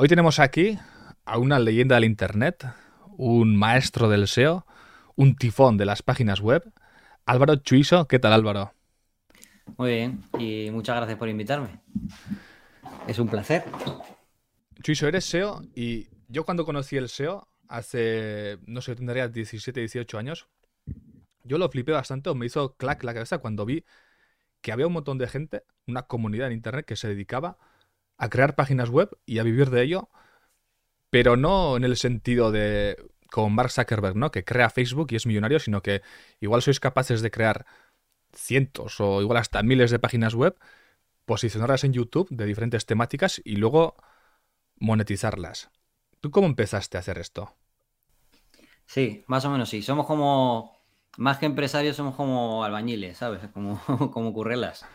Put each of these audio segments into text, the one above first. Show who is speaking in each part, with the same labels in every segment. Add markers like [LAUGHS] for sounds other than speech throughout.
Speaker 1: Hoy tenemos aquí a una leyenda del Internet, un maestro del SEO, un tifón de las páginas web, Álvaro Chuiso. ¿Qué tal Álvaro?
Speaker 2: Muy bien, y muchas gracias por invitarme. Es un placer.
Speaker 1: Chuiso, eres SEO y yo cuando conocí el SEO, hace, no sé, tendría 17, 18 años, yo lo flipé bastante o me hizo clac la cabeza cuando vi que había un montón de gente, una comunidad en Internet que se dedicaba a crear páginas web y a vivir de ello, pero no en el sentido de como Mark Zuckerberg, ¿no? Que crea Facebook y es millonario, sino que igual sois capaces de crear cientos o igual hasta miles de páginas web, posicionarlas en YouTube de diferentes temáticas y luego monetizarlas. ¿Tú cómo empezaste a hacer esto?
Speaker 2: Sí, más o menos sí. Somos como, más que empresarios, somos como albañiles, ¿sabes? [LAUGHS] Como, como currelas.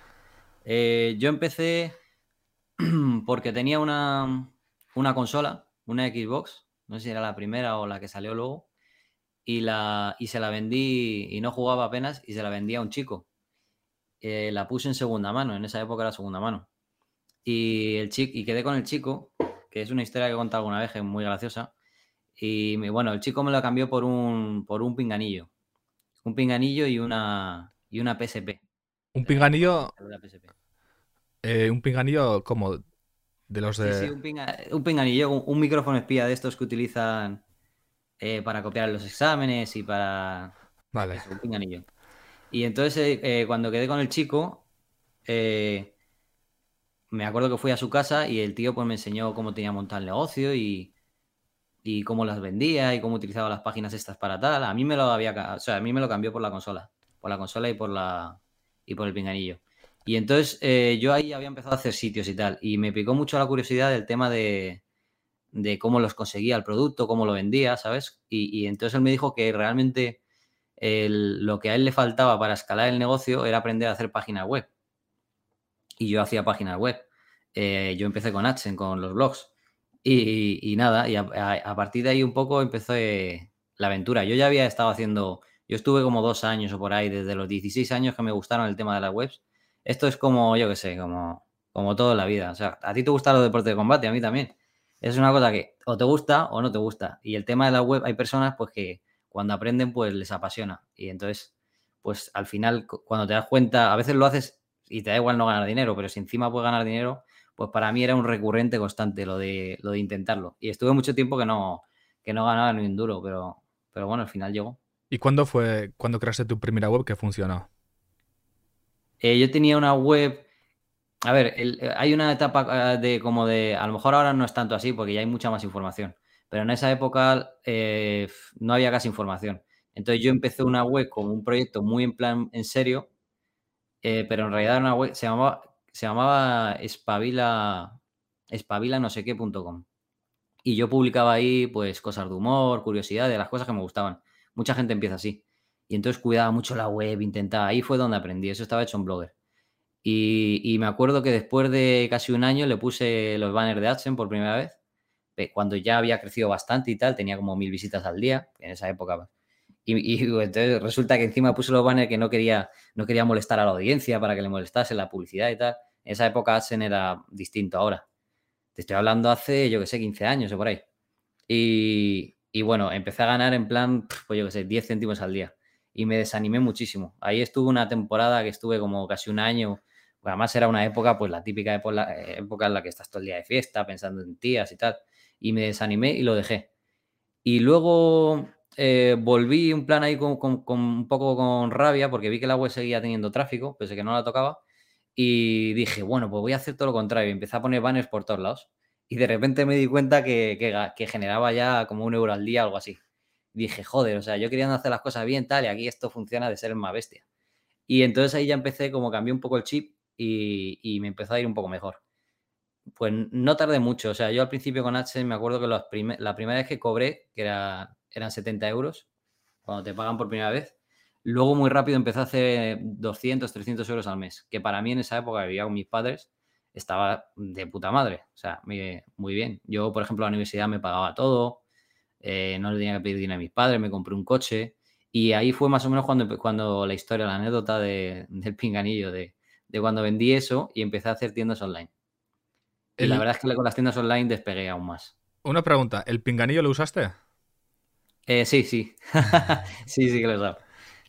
Speaker 2: Eh, yo empecé [CLEARS THROAT] porque tenía una, una consola, una Xbox, no sé si era la primera o la que salió luego, y, la, y se la vendí, y no jugaba apenas, y se la vendí a un chico. Eh, la puse en segunda mano, en esa época era segunda mano. Y, el chico, y quedé con el chico, que es una historia que he contado alguna vez, que es muy graciosa. Y bueno, el chico me lo cambió por un, por un pinganillo. Un pinganillo y una, y una PSP.
Speaker 1: Un pinganillo. Eh, un pinganillo como de los de.
Speaker 2: Sí, sí, un, pinganillo, un, micrófono espía de estos que utilizan eh, para copiar los exámenes y para.
Speaker 1: Vale.
Speaker 2: un pinganillo. Y entonces, eh, cuando quedé con el chico, me acuerdo que fui a su casa y el tío pues me enseñó cómo tenía montado el negocio y, y cómo las vendía y cómo utilizaba las páginas estas para tal. A mí me lo había, o sea, a mí me lo cambió por la consola, por la consola y por la y por el pinganillo. Y entonces eh, yo ahí había empezado a hacer sitios y tal. Y me picó mucho la curiosidad del tema de, cómo los conseguía el producto, cómo lo vendía, ¿sabes? Y, entonces él me dijo que realmente lo que a él le faltaba para escalar el negocio era aprender a hacer páginas web. Y yo hacía páginas web. Eh, yo empecé con AdSense, con los blogs. Y, nada, y a, partir de ahí un poco empezó la aventura. Yo ya había estado haciendo, yo estuve como dos años o por ahí, desde los 16 años que me gustaron el tema de las webs esto es como, yo qué sé, como, como todo la vida. O sea, a ti te gustan los deportes de combate, a mí también. Es una cosa que o te gusta o no te gusta. Y el tema de la web, hay personas pues que cuando aprenden pues les apasiona. Y entonces, pues al final, cuando te das cuenta, a veces lo haces y te da igual no ganar dinero, pero si encima puedes ganar dinero, pues para mí era un recurrente constante lo de, lo de intentarlo. Y estuve mucho tiempo que no, que no ganaba ni un duro, pero, pero bueno, al final llegó.
Speaker 1: ¿Y cuándo fue, cuando creaste tu primera web que funcionó?
Speaker 2: Eh, yo tenía una web. A ver, eh, hay una etapa ah, de como de. A lo mejor ahora no es tanto así porque ya hay mucha más información. Pero en esa época eh, no había casi información. Entonces yo empecé una web como un proyecto muy en plan en serio. pero en realidad era una web. Se llamaba, se llamaba no sé qué.com. Y yo publicaba ahí, pues, cosas de humor, curiosidades, las cosas que me gustaban. Mucha gente empieza así. Y entonces cuidaba mucho la web, intentaba. Ahí fue donde aprendí. Eso estaba hecho en Blogger. Y, me acuerdo que después de casi un año le puse los banners de AdSense por primera vez. Cuando ya había crecido bastante y tal, tenía como mil visitas al día, en esa época. Y, entonces resulta que encima puse los banners que no quería, no quería molestar a la audiencia para que le molestase la publicidad y tal. En esa época AdSense era distinto ahora. Te estoy hablando hace, yo que sé, 15 años o por ahí. Y, y bueno, empecé a ganar en plan, pues yo que sé, 10 céntimos al día y me desanimé muchísimo. Ahí estuve una temporada que estuve como casi un año, además era una época, pues la típica eh, época en la que estás todo el día de fiesta, pensando en tías y tal, y me desanimé y lo dejé. Y luego eh, volví un plan ahí con, un poco con rabia, porque vi que la web seguía teniendo tráfico, pensé que no la tocaba, y dije, bueno, pues voy a hacer todo lo contrario, empecé a poner banners por todos lados. Y de repente me di cuenta que, que generaba ya como un euro al día, algo así dije, joder, o sea, yo quería hacer las cosas bien, tal, y aquí esto funciona de ser más bestia. Y entonces ahí ya empecé, como cambié un poco el chip y, me empezó a ir un poco mejor. Pues no tardé mucho, o sea, yo al principio con H me acuerdo que la primera vez que cobré, que era, eran 70 euros, cuando te pagan por primera vez, luego muy rápido empecé a hacer 200, 300 euros al mes, que para mí en esa época vivía con mis padres estaba de puta madre, o sea, muy bien. Yo, por ejemplo, la universidad me pagaba todo, eh, no le tenía que pedir dinero a mis padres, me compré un coche y ahí fue más o menos cuando, cuando la historia, la anécdota del pinganillo, de, cuando vendí eso y empecé a hacer tiendas online. Y la verdad es que con las tiendas online despegué aún más.
Speaker 1: Una pregunta, ¿el pinganillo lo usaste?
Speaker 2: Eh, sí, sí. [LAUGHS] sí, sí que lo he usado.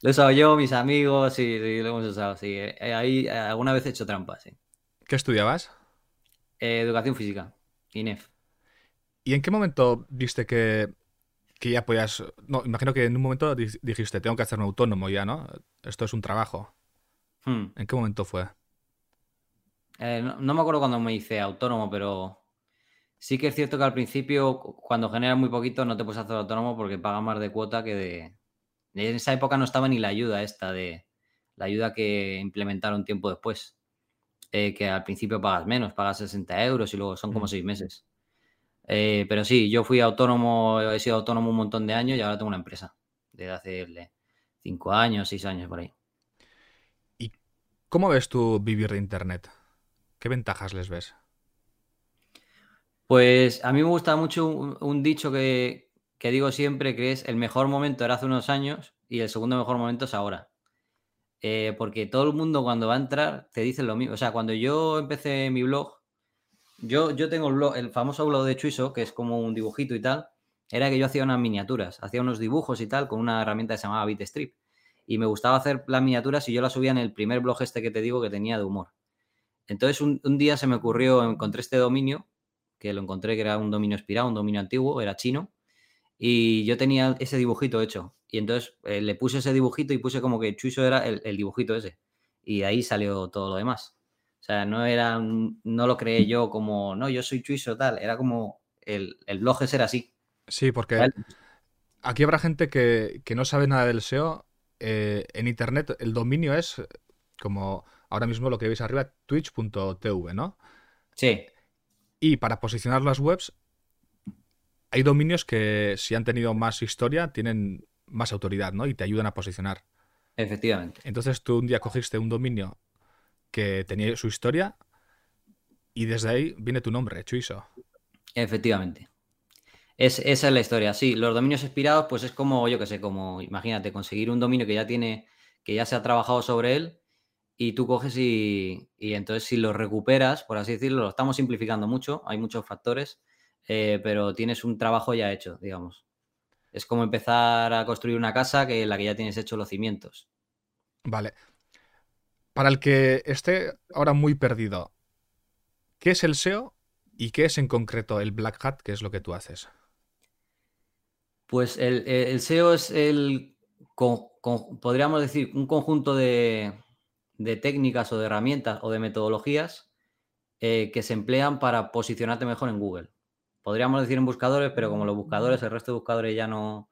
Speaker 2: Lo he usado yo, mis amigos, sí, sí, lo hemos usado, sí. Eh, ahí alguna vez he hecho trampa, sí.
Speaker 1: ¿Qué estudiabas?
Speaker 2: educación física, INEF.
Speaker 1: ¿Y en qué momento viste que, ya podías... No, imagino que en un momento dijiste, tengo que hacerme autónomo ya, ¿no? Esto es un trabajo. Hmm. ¿En qué momento fue?
Speaker 2: no, no, me acuerdo cuando me hice autónomo, pero Sí que es cierto que al principio, cuando generas muy poquito, no te puedes hacer autónomo porque pagas más de cuota que de... En esa época no estaba ni la ayuda esta de... La ayuda que implementaron tiempo después. Eh, que al principio pagas menos, pagas 60 euros y luego son como mm. seis meses. Eh, pero sí, yo fui autónomo, he sido autónomo un montón de años y ahora tengo una empresa desde hace cinco años, seis años por ahí.
Speaker 1: ¿Y cómo ves tú vivir de Internet? ¿Qué ventajas les ves?
Speaker 2: Pues a mí me gusta mucho un, dicho que, digo siempre, que es el mejor momento era hace unos años y el segundo mejor momento es ahora. Eh, porque todo el mundo cuando va a entrar te dice lo mismo. O sea, cuando yo empecé mi blog, yo, yo tengo el, blog, el famoso blog de Chuiso, que es como un dibujito y tal, era que yo hacía unas miniaturas, hacía unos dibujos y tal con una herramienta que se llamaba Bitstrip. Y me gustaba hacer las miniaturas y yo las subía en el primer blog este que te digo que tenía de humor. Entonces un, día se me ocurrió, encontré este dominio que lo encontré que era un dominio expirado, un dominio antiguo, era chino, y yo tenía ese dibujito hecho. Y entonces eh, le puse ese dibujito y puse como que Chuiso era el, dibujito ese. Y de ahí salió todo lo demás. O sea, no era, no lo creé yo como, no, yo soy Chuiso tal, era como el, el blog ese era así.
Speaker 1: Sí, porque aquí habrá gente que, no sabe nada del SEO. Eh, en internet el dominio es como ahora mismo lo que veis arriba, twitch.tv, ¿no?
Speaker 2: Sí.
Speaker 1: Y para posicionar las webs, hay dominios que si han tenido más historia, tienen más autoridad, ¿no? Y te ayudan a posicionar.
Speaker 2: Efectivamente.
Speaker 1: Entonces tú un día cogiste un dominio que tenía su historia y desde ahí viene tu nombre, Chuiso.
Speaker 2: Efectivamente. Es, esa es la historia. Sí, los dominios expirados, pues es como, yo qué sé, como, imagínate, conseguir un dominio que ya tiene, que ya se ha trabajado sobre él y tú coges y, entonces si lo recuperas, por así decirlo, lo estamos simplificando mucho, hay muchos factores, eh, pero tienes un trabajo ya hecho, digamos. Es como empezar a construir una casa que la que ya tienes hecho los cimientos.
Speaker 1: Vale. Para el que esté ahora muy perdido, ¿qué es el SEO y qué es en concreto el Black Hat, que es lo que tú haces?
Speaker 2: Pues el, el SEO es el, podríamos decir, un conjunto de, de técnicas o de herramientas o de metodologías eh, que se emplean para posicionarte mejor en Google. Podríamos decir en buscadores, pero como los buscadores, el resto de buscadores ya no,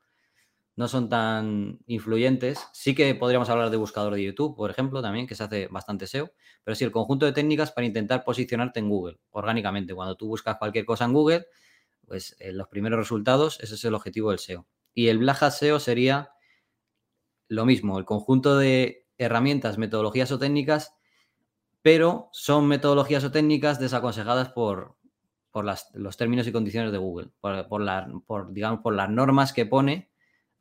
Speaker 2: no son tan influyentes. Sí que podríamos hablar de buscador de YouTube, por ejemplo, también, que se hace bastante SEO, pero sí el conjunto de técnicas para intentar posicionarte en Google orgánicamente. Cuando tú buscas cualquier cosa en Google, pues en los primeros resultados, ese es el objetivo del SEO. Y el Black SEO sería lo mismo, el conjunto de herramientas, metodologías o técnicas, pero son metodologías o técnicas desaconsejadas por, por los términos y condiciones de Google, por, por, digamos, por las normas que pone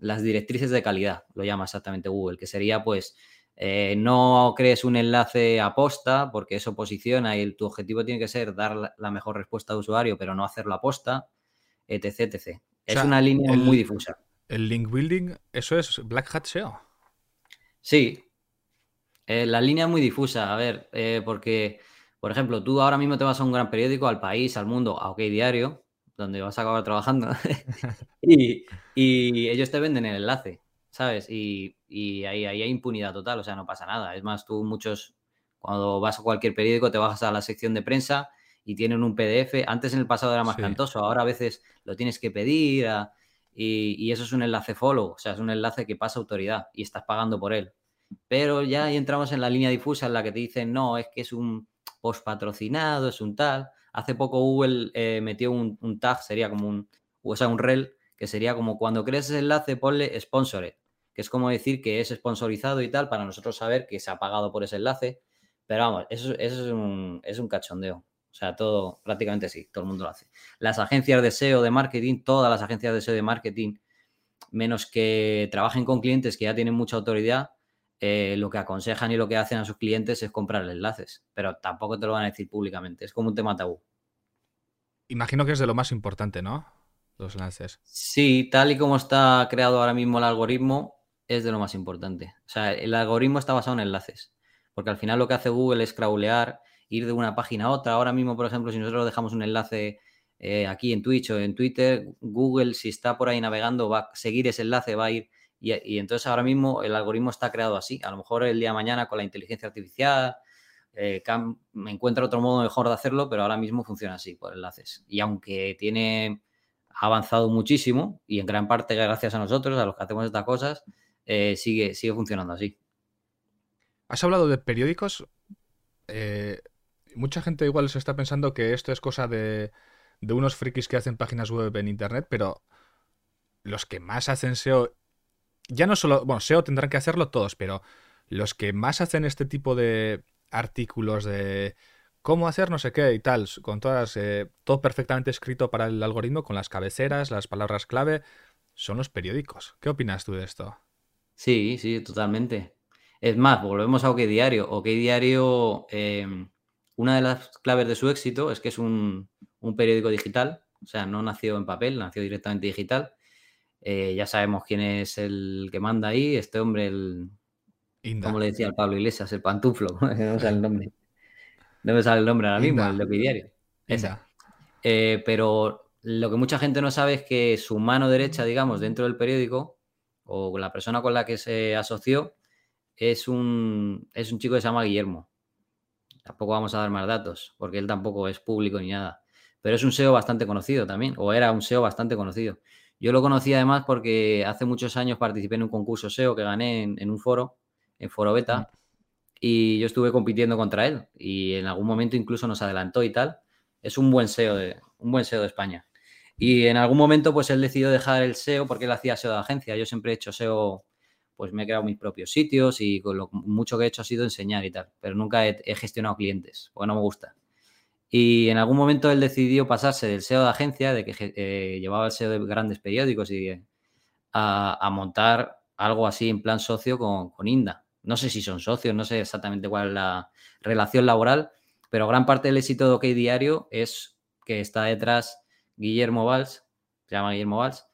Speaker 2: las directrices de calidad, lo llama exactamente Google, que sería pues eh, no crees un enlace a posta porque eso posiciona y tu objetivo tiene que ser dar la, mejor respuesta al usuario, pero no hacerlo a posta, etc. etc. Es una línea muy difusa.
Speaker 1: ¿El link building, eso es Black Hat SEO?
Speaker 2: Sí, eh, la línea es muy difusa, a ver, eh, porque, por ejemplo, tú ahora mismo te vas a un gran periódico, al país, al mundo, a OK Diario, donde vas a acabar trabajando, [LAUGHS] [LAUGHS] y, ellos te venden el enlace, ¿sabes? Y, ahí, hay impunidad total, o sea, no pasa nada. Es más, tú muchos, cuando vas a cualquier periódico, te bajas a la sección de prensa y tienen un PDF. Antes en el pasado era más cantoso, ahora a veces lo tienes que pedir y, y, eso es un enlace follow, o sea, es un enlace que pasa autoridad y estás pagando por él. Pero ya ahí entramos en la línea difusa en la que te dicen, no, es que es un post patrocinado, es un tal. Hace poco Google eh, metió un, tag, sería como un, o sea, un rel, que sería como cuando crees ese enlace, ponle sponsored, que es como decir que es sponsorizado y tal, para nosotros saber que se ha pagado por ese enlace. Pero vamos, eso, es, un, es un cachondeo. O sea, todo, prácticamente sí, todo el mundo lo hace. Las agencias de SEO de marketing, todas las agencias de SEO de marketing, menos que trabajen con clientes que ya tienen mucha autoridad, eh, lo que aconsejan y lo que hacen a sus clientes es comprar enlaces, pero tampoco te lo van a decir públicamente, es como un tema tabú.
Speaker 1: imagino que es de lo más importante, ¿no? Los enlaces.
Speaker 2: Sí, tal y como está creado ahora mismo el algoritmo, es de lo más importante. O sea, el algoritmo está basado en enlaces. Porque al final lo que hace Google es crawlear, ir de una página a otra. Ahora mismo, por ejemplo, si nosotros dejamos un enlace eh, aquí en Twitch o en Twitter, Google, si está por ahí navegando, va a seguir ese enlace, va a ir. Y, entonces ahora mismo el algoritmo está creado así. A lo mejor el día de mañana con la inteligencia artificial eh, me encuentra otro modo mejor de hacerlo, pero ahora mismo funciona así, por enlaces. Y aunque tiene avanzado muchísimo y en gran parte gracias a nosotros, a los que hacemos estas cosas, eh, sigue, sigue funcionando así.
Speaker 1: Has hablado de periódicos. mucha gente igual se está pensando que esto es cosa de, de unos frikis que hacen páginas web en internet, pero los que más hacen SEO, ya no solo, bueno, SEO tendrán que hacerlo todos, pero los que más hacen este tipo de artículos de cómo hacer no sé qué y tal, con todas, eh, todo perfectamente escrito para el algoritmo, con las cabeceras, las palabras clave, son los periódicos. ¿Qué opinas tú de esto?
Speaker 2: Sí, sí, totalmente. Es más, volvemos a OK Diario. OK Diario, eh, una de las claves de su éxito es que es un, un periódico digital, o sea, no nació en papel, nació directamente digital. Eh, ya sabemos quién es el que manda ahí, este hombre, el... Como le decía al Pablo Iglesias, el pantuflo, [LAUGHS] no me sale el nombre. [LAUGHS] No me sale el nombre ahora mismo, el de. Esa. Eh, pero lo que mucha gente no sabe es que su mano derecha, digamos, dentro del periódico, o la persona con la que se asoció, es un, es un chico que se llama Guillermo. Tampoco vamos a dar más datos, porque él tampoco es público ni nada pero es un SEO bastante conocido también, o era un SEO bastante conocido. Yo lo conocí además porque hace muchos años participé en un concurso SEO que gané en, un foro, en Foro Beta, y yo estuve compitiendo contra él y en algún momento incluso nos adelantó y tal. Es un buen SEO de, un buen SEO de España. Y en algún momento pues él decidió dejar el SEO porque él hacía SEO de agencia. Yo siempre he hecho SEO, pues me he creado mis propios sitios y con lo mucho que he hecho ha sido enseñar y tal, pero nunca he, he gestionado clientes, porque no me gusta. Y en algún momento él decidió pasarse del SEO de agencia, de que eh, llevaba el SEO de grandes periódicos, y a, montar algo así en plan socio con, Inda. No sé si son socios, no sé exactamente cuál es la relación laboral, pero gran parte del éxito de OK Diario es que está detrás Guillermo Valls, se llama Guillermo Valls,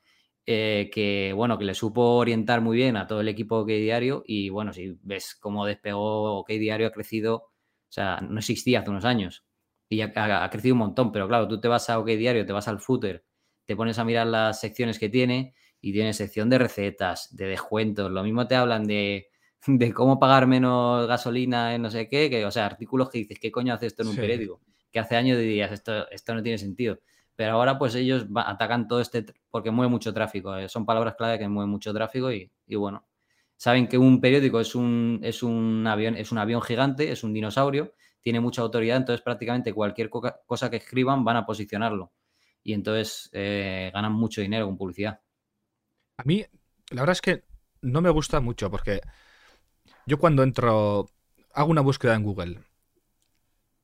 Speaker 2: eh, que bueno, que le supo orientar muy bien a todo el equipo de OK Diario y bueno, si ves cómo despegó OK Diario ha crecido, o sea, no existía hace unos años y ha, crecido un montón, pero claro, tú te vas a OK Diario, te vas al footer, te pones a mirar las secciones que tiene y tiene sección de recetas, de descuentos, lo mismo te hablan de, de cómo pagar menos gasolina en no sé qué, que, o sea, artículos que dices, ¿qué coño hace esto en un periódico? Que hace años dirías, esto, esto no tiene sentido. Pero ahora pues ellos atacan todo este, porque mueve mucho tráfico, eh, son palabras clave que mueven mucho tráfico y, y, bueno, saben que un periódico es un, es un avión, es un avión gigante, es un dinosaurio tiene mucha autoridad, entonces prácticamente cualquier cosa que escriban van a posicionarlo. Y entonces eh, ganan mucho dinero con publicidad.
Speaker 1: A mí, la verdad es que no me gusta mucho porque yo cuando entro, hago una búsqueda en Google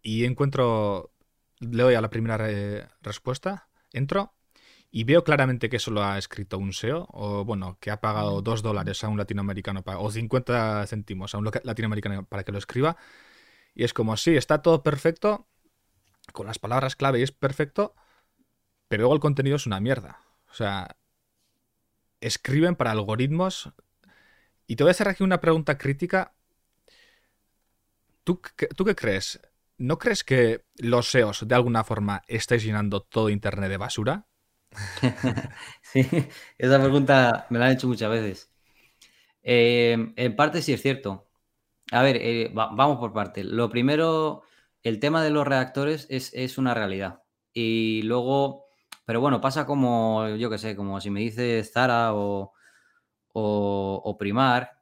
Speaker 1: y encuentro, le doy a la primera respuesta, entro y veo claramente que eso lo ha escrito un SEO, o bueno, que ha pagado dos dólares a un latinoamericano o 50 céntimos a un latinoamericano para que lo escriba. Y es como, sí, está todo perfecto, con las palabras clave y es perfecto, pero luego el contenido es una mierda. O sea, escriben para algoritmos. Y te voy a hacer aquí una pregunta crítica. ¿Tú, ¿Tú qué crees? ¿No crees que los SEOs de alguna forma estáis llenando todo Internet de basura? [LAUGHS]
Speaker 2: sí, esa pregunta me la han hecho muchas veces. Eh, en parte sí es cierto. A ver, eh, vamos por parte. Lo primero, el tema de los reactores es, una realidad. Y luego, pero bueno, pasa como, yo qué sé, como si me dices Zara o, o, Primar,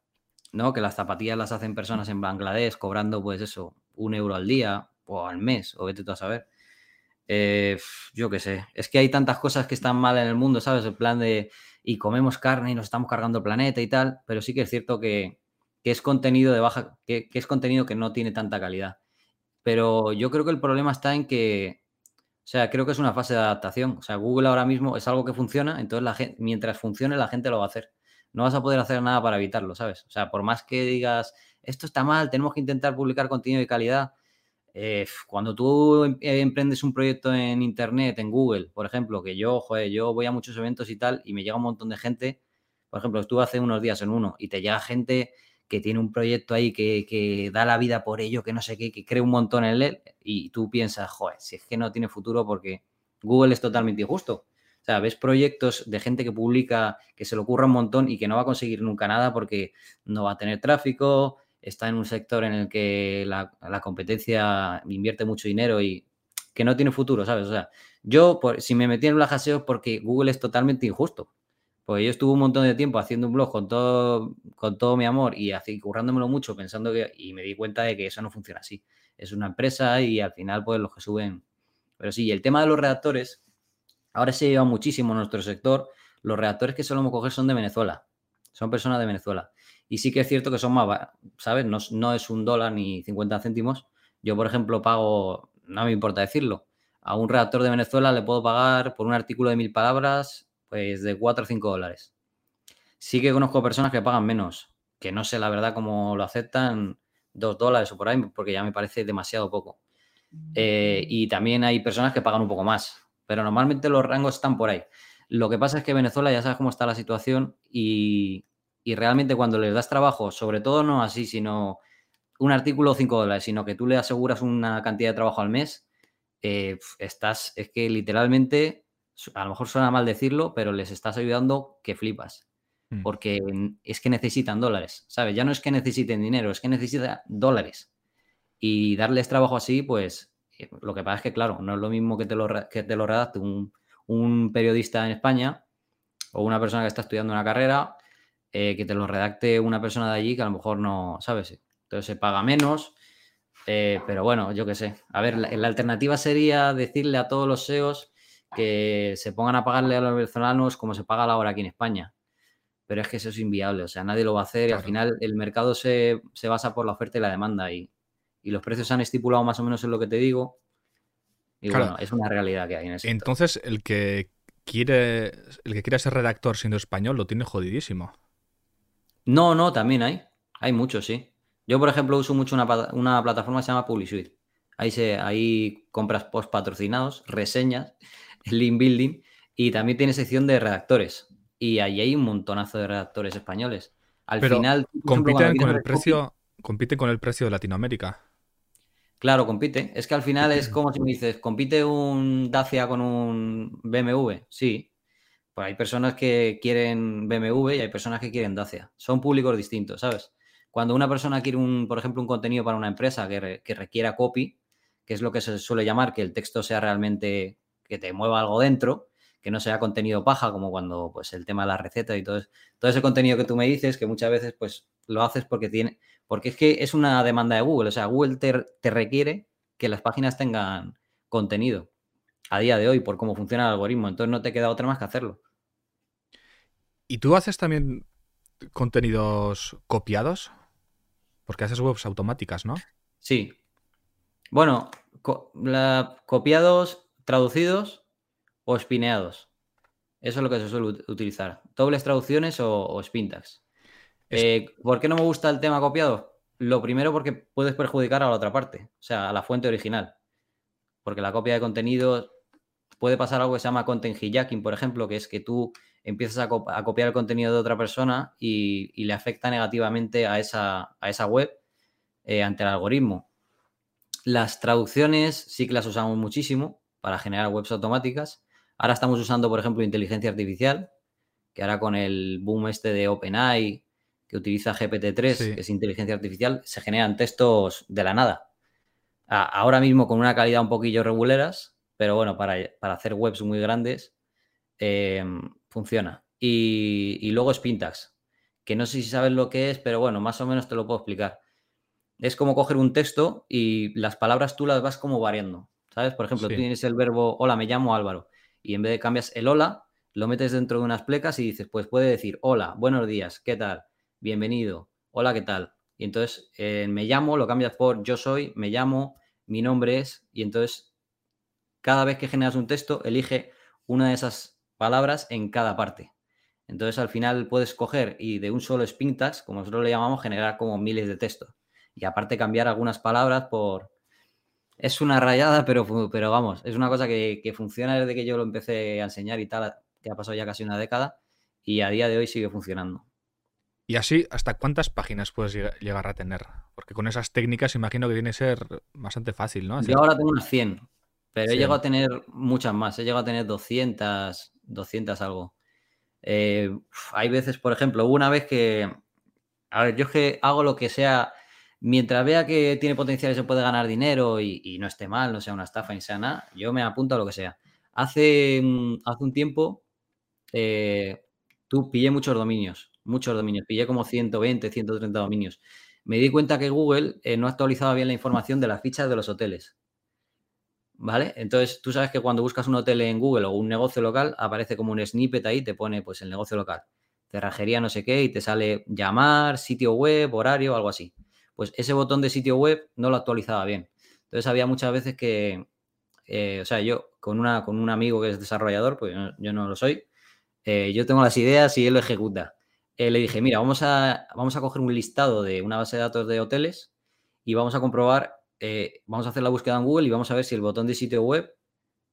Speaker 2: ¿no? Que las zapatillas las hacen personas en Bangladesh cobrando, pues eso, un euro al día o al mes, o vete tú a saber. Eh, yo qué sé, es que hay tantas cosas que están mal en el mundo, ¿sabes? El plan de, y comemos carne y nos estamos cargando el planeta y tal, pero sí que es cierto que, que es contenido de baja, que, es contenido que no tiene tanta calidad. Pero yo creo que el problema está en que, o sea, creo que es una fase de adaptación. O sea, Google ahora mismo es algo que funciona, entonces la gente, mientras funcione la gente lo va a hacer. No vas a poder hacer nada para evitarlo, ¿sabes? O sea, por más que digas, esto está mal, tenemos que intentar publicar contenido de calidad, eh, cuando tú em, eh, emprendes un proyecto en Internet, en Google, por ejemplo, que yo, joder, yo voy a muchos eventos y tal, y me llega un montón de gente, por ejemplo, estuve hace unos días en uno, y te llega gente que tiene un proyecto ahí que, da la vida por ello, que no sé qué, que cree un montón en él, y tú piensas, joder, si es que no tiene futuro porque Google es totalmente injusto. O sea, ves proyectos de gente que publica, que se le ocurra un montón y que no va a conseguir nunca nada porque no va a tener tráfico, está en un sector en el que la, competencia invierte mucho dinero y que no tiene futuro, ¿sabes? O sea, yo, si me metí en un es porque Google es totalmente injusto. Porque yo estuve un montón de tiempo haciendo un blog con todo, con todo mi amor y así currándomelo mucho, pensando que, y me di cuenta de que eso no funciona así. Es una empresa y al final, pues los que suben. Pero sí, el tema de los redactores, ahora se lleva muchísimo en nuestro sector. Los redactores que solemos coger son de Venezuela. Son personas de Venezuela. Y sí que es cierto que son más, ¿sabes? No, es un dólar ni 50 céntimos. Yo, por ejemplo, pago, no me importa decirlo, a un redactor de Venezuela le puedo pagar por un artículo de mil palabras, pues de 4 o 5 dólares. Sí que conozco personas que pagan menos, que no sé la verdad cómo lo aceptan, 2 dólares o por ahí, porque ya me parece demasiado poco. Eh, y también hay personas que pagan un poco más, pero normalmente los rangos están por ahí. Lo que pasa es que Venezuela ya sabes cómo está la situación y y realmente cuando les das trabajo, sobre todo no así, sino un artículo 5 dólares, sino que tú le aseguras una cantidad de trabajo al mes, eh, estás, es que literalmente, a lo mejor suena mal decirlo, pero les estás ayudando que flipas. Mm. Porque es que necesitan dólares, ¿sabes? Ya no es que necesiten dinero, es que necesitan dólares. Y darles trabajo así, pues eh, lo que pasa es que, claro, no es lo mismo que te lo, que te lo redacte un, un periodista en España o una persona que está estudiando una carrera eh, que te lo redacte una persona de allí que a lo mejor no, ¿sabes? Entonces se paga menos, eh, pero bueno, yo qué sé. A ver, la, alternativa sería decirle a todos los SEOs que se pongan a pagarle a los venezolanos como se paga la hora aquí en España. Pero es que eso es inviable, o sea, nadie lo va a hacer y al final el mercado se, basa por la oferta y la demanda y, los precios se han estipulado más o menos en lo que te digo. Y bueno, es una realidad que hay en ese
Speaker 1: Entonces, el que quiere el que quiera ser redactor siendo español lo tiene jodidísimo.
Speaker 2: No, no, también hay. Hay muchos, sí. Yo, por ejemplo, uso mucho una, plataforma que se llama PubliSuite. Ahí, se, ahí compras post patrocinados, reseñas, link building y también tiene sección de redactores. Y ahí hay un montonazo de redactores españoles. Al final.
Speaker 1: Compiten con el precio. Compite con el precio de Latinoamérica.
Speaker 2: Claro, compite. Es que al final es [CLEARS THROAT] como si me dices, ¿compite un Dacia con un BMW? Sí, pues hay personas que quieren BMW y hay personas que quieren Dacia. Son públicos distintos, ¿sabes? Cuando una persona quiere, un, por ejemplo, un contenido para una empresa que, requiera copy, que es lo que se suele llamar que el texto sea realmente que te mueva algo dentro, que no sea contenido paja, como cuando pues el tema de la receta y todo, todo ese contenido que tú me dices, que muchas veces pues lo haces porque tiene, porque es que es una demanda de Google, o sea, Google te, te requiere que las páginas tengan contenido a día de hoy por cómo funciona el algoritmo. Entonces no te queda otra más que hacerlo.
Speaker 1: ¿Y tú haces también contenidos copiados? Porque haces webs automáticas, ¿no?
Speaker 2: Sí. Bueno, copiados, traducidos o espineados. Eso es lo que se suele utilizar. Dobles traducciones o, o spintax. Eh, ¿Por qué no me gusta el tema copiado? Lo primero porque puedes perjudicar a la otra parte, o sea, a la fuente original. Porque la copia de contenido puede pasar algo que se llama content hijacking, por ejemplo, que es que tú empiezas a, copiar el contenido de otra persona y, le afecta negativamente a esa, a esa web eh, ante el algoritmo. Las traducciones sí que las usamos muchísimo para generar webs automáticas. Ahora estamos usando, por ejemplo, inteligencia artificial, que ahora con el boom este de OpenAI, que utiliza GPT-3, que es inteligencia artificial, se generan textos de la nada. ahora mismo con una calidad un poquillo reguleras, pero bueno, para, hacer webs muy grandes em, funciona. Y, luego Spintax, que no sé si sabes lo que es, pero bueno, más o menos te lo puedo explicar. Es como coger un texto y las palabras tú las vas como variando. ¿Sabes? Por ejemplo, tú tienes el verbo hola, me llamo Álvaro. Y en vez de cambias el hola, lo metes dentro de unas plecas y dices, pues puede decir hola, buenos días, ¿qué tal? Bienvenido, hola, ¿qué tal? Y entonces me llamo, lo cambias por yo soy, me llamo, mi nombre es, y entonces cada vez que generas un texto, elige una de esas palabras en cada parte. Entonces al final puedes coger y de un solo spin como nosotros le llamamos, generar como miles de textos. Y aparte cambiar algunas palabras por, es una rayada, pero, pero vamos, es una cosa que, funciona desde que yo lo empecé a enseñar y tal, que ha pasado ya casi una década y a día de hoy sigue funcionando.
Speaker 1: Y así, ¿hasta cuántas páginas puedes llegar a tener? Porque con esas técnicas imagino que tiene que ser bastante fácil, ¿no?
Speaker 2: Yo ahora tengo unas 100, pero he llegado a tener muchas más, he llegado a tener 200, 200 algo. Eh, hay veces, por ejemplo, una vez que, a ver, yo es que hago lo que sea, mientras vea que tiene potencial y se puede ganar dinero y, no esté mal, no sea una estafa nada, yo me apunto a lo que sea. Hace, hace un tiempo, eh, tú pillé muchos dominios, muchos dominios, pillé como 120, 130 dominios. Me di cuenta que Google eh, no actualizaba bien la información de las fichas de los hoteles. ¿Vale? Entonces, tú sabes que cuando buscas un hotel en Google o un negocio local, aparece como un snippet ahí, te pone pues el negocio local, cerrajería no sé qué, y te sale llamar, sitio web, horario, algo así. Pues ese botón de sitio web no lo actualizaba bien. Entonces había muchas veces que, eh, o sea, yo con, una, con un amigo que es desarrollador, pues yo no, lo soy, eh, yo tengo las ideas y él lo ejecuta. Eh, le dije, mira, vamos a, vamos a coger un listado de una base de datos de hoteles y vamos a comprobar vamos a hacer la búsqueda en Google y vamos a ver si el botón de sitio web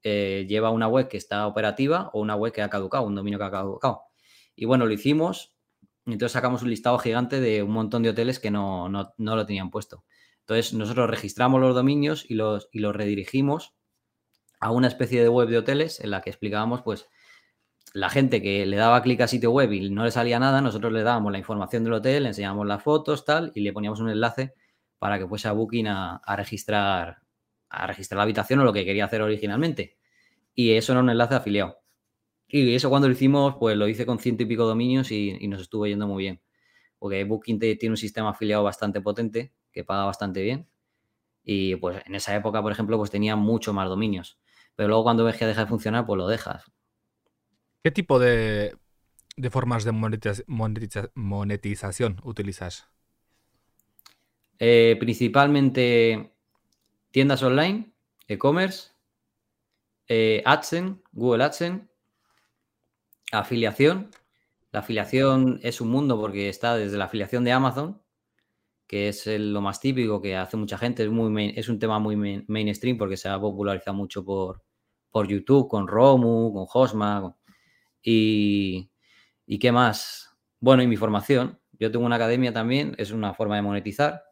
Speaker 2: lleva una web que está operativa o una web que ha caducado, un dominio que ha caducado. Y bueno, lo hicimos, entonces sacamos un listado gigante de un montón de hoteles que no, lo tenían puesto. Entonces nosotros registramos los dominios y los, y los redirigimos a una especie de web de hoteles en la que explicábamos, pues, la gente que le daba clic a sitio web y no le salía nada, nosotros le dábamos la información del hotel, le enseñábamos las fotos, tal, y le poníamos un enlace para que fuese a Booking a, registrar a registrar la habitación o lo que quería hacer originalmente. Y eso era un enlace afiliado. Y eso cuando lo hicimos, pues lo hice con ciento y pico dominios y, nos estuvo yendo muy bien. Porque Booking tiene un sistema afiliado bastante potente, que paga bastante bien. Y pues en esa época, por ejemplo, pues tenía mucho más dominios. Pero luego cuando ves que deja de funcionar, pues lo dejas.
Speaker 1: ¿Qué tipo de, formas de monetización utilizas?
Speaker 2: Eh, principalmente tiendas online, e-commerce, eh, AdSense, Google AdSense, afiliación. La afiliación es un mundo porque está desde la afiliación de Amazon, que es lo más típico que hace mucha gente, es, muy es un tema muy mainstream porque se ha popularizado mucho por, por YouTube, con Romu, con Hosma. Y, ¿Y qué más? Bueno, y mi formación. Yo tengo una academia también, es una forma de monetizar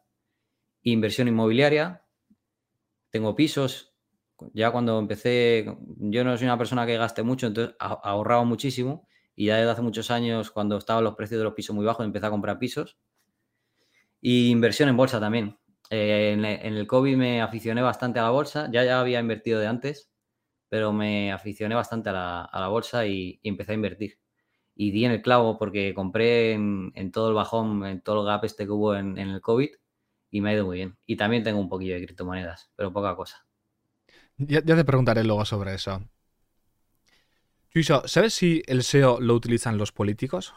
Speaker 2: inversión inmobiliaria, tengo pisos. Ya cuando empecé, yo no soy una persona que gaste mucho, entonces ahorraba muchísimo y ya desde hace muchos años, cuando estaban los precios de los pisos muy bajos, empecé a comprar pisos. Y inversión en bolsa también. Eh, en, el COVID me aficioné bastante a la bolsa, ya, ya había invertido de antes, pero me aficioné bastante a la, bolsa y, empecé a invertir. Y di en el clavo porque compré en, todo el bajón, en todo el gap este que hubo en, en el COVID y me ha ido muy bien. Y también tengo un poquillo de criptomonedas, pero poca cosa.
Speaker 1: Ya, te preguntaré luego sobre eso. Chuiso, ¿sabes si el SEO lo utilizan los políticos?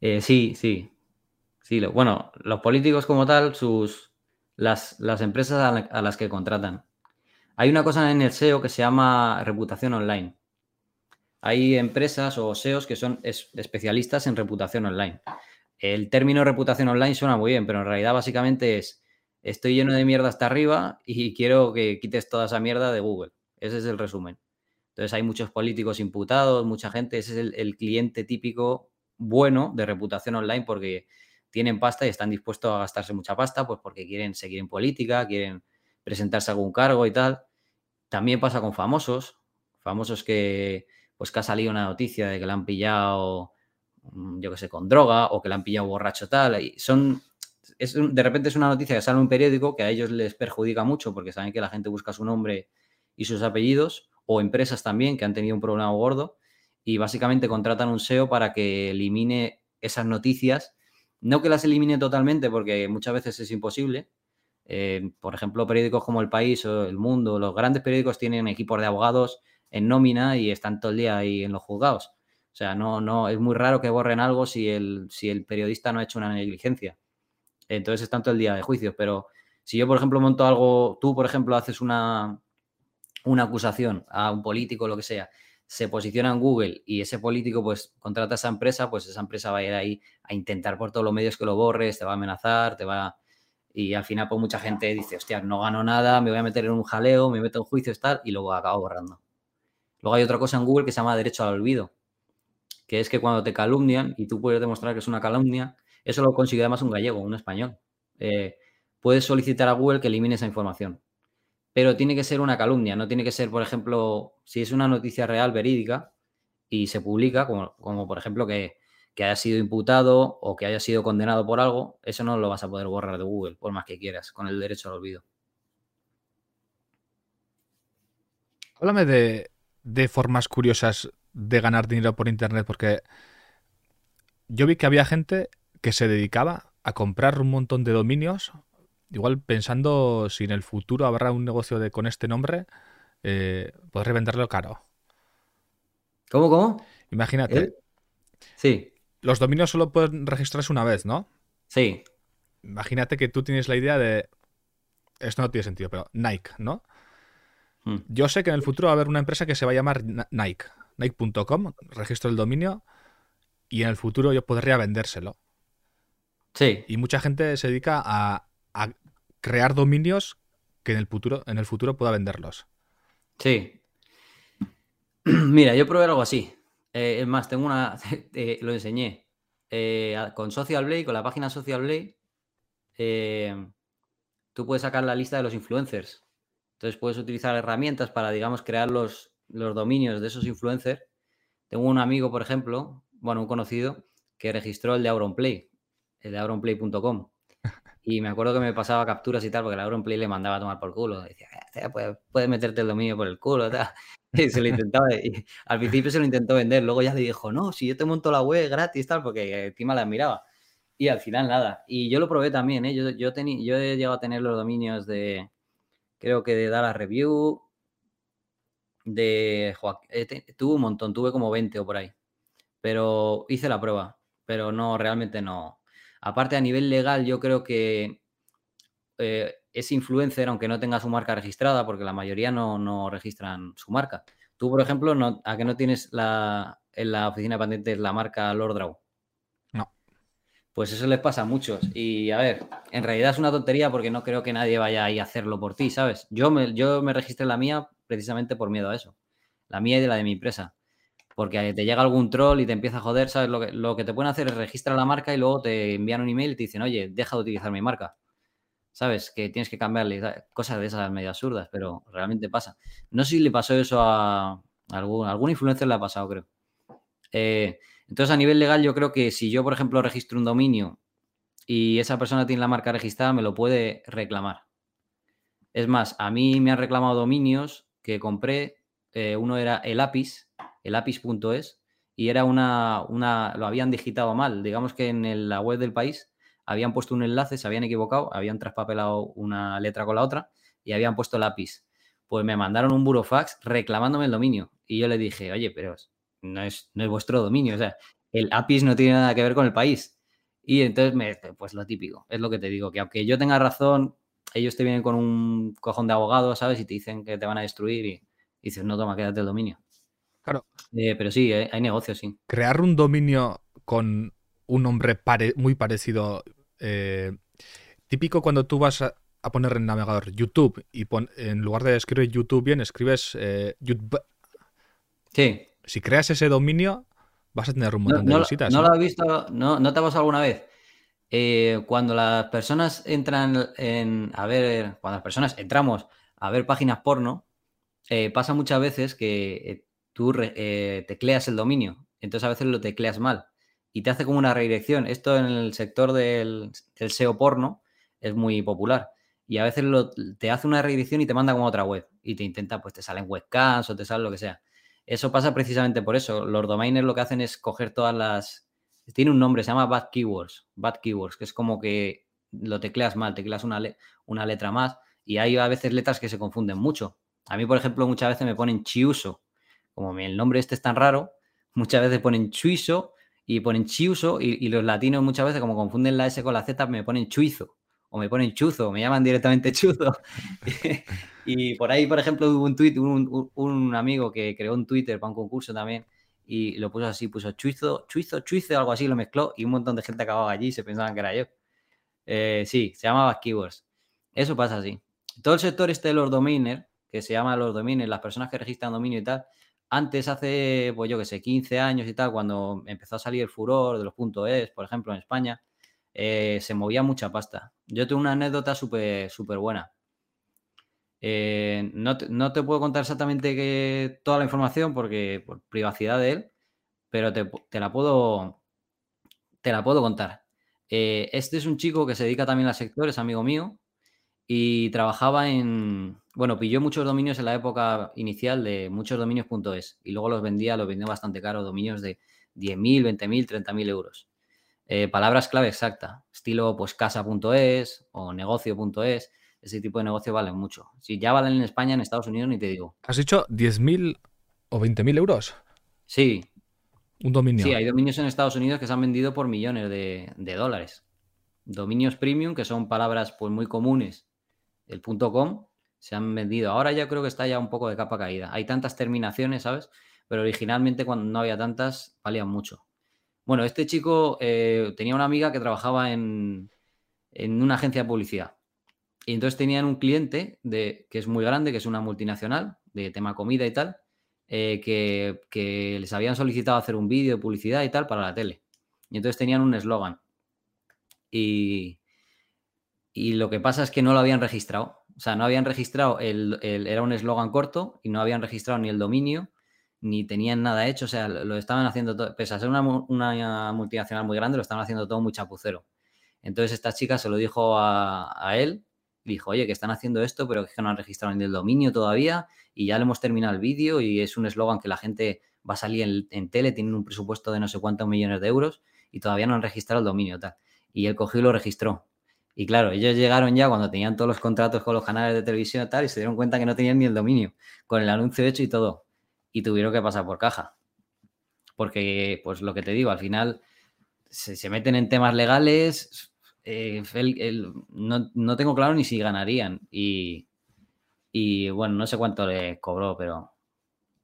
Speaker 2: Eh, sí, sí. Sí, bueno, los políticos como tal, sus las, las empresas a, las que contratan. Hay una cosa en el SEO que se llama reputación online. Hay empresas o SEOs que son especialistas en reputación online el término reputación online suena muy bien, pero en realidad básicamente es, estoy lleno de mierda hasta arriba y quiero que quites toda esa mierda de Google. Ese es el resumen. Entonces hay muchos políticos imputados, mucha gente, ese es el, cliente típico bueno de reputación online porque tienen pasta y están dispuestos a gastarse mucha pasta, pues porque quieren seguir en política, quieren presentarse a algún cargo y tal. También pasa con famosos, famosos que pues que ha salido una noticia de que le han pillado Mm, yo que sé, con droga o que le han pillado borracho tal. Y son, es, de repente es una noticia que sale en un periódico que a ellos les perjudica mucho porque saben que la gente busca su nombre y sus apellidos, o empresas también que han tenido un problema gordo y básicamente contratan un SEO para que elimine esas noticias. No que las elimine totalmente porque muchas veces es imposible. Eh, por ejemplo, periódicos como El País o El Mundo, los grandes periódicos tienen equipos de abogados en nómina y están todo el día ahí en los juzgados. O sea, no, no, es muy raro que borren algo si el, si el periodista no ha hecho una negligencia. Entonces es tanto el día de juicio. Pero si yo, por ejemplo, monto algo, tú, por ejemplo, haces una, una acusación a un político, lo que sea, se posiciona en Google y ese político pues contrata a esa empresa, pues esa empresa va a ir ahí a intentar por todos los medios que lo borres, te va a amenazar, te va... Y al final, pues mucha gente dice, hostia, no gano nada, me voy a meter en un jaleo, me meto en juicios, tal, y luego acabo borrando. Luego hay otra cosa en Google que se llama derecho al olvido, que es que cuando te calumnian y tú puedes demostrar que es una calumnia, eso lo consigue además un gallego, un español. Eh, puedes solicitar a Google que elimine esa información. Pero tiene que ser una calumnia, no tiene que ser, por ejemplo, si es una noticia real, verídica, y se publica, como, como por ejemplo que, que haya sido imputado o que haya sido condenado por algo, eso no lo vas a poder borrar de Google, por más que quieras, con el derecho al olvido.
Speaker 1: Háblame de, de formas curiosas de ganar dinero por internet, porque yo vi que había gente que se dedicaba a comprar un montón de dominios, igual pensando si en el futuro habrá un negocio de con este nombre, eh, podré venderlo caro.
Speaker 2: ¿Cómo, cómo?
Speaker 1: Imagínate.
Speaker 2: Sí.
Speaker 1: Los dominios solo pueden registrarse una vez, ¿no?
Speaker 2: Sí.
Speaker 1: Imagínate que tú tienes la idea de. Esto no tiene sentido, pero Nike, ¿no? Hmm. Yo sé que en el futuro va a haber una empresa que se va a llamar Nike, Nike.com, registro el dominio, y en el futuro yo podría vendérselo.
Speaker 2: Sí.
Speaker 1: Y mucha gente se dedica a, crear dominios que en el futuro, en el futuro pueda venderlos.
Speaker 2: Sí. [CLEARS THROAT] Mira, yo probé algo así. Eh, es más, tengo una. [LAUGHS] lo enseñé. Eh, con Social Blade, con la página Social Blade, eh, tú puedes sacar la lista de los influencers. Entonces puedes utilizar herramientas para, digamos, crear los, los dominios de esos influencers. Tengo un amigo, por ejemplo, bueno, un conocido, que registró el de Auronplay, el de auronplay.com. Y me acuerdo que me pasaba capturas y tal, porque el Auronplay le mandaba a tomar por culo. Decía, puedes, meterte el dominio por el culo. [LAUGHS] Y se lo intentaba. Al principio se lo intentó vender, luego ya le dijo, no, si yo te monto la web gratis, tal, porque encima la admiraba. Y al final nada. Y yo lo probé también, ¿eh? Yo, yo, yo he llegado a tener los dominios de, creo que de Dallas Review, de eh, tuve un montón, tuve como 20 o por ahí, pero hice la prueba, pero no, realmente no. Aparte a nivel legal yo creo que eh, es influencer aunque no tenga su marca registrada, porque la mayoría no, no registran su marca. Tú, por ejemplo, no, ¿a que no tienes la, en la oficina de patentes la marca Lord Draw? Pues eso les pasa a muchos. Y a ver, en realidad es una tontería porque no creo que nadie vaya ahí a hacerlo por ti, ¿sabes? Yo me, yo me registré la mía precisamente por miedo a eso. La mía y de la de mi empresa. Porque te llega algún troll y te empieza a joder, ¿sabes? Lo que, lo que te pueden hacer es registrar la marca y luego te envían un email y te dicen, oye, deja de utilizar mi marca. ¿Sabes? Que tienes que cambiarle cosas de esas medio absurdas, pero realmente pasa. No sé si le pasó eso a algún, algún influencer le ha pasado, creo. Eh, entonces, a nivel legal, yo creo que si yo, por ejemplo, registro un dominio y esa persona tiene la marca registrada, me lo puede reclamar. Es más, a mí me han reclamado dominios que compré. Eh, uno era el APIS, el apis.es, y era una, una, lo habían digitado mal. Digamos que en la web del país habían puesto un enlace, se habían equivocado, habían traspapelado una letra con la otra y habían puesto el APIS. Pues me mandaron un burofax reclamándome el dominio. Y yo le dije, oye, pero no es, no es vuestro dominio. O sea, el APIS no tiene nada que ver con el país. Y entonces, me, pues lo típico, es lo que te digo, que aunque yo tenga razón, ellos te vienen con un cojón de abogado, ¿sabes? Y te dicen que te van a destruir y, dices, no, toma, quédate el dominio.
Speaker 1: Claro.
Speaker 2: Eh, pero sí, eh, hay negocios, sí.
Speaker 1: Crear un dominio con un nombre muy parecido, eh, típico cuando tú vas a, poner en el navegador YouTube y en lugar de escribir YouTube bien, escribes YouTube.
Speaker 2: Sí
Speaker 1: si creas ese dominio, vas a tener un montón de visitas.
Speaker 2: No, lo has visto, no, no te ha pasado alguna vez. Eh, cuando las personas entran en, a ver, cuando las personas entramos a ver páginas porno, eh, pasa muchas veces que eh, tú tecleas el dominio, entonces a veces lo tecleas mal y te hace como una redirección. Esto en el sector del, SEO porno es muy popular y a veces te hace una redirección y te manda como otra web y te intenta, pues te salen webcams o te sale lo que sea. Eso pasa precisamente por eso. Los domainers lo que hacen es coger todas las... Tiene un nombre, se llama bad keywords. Bad keywords, que es como que lo tecleas mal, tecleas una, una letra más y hay a veces letras que se confunden mucho. A mí, por ejemplo, muchas veces me ponen chiuso. Como el nombre este es tan raro, muchas veces ponen chuiso y ponen chiuso y, y, los latinos muchas veces como confunden la S con la Z me ponen chuizo o me ponen chuzo, me llaman directamente chuzo. [LAUGHS] y por ahí, por ejemplo, hubo un tweet, un, un, amigo que creó un Twitter para un concurso también y lo puso así, puso chuizo, chuizo, chuizo, algo así, lo mezcló y un montón de gente acababa allí y se pensaban que era yo. Eh, sí, se llamaba Keywords. Eso pasa así. Todo el sector este de los dominers, que se llama los dominers, las personas que registran dominio y tal, antes, hace, pues yo que sé, 15 años y tal, cuando empezó a salir el furor de los .es, por ejemplo, en España, eh, se movía mucha pasta. Yo tengo una anécdota súper súper buena. Eh, no, te, puedo contar exactamente toda la información porque por privacidad de él, pero te, la puedo te la puedo contar. Eh, este es un chico que se dedica también al sector, es amigo mío y trabajaba en, bueno, pilló muchos dominios en la época inicial de muchos dominios.es y luego los vendía, los vendió bastante caro, dominios de 10.000, 20.000, 30.000 euros. Eh, palabras clave exacta, estilo pues casa.es o negocio.es, ese tipo de negocio valen mucho. Si ya valen en España, en Estados Unidos, ni te digo.
Speaker 1: ¿Has dicho 10.000 o 20.000 euros?
Speaker 2: Sí.
Speaker 1: Un dominio.
Speaker 2: Sí, hay dominios en Estados Unidos que se han vendido por millones de, de dólares. Dominios premium, que son palabras pues muy comunes el .com se han vendido. Ahora ya creo que está ya un poco de capa caída. Hay tantas terminaciones, ¿sabes? Pero originalmente cuando no había tantas, valían mucho. Bueno, este chico eh, tenía una amiga que trabajaba en, una agencia de publicidad. Y entonces tenían un cliente de, que es muy grande, que es una multinacional de tema comida y tal, eh, que, que, les habían solicitado hacer un vídeo de publicidad y tal para la tele. Y entonces tenían un eslogan. Y, y lo que pasa es que no lo habían registrado. O sea, no habían registrado, el, era un eslogan corto y no habían registrado ni el dominio, ni tenían nada hecho. O sea, lo estaban haciendo todo, pese a ser una, multinacional muy grande, lo estaban haciendo todo muy chapucero. Entonces esta chica se lo dijo a, él, le dijo, oye, que están haciendo esto, pero que no han registrado ni el dominio todavía y ya le hemos terminado el vídeo y es un eslogan que la gente va a salir en, en, tele, tienen un presupuesto de no sé cuántos millones de euros y todavía no han registrado el dominio tal. Y él cogió y lo registró. Y claro, ellos llegaron ya cuando tenían todos los contratos con los canales de televisión y tal, y se dieron cuenta que no tenían ni el dominio, con el anuncio hecho y todo. Y tuvieron que pasar por caja. Porque, pues lo que te digo, al final se, meten en temas legales. Eh, no, tengo claro ni si ganarían. Y, bueno, no sé cuánto le cobró, pero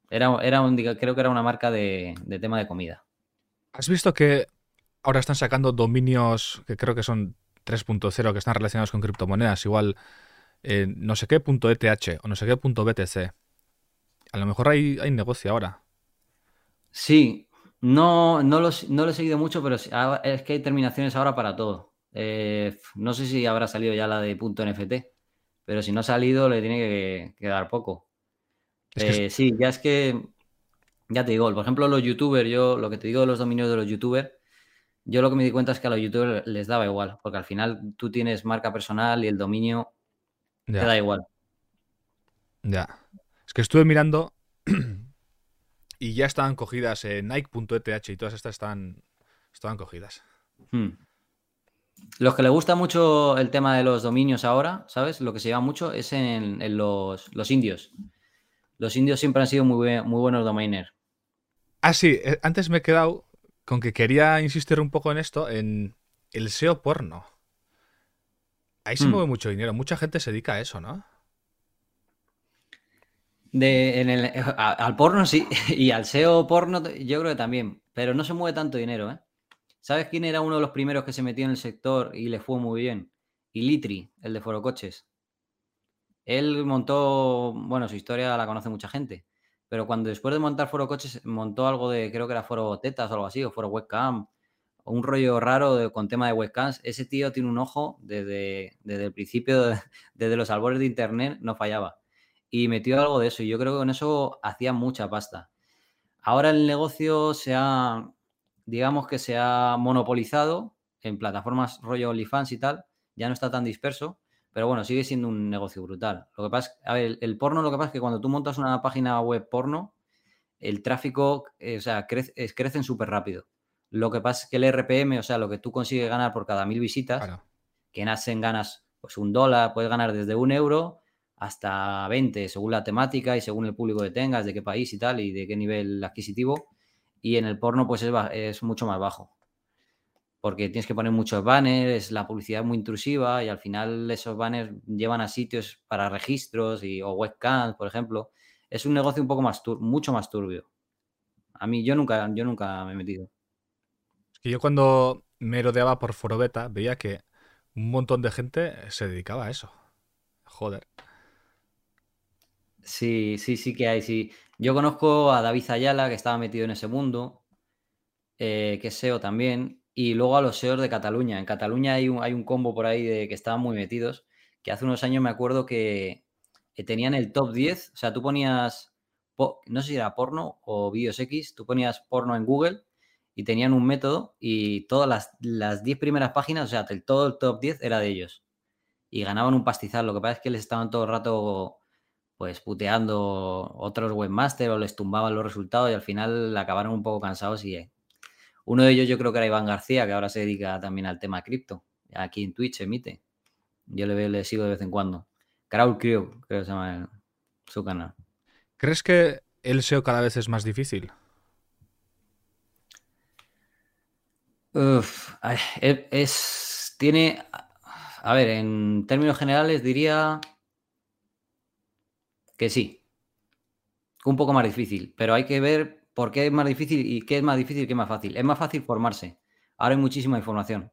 Speaker 2: era, era un, creo que era una marca de, de tema de comida.
Speaker 1: ¿Has visto que ahora están sacando dominios que creo que son 3.0 que están relacionados con criptomonedas, igual eh, no sé qué punto ETH o no sé qué punto BTC. A lo mejor hay, hay negocio ahora.
Speaker 2: Sí, no, no, lo, no lo he seguido mucho, pero es que hay terminaciones ahora para todo. Eh, no sé si habrá salido ya la de punto .nft, pero si no ha salido le tiene que, dar poco. Eh, sí, ya es que, ya te digo, por ejemplo los youtubers, yo lo que te digo de los dominios de los youtubers, yo lo que me di cuenta es que a los youtubers les daba igual, porque al final tú tienes marca personal y el dominio te da igual.
Speaker 1: Ya. Es que estuve mirando [CLEARS THROAT] y ya estaban cogidas en Nike.eth y todas estas están, estaban cogidas. Hmm.
Speaker 2: Los que le gusta mucho el tema de los dominios ahora, ¿sabes? Lo que se lleva mucho es en, los, indios. Los indios siempre han sido muy, muy buenos domainers.
Speaker 1: Ah, sí, eh, antes me he quedado con que quería insistir un poco en esto, en el SEO porno. Ahí se hmm. mueve mucho dinero, mucha gente se dedica a eso, ¿no?
Speaker 2: De, al porno sí, [LAUGHS] y al SEO porno yo creo que también, pero no se mueve tanto dinero, ¿eh? ¿Sabes quién era uno de los primeros que se metió en el sector y le fue muy bien? Ilitri, el de Forocoches. Él montó, bueno, su historia la conoce mucha gente pero cuando después de montar Foro Coches montó algo de, creo que era Foro Tetas o algo así, o Foro Webcam, o un rollo raro con tema de webcams, ese tío tiene un ojo desde, desde el principio, [LAUGHS] desde los albores de Internet, no fallaba. Y metió algo de eso, y yo creo que con eso hacía mucha pasta. Ahora el negocio se ha, digamos que se ha monopolizado en plataformas rollo OnlyFans y tal, ya no está tan disperso, pero bueno, sigue siendo un negocio brutal. Lo que pasa es, a ver, el porno lo que pasa es que cuando tú montas una página web porno, el tráfico, eh, o sea, crece, crecen súper rápido. Lo que pasa es que el RPM, o sea, lo que tú consigues ganar por cada mil visitas, que nacen ganas pues un dólar, puedes ganar desde un euro hasta 20, según la temática y según el público que tengas, de qué país y tal, y de qué nivel adquisitivo. Y en el porno, pues es, es mucho más bajo porque tienes que poner muchos banners, la publicidad es muy intrusiva y al final esos banners llevan a sitios para registros y, o webcams, por ejemplo. Es un negocio un poco más mucho más turbio. A mí yo nunca, yo nunca me he metido.
Speaker 1: Es que yo cuando me rodeaba por Forobeta veía que un montón de gente se dedicaba a eso. Joder.
Speaker 2: Sí, sí, sí que hay, sí. Yo conozco a David Ayala, que estaba metido en ese mundo, eh, que es SEO también, y luego a los SEOs de Cataluña. En Cataluña hay un, hay un combo por ahí de que estaban muy metidos, que hace unos años me acuerdo que, tenían el top 10, o sea, tú ponías, no sé si era porno o vídeos X, tú ponías porno en Google y tenían un método y todas las, las 10 primeras páginas, o sea, todo el top 10 era de ellos. Y ganaban un pastizal. Lo que pasa es que les estaban todo el rato pues puteando otros webmasters o les tumbaban los resultados y al final acabaron un poco cansados y eh, uno de ellos yo creo que era Iván García, que ahora se dedica también al tema cripto. Aquí en Twitch emite. Yo le, le sigo de vez en cuando. Crowd Crew, creo que se llama su canal.
Speaker 1: ¿Crees que el SEO cada vez es más difícil?
Speaker 2: Uf, es, tiene, a ver, en términos generales diría que sí. Un poco más difícil, pero hay que ver por qué es más difícil y qué es más difícil y qué es más fácil. Es más fácil formarse. Ahora hay muchísima información.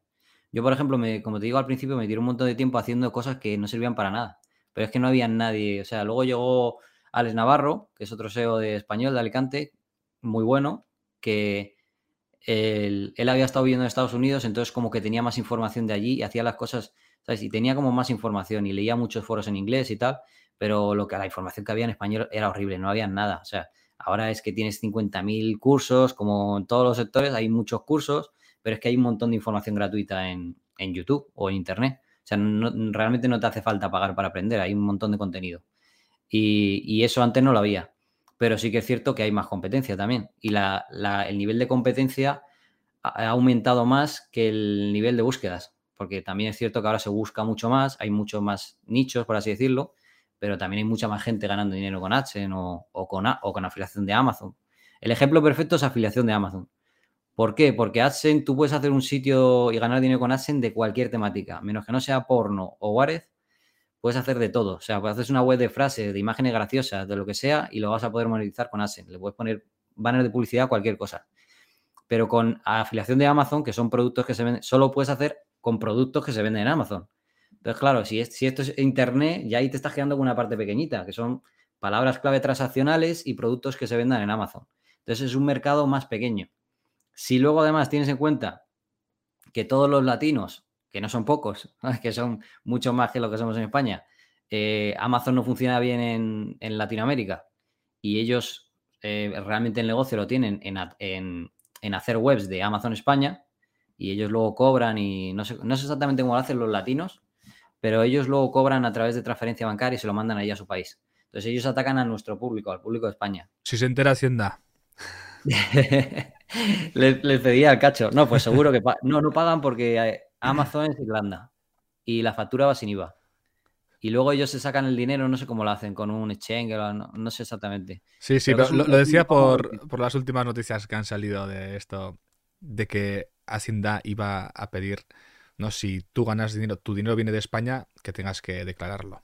Speaker 2: Yo, por ejemplo, me, como te digo al principio, me tiré un montón de tiempo haciendo cosas que no servían para nada. Pero es que no había nadie. O sea, luego llegó Alex Navarro, que es otro SEO de español de Alicante, muy bueno, que él, había estado viviendo en Estados Unidos, entonces como que tenía más información de allí y hacía las cosas, ¿sabes? Y tenía como más información y leía muchos foros en inglés y tal, pero lo que la información que había en español era horrible, no había nada. O sea, ahora es que tienes 50.000 cursos, como en todos los sectores hay muchos cursos, pero es que hay un montón de información gratuita en, YouTube o en Internet. O sea, realmente no te hace falta pagar para aprender, hay un montón de contenido. Y, eso antes no lo había pero sí que es cierto que hay más competencia también. Y el nivel de competencia ha aumentado más que el nivel de búsquedas, porque también es cierto que ahora se busca mucho más, hay muchos más nichos, por así decirlo, pero también hay mucha más gente ganando dinero con AdSense o, con, o con afiliación de Amazon. El ejemplo perfecto es afiliación de Amazon. ¿Por qué? Porque AdSense, tú puedes hacer un sitio y ganar dinero con AdSense de cualquier temática, menos que no sea porno o Warez, puedes hacer de todo. O sea, puedes hacer una web de frases, de imágenes graciosas, de lo que sea, y lo vas a poder monetizar con AdSense. Le puedes poner banner de publicidad, cualquier cosa. Pero con afiliación de Amazon, que son productos que se venden, solo puedes hacer con productos que se venden en Amazon. Entonces, claro, si, si esto es Internet, ya ahí te estás quedando con una parte pequeñita, que son palabras clave transaccionales y productos que se vendan en Amazon. Entonces, es un mercado más pequeño. Si luego además tienes en cuenta que todos los latinos que no son pocos, [LAUGHS] que son mucho más que lo que somos en España, eh, Amazon no funciona bien en, Latinoamérica y ellos eh, realmente el negocio lo tienen en, hacer webs de Amazon España y ellos luego cobran y no no sé exactamente cómo lo hacen los latinos, pero ellos luego cobran a través de transferencia bancaria y se lo mandan allá a su país. Entonces ellos atacan a nuestro público, al público de España.
Speaker 1: Si se entera Hacienda. [LAUGHS]
Speaker 2: les, les, pedía el cacho. No, pues seguro que... no, no pagan porque eh, Amazon es Irlanda y la factura va sin IVA. Y luego ellos se sacan el dinero, no sé cómo lo hacen, con un exchange, no, no sé exactamente.
Speaker 1: Sí, sí, pero, lo, decía por, las últimas noticias que han salido de esto, de que Hacienda iba a pedir, no si tú ganas dinero, tu dinero viene de España, que tengas que declararlo.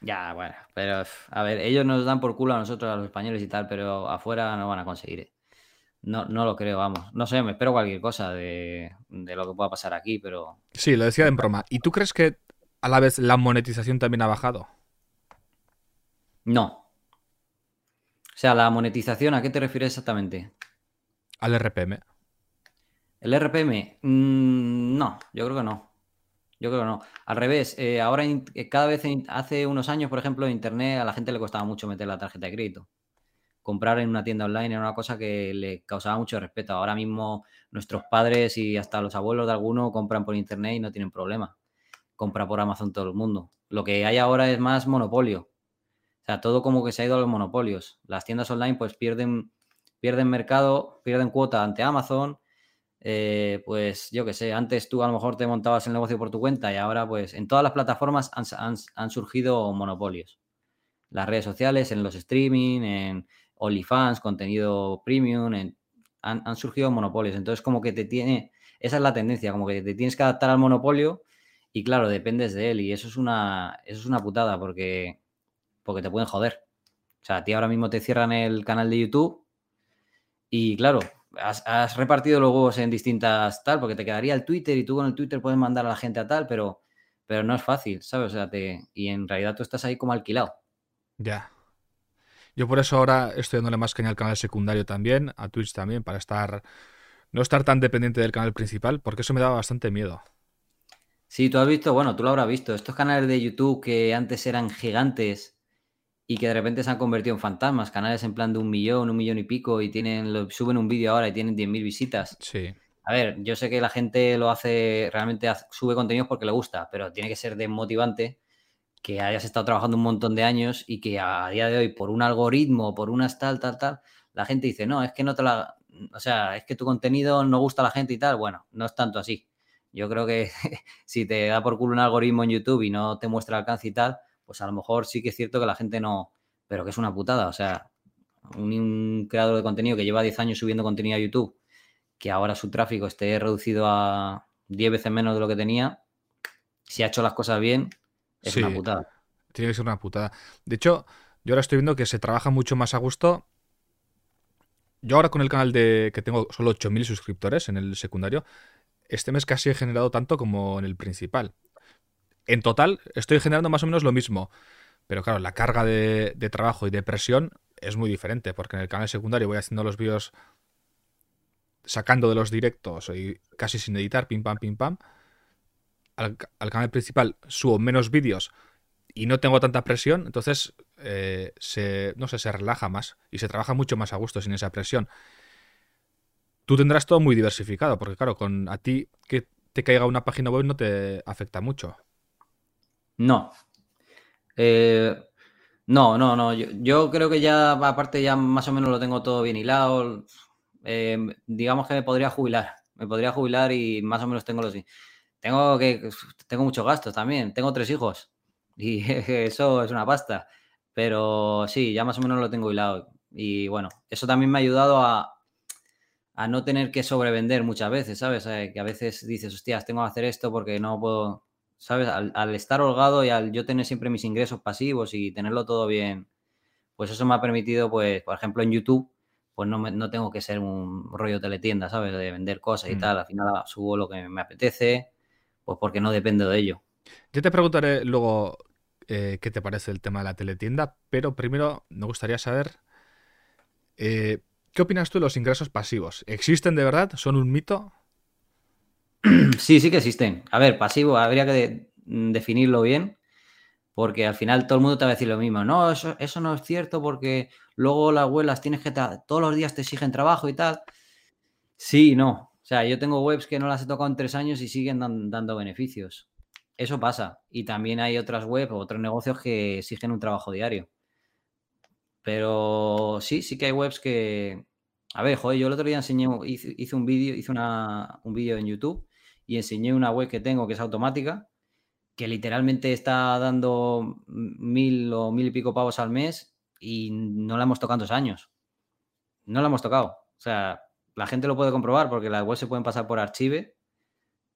Speaker 2: Ya, bueno, pero a ver, ellos nos dan por culo a nosotros, a los españoles y tal, pero afuera no van a conseguir. ¿eh? No, no lo creo, vamos. No sé, me espero cualquier cosa de, lo que pueda pasar aquí, pero.
Speaker 1: Sí, lo decía en broma. ¿Y tú crees que a la vez la monetización también ha bajado?
Speaker 2: No. O sea, la monetización, ¿a qué te refieres exactamente?
Speaker 1: Al RPM.
Speaker 2: ¿El RPM? Mm, no, yo creo que no. Yo creo que no. Al revés, eh, ahora eh, cada vez, hace unos años, por ejemplo, en Internet a la gente le costaba mucho meter la tarjeta de crédito comprar en una tienda online era una cosa que le causaba mucho respeto. Ahora mismo nuestros padres y hasta los abuelos de alguno compran por internet y no tienen problema. Compra por Amazon todo el mundo. Lo que hay ahora es más monopolio. O sea, todo como que se ha ido a los monopolios. Las tiendas online pues pierden, pierden mercado, pierden cuota ante Amazon. Eh, pues yo qué sé, antes tú a lo mejor te montabas el negocio por tu cuenta y ahora pues en todas las plataformas han, han surgido monopolios. Las redes sociales, en los streaming, en, OnlyFans, contenido premium, han, surgido monopolios. Entonces, como que te tiene, esa es la tendencia, como que te tienes que adaptar al monopolio y claro, dependes de él. Y eso es una, eso es una putada porque, porque te pueden joder. O sea, a ti ahora mismo te cierran el canal de YouTube y claro, has, repartido los huevos en distintas tal, porque te quedaría el Twitter y tú con el Twitter puedes mandar a la gente a tal, pero, pero no es fácil, ¿sabes? O sea, te, y en realidad tú estás ahí como alquilado.
Speaker 1: Ya. Yo por eso ahora estoy dándole más caña al canal secundario también, a Twitch también, para estar no estar tan dependiente del canal principal, porque eso me daba bastante miedo.
Speaker 2: Sí, tú has visto, bueno, tú lo habrás visto, estos canales de YouTube que antes eran gigantes y que de repente se han convertido en fantasmas, canales en plan de un millón, un millón y pico y tienen lo, suben un vídeo ahora y tienen 10.000 visitas.
Speaker 1: Sí.
Speaker 2: A ver, yo sé que la gente lo hace, realmente sube contenidos porque le gusta, pero tiene que ser desmotivante que hayas estado trabajando un montón de años y que a día de hoy, por un algoritmo, por unas tal, tal, tal, la gente dice, no, es que no te la. O sea, es que tu contenido no gusta a la gente y tal. Bueno, no es tanto así. Yo creo que [LAUGHS] si te da por culo un algoritmo en YouTube y no te muestra alcance y tal, pues a lo mejor sí que es cierto que la gente no. Pero que es una putada. O sea, un, creador de contenido que lleva 10 años subiendo contenido a YouTube, que ahora su tráfico esté reducido a 10 veces menos de lo que tenía, si ha hecho las cosas bien, es una putada.
Speaker 1: Tiene que ser una putada. De hecho, yo ahora estoy viendo que se trabaja mucho más a gusto. Yo ahora con el canal de que tengo solo 8.000 suscriptores en el secundario, este mes casi he generado tanto como en el principal. En total estoy generando más o menos lo mismo. Pero claro, la carga de, trabajo y de presión es muy diferente, porque en el canal secundario voy haciendo los vídeos sacando de los directos y casi sin editar, pim pam, pim pam al, canal principal subo menos vídeos y no tengo tanta presión, entonces eh, se, no sé, se relaja más y se trabaja mucho más a gusto sin esa presión. Tú tendrás todo muy diversificado, porque claro, con a ti que te caiga una página web no te afecta mucho.
Speaker 2: No. Eh, no, no, no. Yo, creo que ya, aparte, ya más o menos lo tengo todo bien hilado. Eh, digamos que me podría jubilar. Me podría jubilar y más o menos tengo los tengo que tengo muchos gastos también, tengo tres hijos [LAUGHS] y eso es una pasta, pero sí, ya más o menos lo tengo hilado y bueno, eso también me ha ayudado a, no tener que sobrevender muchas veces, ¿sabes? Eh, que a veces dices, hostias, tengo que hacer esto porque no puedo, ¿sabes? Al, estar holgado y al yo tener siempre mis ingresos pasivos y tenerlo todo bien, pues eso me ha permitido, pues, por ejemplo, en YouTube, pues no, no tengo que ser un rollo teletienda, ¿sabes? De vender cosas y mm. tal, al final subo lo que me apetece, pues porque no depende de ello.
Speaker 1: Yo te preguntaré luego eh, qué te parece el tema de la teletienda, pero primero me gustaría saber eh, qué opinas tú de los ingresos pasivos. ¿Existen de verdad? ¿Son un mito? [CLEARS THROAT]
Speaker 2: Sí, sí que existen. A ver, pasivo, habría que definirlo bien, porque al final todo el mundo te va a decir lo mismo. No, eso, no es cierto porque luego las abuelas tienes que todos los días te exigen trabajo y tal. Sí, no. O sea, yo tengo webs que no las he tocado en tres años y siguen dando beneficios. Eso pasa. Y también hay otras webs o otros negocios que exigen un trabajo diario. Pero sí, sí que hay webs que. A ver, joder, yo el otro día enseñé, hice, un vídeo, hice un vídeo en YouTube y enseñé una web que tengo que es automática, que literalmente está dando mil o mil y pico pavos al mes y no la hemos tocado en dos años. No la hemos tocado. O sea, la gente lo puede comprobar porque las webs se pueden pasar por archive,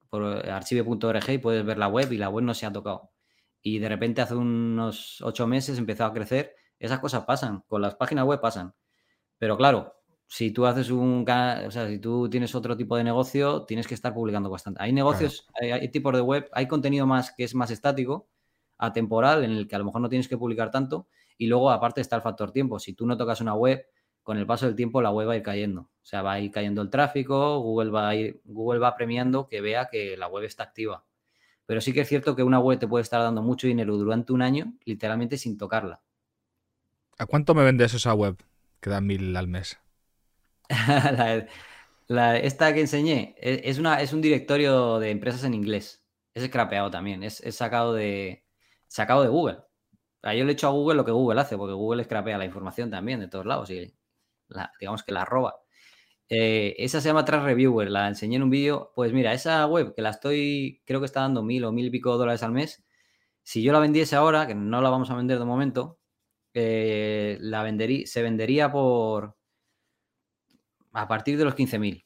Speaker 2: por archive.org y puedes ver la web y la web no se ha tocado. Y de repente hace unos ocho meses empezó a crecer. Esas cosas pasan, con las páginas web pasan. Pero claro, si tú haces un o sea, si tú tienes otro tipo de negocio, tienes que estar publicando bastante. Hay negocios, hay, tipos de web, hay contenido más que es más estático, atemporal, en el que a lo mejor no tienes que publicar tanto. Y luego, aparte, está el factor tiempo. Si tú no tocas una web, con el paso del tiempo la web va a ir cayendo. O sea, va a ir cayendo el tráfico, Google va a ir, Google va premiando que vea que la web está activa. Pero sí que es cierto que una web te puede estar dando mucho dinero durante un año, literalmente sin tocarla.
Speaker 1: ¿A cuánto me vendes esa web que da mil al mes? [LAUGHS]
Speaker 2: esta que enseñé e, es, una, es un directorio de empresas en inglés. Es scrapeado también, es, sacado, de, sacado de Google. yo le echo a Google lo que Google hace, porque Google scrapea la información también de todos lados y digamos que la roba. Eh, esa se llama Trash Reviewer, la enseñé en un vídeo. Pues mira, esa web que la estoy, creo que está dando mil o mil y pico dólares al mes. Si yo la vendiese ahora, que no la vamos a vender de momento, eh, la vendería, se vendería por a partir de los 15.000.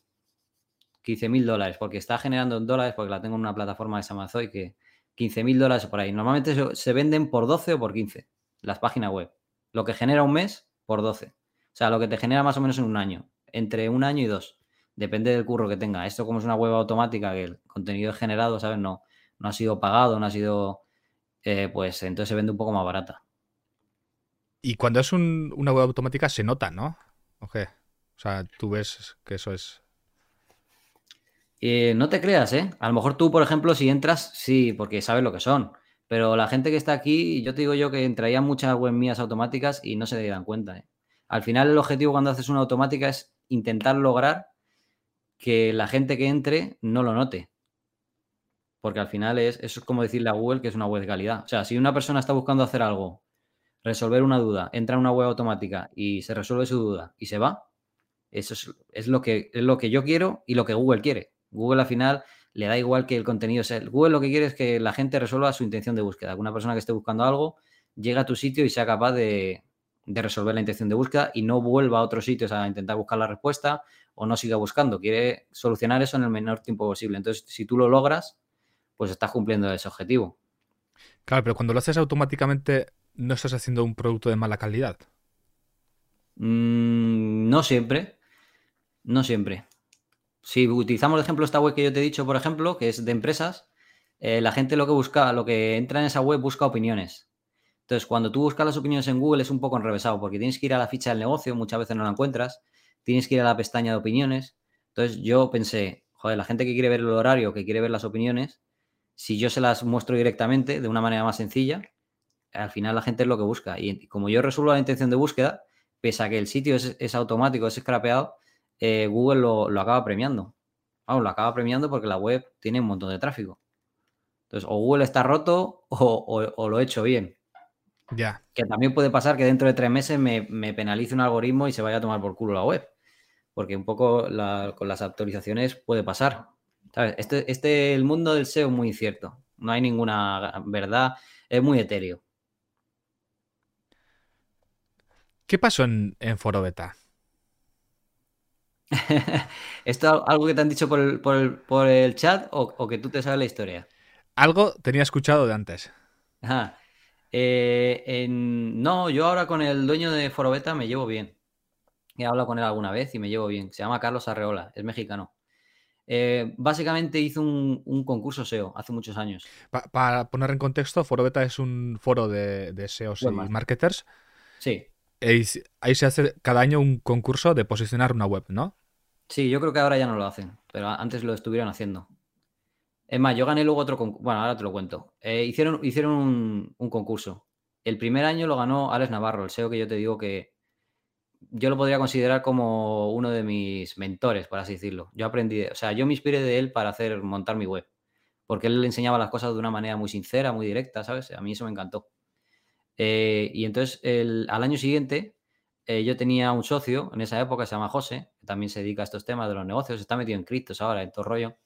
Speaker 2: 15.000 dólares, porque está generando en dólares, porque la tengo en una plataforma de Amazon que 15.000 dólares por ahí. Normalmente se venden por 12 o por 15 las páginas web. Lo que genera un mes por 12. O sea, lo que te genera más o menos en un año, entre un año y dos. Depende del curro que tenga. Esto como es una web automática que el contenido es generado, ¿sabes? No, no ha sido pagado, no ha sido... Eh, pues entonces se vende un poco más barata.
Speaker 1: Y cuando es una web automática se nota, ¿no? ¿O O sea, tú ves que eso es...
Speaker 2: Eh, no te creas, ¿eh? A lo mejor tú, por ejemplo, si entras, sí, porque sabes lo que son. Pero la gente que está aquí, yo te digo yo que entraría muchas web mías automáticas y no se dan cuenta. ¿eh? Al final el objetivo cuando haces una automática es intentar lograr que la gente que entre no lo note. Porque al final es, eso es como decirle a Google que es una web de calidad. O sea, si una persona está buscando hacer algo, resolver una duda, entra en una web automática y se resuelve su duda y se va, eso es, lo, que, es lo que yo quiero y lo que Google quiere. Google al final le da igual que el contenido sea. Google lo que quiere es que la gente resuelva su intención de búsqueda. Una persona que esté buscando algo llega a tu sitio y sea capaz de, resolver la intención de búsqueda y no vuelva a otros sitios a intentar buscar la respuesta o no siga buscando. Quiere solucionar eso en el menor tiempo posible. Entonces, si tú lo logras, pues estás cumpliendo ese objetivo.
Speaker 1: Claro, pero cuando lo haces automáticamente, ¿no estás haciendo un producto de mala calidad?
Speaker 2: Mm, no siempre. No siempre si utilizamos el ejemplo esta web que yo te he dicho, por ejemplo, que es de empresas, eh, la gente lo que busca, lo que entra en esa web busca opiniones. Entonces, cuando tú buscas las opiniones en Google es un poco enrevesado, porque tienes que ir a la ficha del negocio, muchas veces no la encuentras, tienes que ir a la pestaña de opiniones. Entonces, yo pensé, joder, la gente que quiere ver el horario, que quiere ver las opiniones, si yo se las muestro directamente de una manera más sencilla, al final la gente es lo que busca. Y como yo resuelvo la intención de búsqueda, pese a que el sitio es, es automático, es scrapeado, eh, Google lo, acaba premiando. Vamos, lo acaba premiando porque la web tiene un montón de tráfico. Entonces, o Google está roto [LAUGHS] o, lo he hecho bien.
Speaker 1: Ya.
Speaker 2: Que también puede pasar que dentro de tres meses me, penalice un algoritmo y se vaya a tomar por culo la web. Porque un poco con las actualizaciones puede pasar. Este, este, el mundo del SEO es muy incierto. No hay ninguna verdad. Es muy etéreo.
Speaker 1: ¿Qué pasó en, en Foro Beta? [LAUGHS]
Speaker 2: ¿Esto algo que te han dicho por el, chat o, que tú te sabes la historia?
Speaker 1: Algo tenía escuchado de antes.
Speaker 2: Eh, no, yo ahora con el dueño de Forobeta me llevo bien. He hablado con él alguna vez y me llevo bien. Se llama Carlos Arreola, es mexicano. Eh, básicamente hizo un, concurso SEO hace muchos años.
Speaker 1: para poner en contexto, Forobeta es un foro de, de SEOs y marketers.
Speaker 2: Sí.
Speaker 1: Ahí se hace cada año un concurso de posicionar una web, ¿no?
Speaker 2: Sí, yo creo que ahora ya no lo hacen, pero antes lo estuvieron haciendo. Es más, yo gané luego otro concurso. Bueno, ahora te lo cuento. Eh, hicieron hicieron un, concurso. El primer año lo ganó Alex Navarro, el SEO que yo te digo que yo lo podría considerar como uno de mis mentores, por así decirlo. Yo aprendí, o sea, yo me inspiré de él para hacer montar mi web, porque él le enseñaba las cosas de una manera muy sincera, muy directa, ¿sabes? A mí eso me encantó. Eh, y entonces al año siguiente eh, yo tenía un socio en esa época, se llama José, también se dedica a estos temas de los negocios, está metido en criptos ahora, en todo rollo.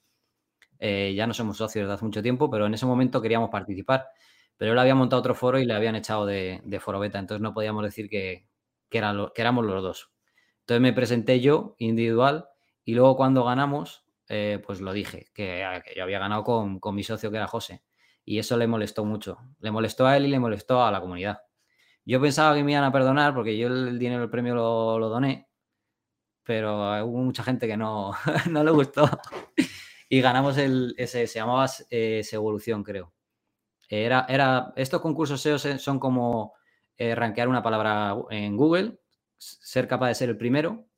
Speaker 2: Eh, ya no somos socios desde hace mucho tiempo, pero en ese momento queríamos participar. Pero él había montado otro foro y le habían echado de, foro beta, entonces no podíamos decir que, que, que éramos los dos. Entonces me presenté yo individual y luego cuando ganamos, pues lo dije, que, yo había ganado con, con mi socio que era José. Y eso le molestó mucho. Le molestó a él y le molestó a la comunidad. Yo pensaba que me iban a perdonar porque yo el dinero del premio lo, doné, pero hubo mucha gente que no, [LAUGHS] no le gustó. y ganamos el, ese, se llamaba eh, Evolución, creo. Era, era, estos concursos SEO son como eh, rankear una palabra en Google, ser capaz de ser el primero.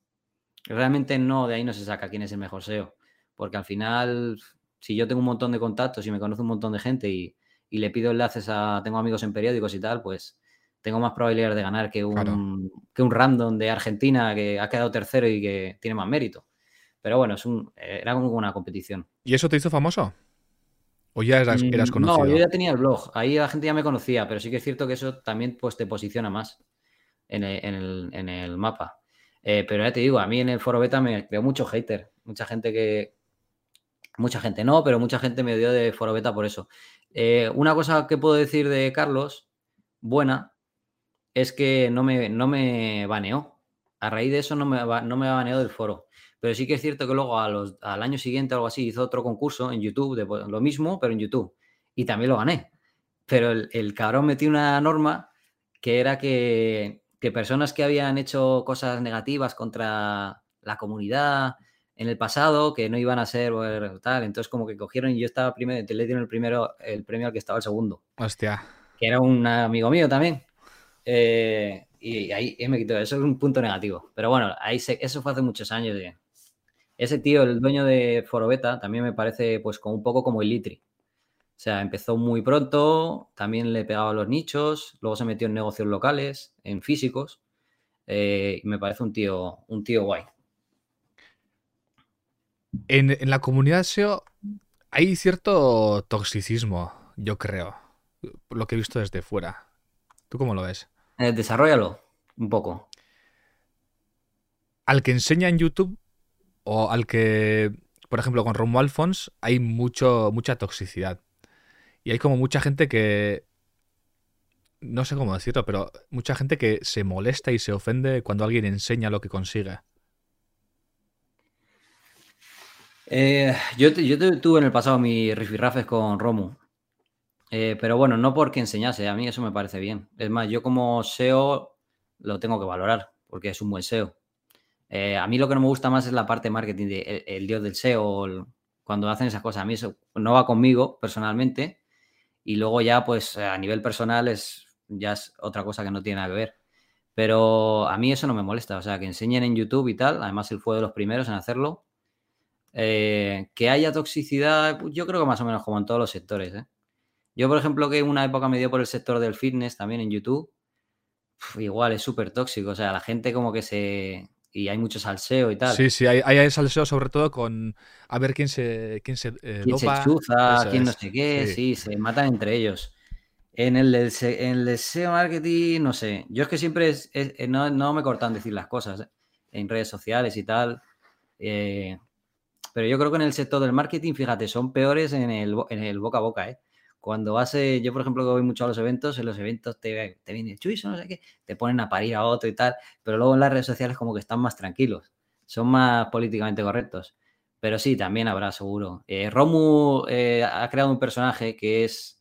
Speaker 2: Realmente no, de ahí no se saca quién es el mejor SEO, porque al final si yo tengo un montón de contactos y me conoce un montón de gente y, le pido enlaces a, tengo amigos en periódicos y tal, pues tengo más probabilidades de ganar que un, que un random de Argentina que ha quedado tercero y que tiene más mérito. Pero bueno, es un, era como una competición.
Speaker 1: ¿Y eso te hizo famoso? ¿O ya eras, mm, eras conocido?
Speaker 2: No, yo ya tenía el blog. Ahí la gente ya me conocía, pero sí que es cierto que eso también pues, te posiciona más en el, mapa. Eh, pero ya te digo, a mí en el foro beta me creó mucho hater. Mucha gente que, Mucha gente no, pero mucha gente me dio de foro beta por eso. Eh, una cosa que puedo decir de Carlos, buena, es que no me, no me baneó. A raíz de eso no me, no me baneó del foro. Pero sí que es cierto que luego al año siguiente o algo así hizo otro concurso en YouTube, de lo mismo, pero en YouTube. Y también lo gané. Pero el, cabrón metió una norma que era que, que personas que habían hecho cosas negativas contra la comunidad, en el pasado que no iban a ser tal. Entonces, como que cogieron y yo estaba primero, le dieron el primero, el premio al que estaba el segundo.
Speaker 1: Hostia.
Speaker 2: Que era un amigo mío también. Eh, y ahí me quitó. Eso es un punto negativo. Pero bueno, ahí eso fue hace muchos años. Ese tío, el dueño de Forobeta, también me parece pues como un poco como el Litri. O sea, empezó muy pronto, también le pegaba los nichos, luego se metió en negocios locales, en físicos. Eh, y me parece un tío, un tío guay.
Speaker 1: En, la comunidad SEO hay cierto toxicismo, yo creo, lo que he visto desde fuera. ¿Tú cómo lo ves?
Speaker 2: Eh, desarrollalo un poco.
Speaker 1: Al que enseña en YouTube o al que, por ejemplo, con Romo Alfons hay mucho, mucha toxicidad. Y hay como mucha gente que... No sé cómo decirlo, pero mucha gente que se molesta y se ofende cuando alguien enseña lo que consigue.
Speaker 2: Eh, yo, yo tuve en el pasado mis rifirrafes con Romu. Eh, pero bueno, no porque enseñase, a mí eso me parece bien. Es más, yo como SEO lo tengo que valorar, porque es un buen SEO. Eh, a mí lo que no me gusta más es la parte de marketing, el, dios del SEO, cuando hacen esas cosas. A mí eso no va conmigo personalmente. Y luego ya, pues a nivel personal, es ya es otra cosa que no tiene nada que ver. Pero a mí eso no me molesta. O sea, que enseñen en YouTube y tal. Además, él fue de los primeros en hacerlo. Eh, que haya toxicidad, yo creo que más o menos como en todos los sectores. ¿eh? Yo, por ejemplo, que una época me dio por el sector del fitness también en YouTube, igual es súper tóxico. O sea, la gente como que se... Y hay mucho salseo y tal.
Speaker 1: Sí, sí, hay, hay salseo sobre todo con a ver quién se quién se,
Speaker 2: eh, ¿Quién se chuza, quién no sé qué, sí. se matan entre ellos. En el, en el SEO marketing, no sé. Yo es que siempre no, no, me cortan decir las cosas en redes sociales y tal. Eh, pero yo creo que en el sector del marketing, fíjate, son peores en el, en el boca a boca, ¿eh? Cuando hace, yo por ejemplo que voy mucho a los eventos, en los eventos te, te vienen chuiso, no sé qué, te ponen a parir a otro y tal, pero luego en las redes sociales como que están más tranquilos, son más políticamente correctos. Pero sí, también habrá, seguro. Eh, Romu eh, ha creado un personaje que es.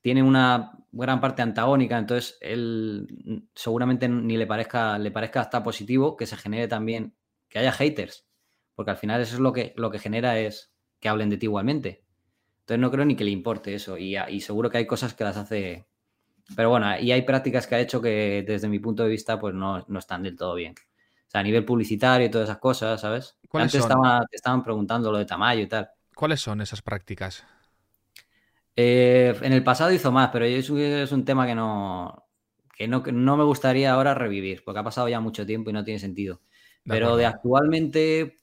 Speaker 2: Tiene una gran parte antagónica, entonces él seguramente ni le parezca, le parezca hasta positivo que se genere también, que haya haters porque al final eso es lo que, lo que genera es que hablen de ti igualmente. Entonces no creo ni que le importe eso y, seguro que hay cosas que las hace... Pero bueno, y hay prácticas que ha hecho que desde mi punto de vista pues no, están del todo bien. O sea, a nivel publicitario y todas esas cosas, ¿sabes? Antes estaba, te estaban preguntando lo de Tamayo y tal.
Speaker 1: ¿Cuáles son esas prácticas?
Speaker 2: Eh, en el pasado hizo más, pero es, es un tema que no, que no, que no me gustaría ahora revivir, porque ha pasado ya mucho tiempo y no tiene sentido. pero de actualmente,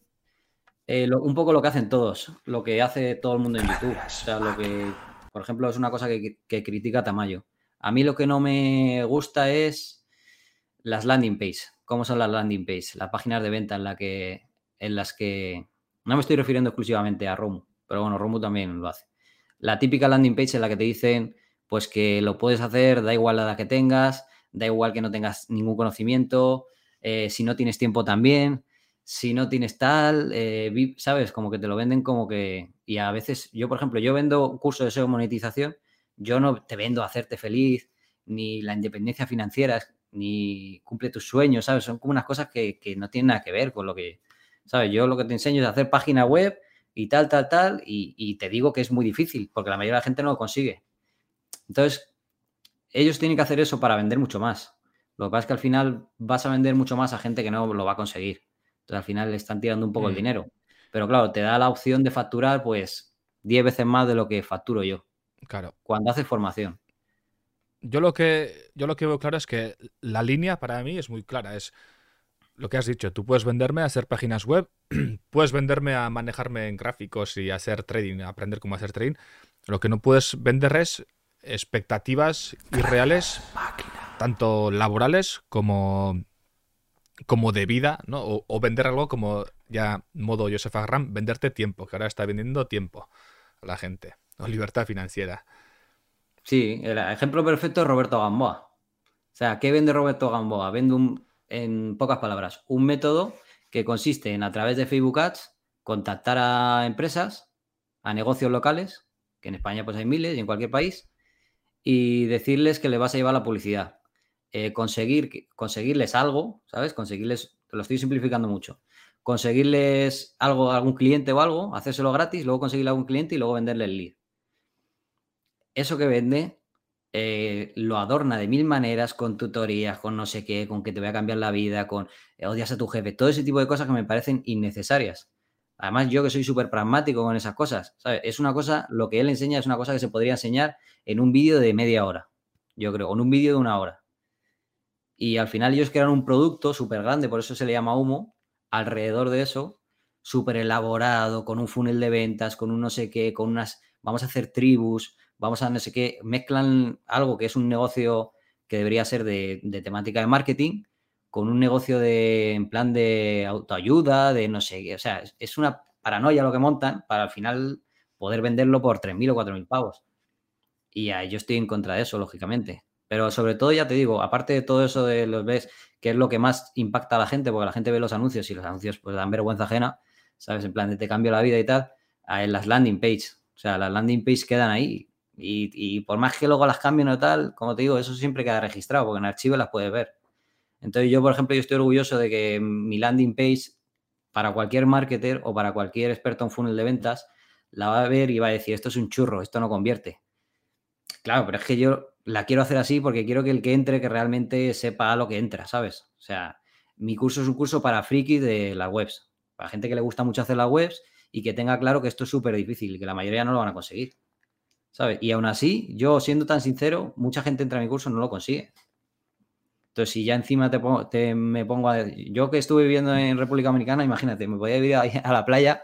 Speaker 2: eh, un poco lo que hacen todos, lo que hace todo el mundo en YouTube. O sea, lo que, por ejemplo, es una cosa que, critica Tamayo. A mí lo que no me gusta es las landing page. ¿Cómo son las landing page? Las páginas de venta en, la que, en las que... No me estoy refiriendo exclusivamente a Romu, pero bueno, Romu también lo hace. La típica landing page en la que te dicen pues que lo puedes hacer, da igual la edad que tengas, da igual que no tengas ningún conocimiento, eh, si no tienes tiempo también si no tienes tal, eh, ¿sabes? Como que te lo venden como que... Y a veces, yo por ejemplo, yo vendo curso de SEO monetización, yo no te vendo hacerte feliz, ni la independencia financiera, ni cumple tus sueños, ¿sabes? Son como unas cosas que, no tienen nada que ver con lo que, ¿sabes? Yo lo que te enseño es hacer página web y tal, tal, tal, y, y te digo que es muy difícil, porque la mayoría de la gente no lo consigue. Entonces, ellos tienen que hacer eso para vender mucho más. Lo que pasa es que al final vas a vender mucho más a gente que no lo va a conseguir. Entonces al final le están tirando un poco el mm. dinero. Pero claro, te da la opción de facturar pues 10 veces más de lo que facturo yo.
Speaker 1: Claro.
Speaker 2: Cuando haces formación.
Speaker 1: Yo lo que yo lo que veo claro es que la línea para mí es muy clara. Es lo que has dicho. Tú puedes venderme a hacer páginas web, [CLEARS THROAT] puedes venderme a manejarme en gráficos y a hacer trading, a aprender cómo hacer trading. Lo que no puedes vender es expectativas irreales, tanto laborales como como de vida, ¿no? O, vender algo como ya modo Joseph Agram, venderte tiempo, que ahora está vendiendo tiempo a la gente, o libertad financiera.
Speaker 2: Sí, el ejemplo perfecto es Roberto Gamboa. O sea, ¿qué vende Roberto Gamboa? Vende un, en pocas palabras, un método que consiste en a través de Facebook Ads contactar a empresas, a negocios locales, que en España pues hay miles y en cualquier país, y decirles que le vas a llevar la publicidad. Eh, conseguir, conseguirles algo, ¿sabes? Conseguirles, lo estoy simplificando mucho, conseguirles algo a algún cliente o algo, hacérselo gratis, luego conseguirle a algún cliente y luego venderle el lead. Eso que vende eh, lo adorna de mil maneras con tutorías, con no sé qué, con que te voy a cambiar la vida, con eh, odias a tu jefe, todo ese tipo de cosas que me parecen innecesarias. Además, yo que soy súper pragmático con esas cosas, ¿sabes? Es una cosa, lo que él enseña es una cosa que se podría enseñar en un vídeo de media hora, yo creo, o en un vídeo de una hora. Y al final ellos crearon un producto súper grande, por eso se le llama humo, alrededor de eso, súper elaborado, con un funnel de ventas, con un no sé qué, con unas, vamos a hacer tribus, vamos a no sé qué, mezclan algo que es un negocio que debería ser de, temática de marketing con un negocio de, en plan de autoayuda, de no sé qué, o sea, es una paranoia lo que montan para al final poder venderlo por 3.000 o 4.000 pavos. Y yo estoy en contra de eso, lógicamente. Pero sobre todo, ya te digo, aparte de todo eso de los ves, que es lo que más impacta a la gente, porque la gente ve los anuncios y los anuncios pues dan vergüenza ajena, ¿sabes? En plan de te cambio la vida y tal, en las landing page. O sea, las landing page quedan ahí. Y, por más que luego las cambien o tal, como te digo, eso siempre queda registrado, porque en archivo las puedes ver. Entonces yo, por ejemplo, yo estoy orgulloso de que mi landing page, para cualquier marketer o para cualquier experto en funnel de ventas, la va a ver y va a decir, esto es un churro, esto no convierte. Claro, pero es que yo la quiero hacer así porque quiero que el que entre, que realmente sepa lo que entra, ¿sabes? O sea, mi curso es un curso para frikis de las webs, para gente que le gusta mucho hacer las webs y que tenga claro que esto es súper difícil y que la mayoría no lo van a conseguir, ¿sabes? Y aún así, yo siendo tan sincero, mucha gente entra a mi curso y no lo consigue. Entonces, si ya encima te, me pongo a... Yo que estuve viviendo en República Dominicana, imagínate, me podía ir [LAUGHS] a la playa,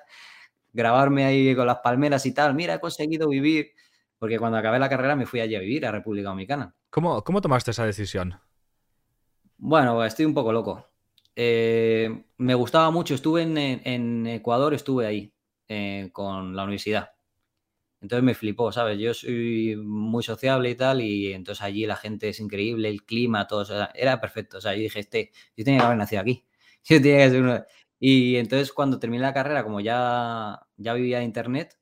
Speaker 2: grabarme ahí con las palmeras y tal, mira, he conseguido vivir porque cuando acabé la carrera me fui allí a vivir, a República Dominicana.
Speaker 1: ¿Cómo, cómo tomaste esa decisión?
Speaker 2: Bueno, estoy un poco loco. Eh, me gustaba mucho, estuve en, Ecuador, estuve ahí eh, con la universidad. Entonces me flipó, ¿sabes? Yo soy muy sociable y tal, y entonces allí la gente es increíble, el clima, todo, era perfecto. O sea, yo dije, este, yo tenía que haber nacido aquí. [LAUGHS] Yo tenía que ser uno. Y entonces cuando terminé la carrera, como ya, ya vivía de internet,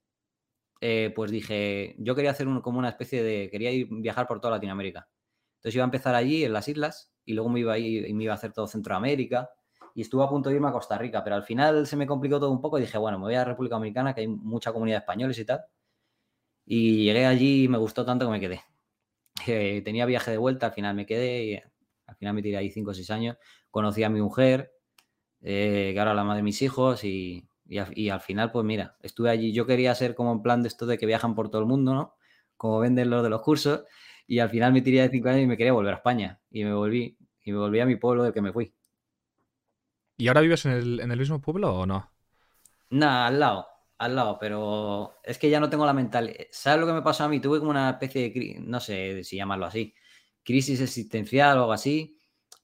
Speaker 2: eh, pues dije, yo quería hacer como una especie de, quería ir viajar por toda Latinoamérica. Entonces iba a empezar allí en las islas y luego me iba a y me iba a hacer todo Centroamérica y estuve a punto de irme a Costa Rica, pero al final se me complicó todo un poco y dije, bueno, me voy a República Dominicana, que hay mucha comunidad de españoles y tal. Y llegué allí y me gustó tanto que me quedé. [LAUGHS] Eh, tenía viaje de vuelta, al final me quedé y al final me tiré ahí 5 o 6 años. Conocí a mi mujer, eh, que ahora es la madre de mis hijos y, y, al final, pues mira, estuve allí. Yo quería ser como en plan de esto de que viajan por todo el mundo, ¿no? Como venden los de los cursos. Y al final me tiré de cinco años y me quería volver a España. Y me volví. Y me volví a mi pueblo del que me fui.
Speaker 1: ¿Y ahora vives en el, en el mismo pueblo o no?
Speaker 2: Nada, al lado. Al lado, pero es que ya no tengo la mental. ¿Sabes lo que me pasó a mí? Tuve como una especie de, no sé si llamarlo así, crisis existencial o algo así.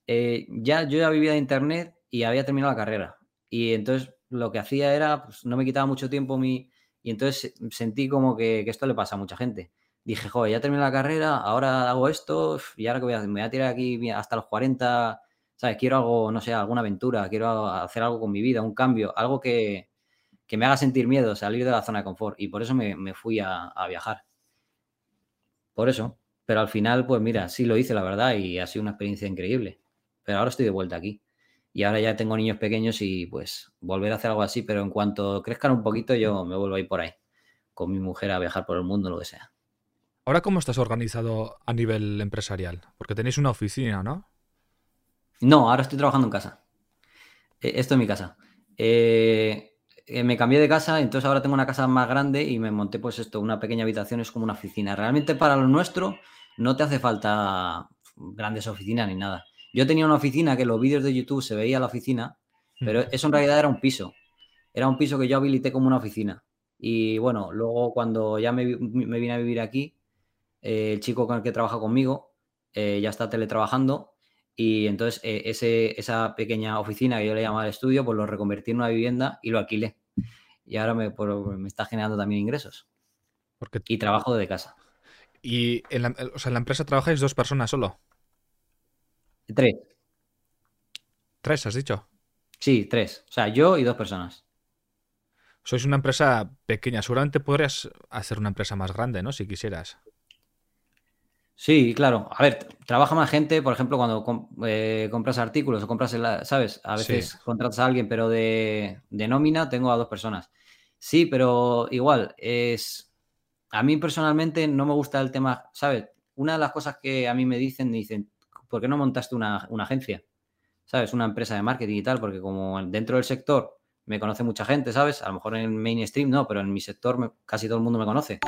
Speaker 2: Eh, ya yo ya vivía de internet y había terminado la carrera. Y entonces lo que hacía era, pues no me quitaba mucho tiempo mi... Y entonces sentí como que, esto le pasa a mucha gente. Dije, joder, ya terminé la carrera, ahora hago esto y ahora que voy a hacer, me voy a tirar aquí hasta los 40, ¿sabes? Quiero algo, no sé, alguna aventura, quiero hacer algo con mi vida, un cambio, algo que, me haga sentir miedo, salir de la zona de confort. Y por eso me, fui a, a, viajar. Por eso. Pero al final, pues mira, sí lo hice, la verdad, y ha sido una experiencia increíble. Pero ahora estoy de vuelta aquí y ahora ya tengo niños pequeños y pues volver a hacer algo así, pero en cuanto crezcan un poquito yo me vuelvo a ir por ahí, con mi mujer a viajar por el mundo, lo que sea.
Speaker 1: Ahora, ¿cómo estás organizado a nivel empresarial? Porque tenéis una oficina, ¿no?
Speaker 2: No, ahora estoy trabajando en casa. E, esto es mi casa. Eh, eh, me cambié de casa, entonces ahora tengo una casa más grande y me monté pues esto, una pequeña habitación, es como una oficina. Realmente para lo nuestro no te hace falta grandes oficinas ni nada. Yo tenía una oficina que en los vídeos de YouTube se veía la oficina, pero eso en realidad era un piso. Era un piso que yo habilité como una oficina. Y bueno, luego cuando ya me, vine a vivir aquí, eh, el chico con el que trabaja conmigo eh, ya está teletrabajando y entonces eh, ese, esa pequeña oficina que yo le llamaba el estudio, pues lo reconvertí en una vivienda y lo alquilé. Y ahora me, me está generando también ingresos. Porque... Y trabajo desde casa.
Speaker 1: ¿Y en la, o sea, en la empresa trabajáis dos personas solo?
Speaker 2: Tres.
Speaker 1: ¿Tres, has dicho?
Speaker 2: Sí, tres. O sea, yo y dos personas.
Speaker 1: Sois una empresa pequeña. Seguramente podrías hacer una empresa más grande, ¿no? Si quisieras.
Speaker 2: Sí, claro. A ver, trabaja más gente, por ejemplo, cuando eh, compras artículos o compras, ¿sabes? A veces contratas a alguien, pero de, nómina tengo a dos personas. Sí, pero igual, es... A mí personalmente no me gusta el tema, ¿sabes? Una de las cosas que a mí me dicen, me dicen, ¿por qué no montaste una, agencia? ¿Sabes? Una empresa de marketing y tal, porque como dentro del sector me conoce mucha gente, ¿sabes? A lo mejor en mainstream no, pero en mi sector casi todo el mundo me conoce.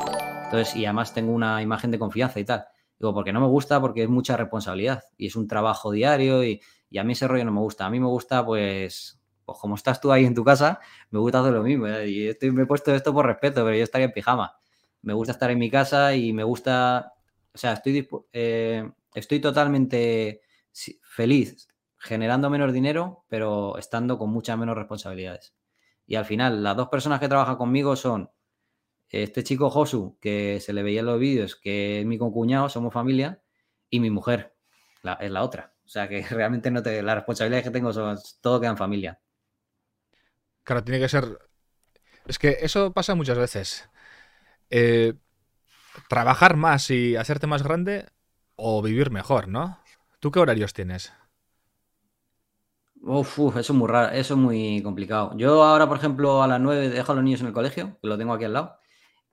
Speaker 2: Entonces, y además tengo una imagen de confianza y tal. Digo, porque no me gusta, porque es mucha responsabilidad y es un trabajo diario y, a mí ese rollo no me gusta. A mí me gusta, pues, pues como estás tú ahí en tu casa, me gusta hacer lo mismo. ¿eh? Y estoy, me he puesto esto por respeto, pero yo estaría en pijama. Me gusta estar en mi casa y me gusta, o sea, estoy, eh, estoy totalmente feliz generando menos dinero, pero estando con muchas menos responsabilidades. Y al final, las dos personas que trabajan conmigo son este chico Josu, que se le veía en los vídeos, que es mi concuñado, somos familia, y mi mujer es la otra. O sea que [LAUGHS] realmente no te, las responsabilidades que tengo son todo queda familia.
Speaker 1: Claro, tiene que ser. Es que eso pasa muchas veces. Eh, trabajar más y hacerte más grande o vivir mejor, ¿no? ¿Tú qué horarios tienes?
Speaker 2: Uf, eso es muy raro, eso es muy complicado. Yo ahora, por ejemplo, a las 9 dejo a los niños en el colegio, que lo tengo aquí al lado,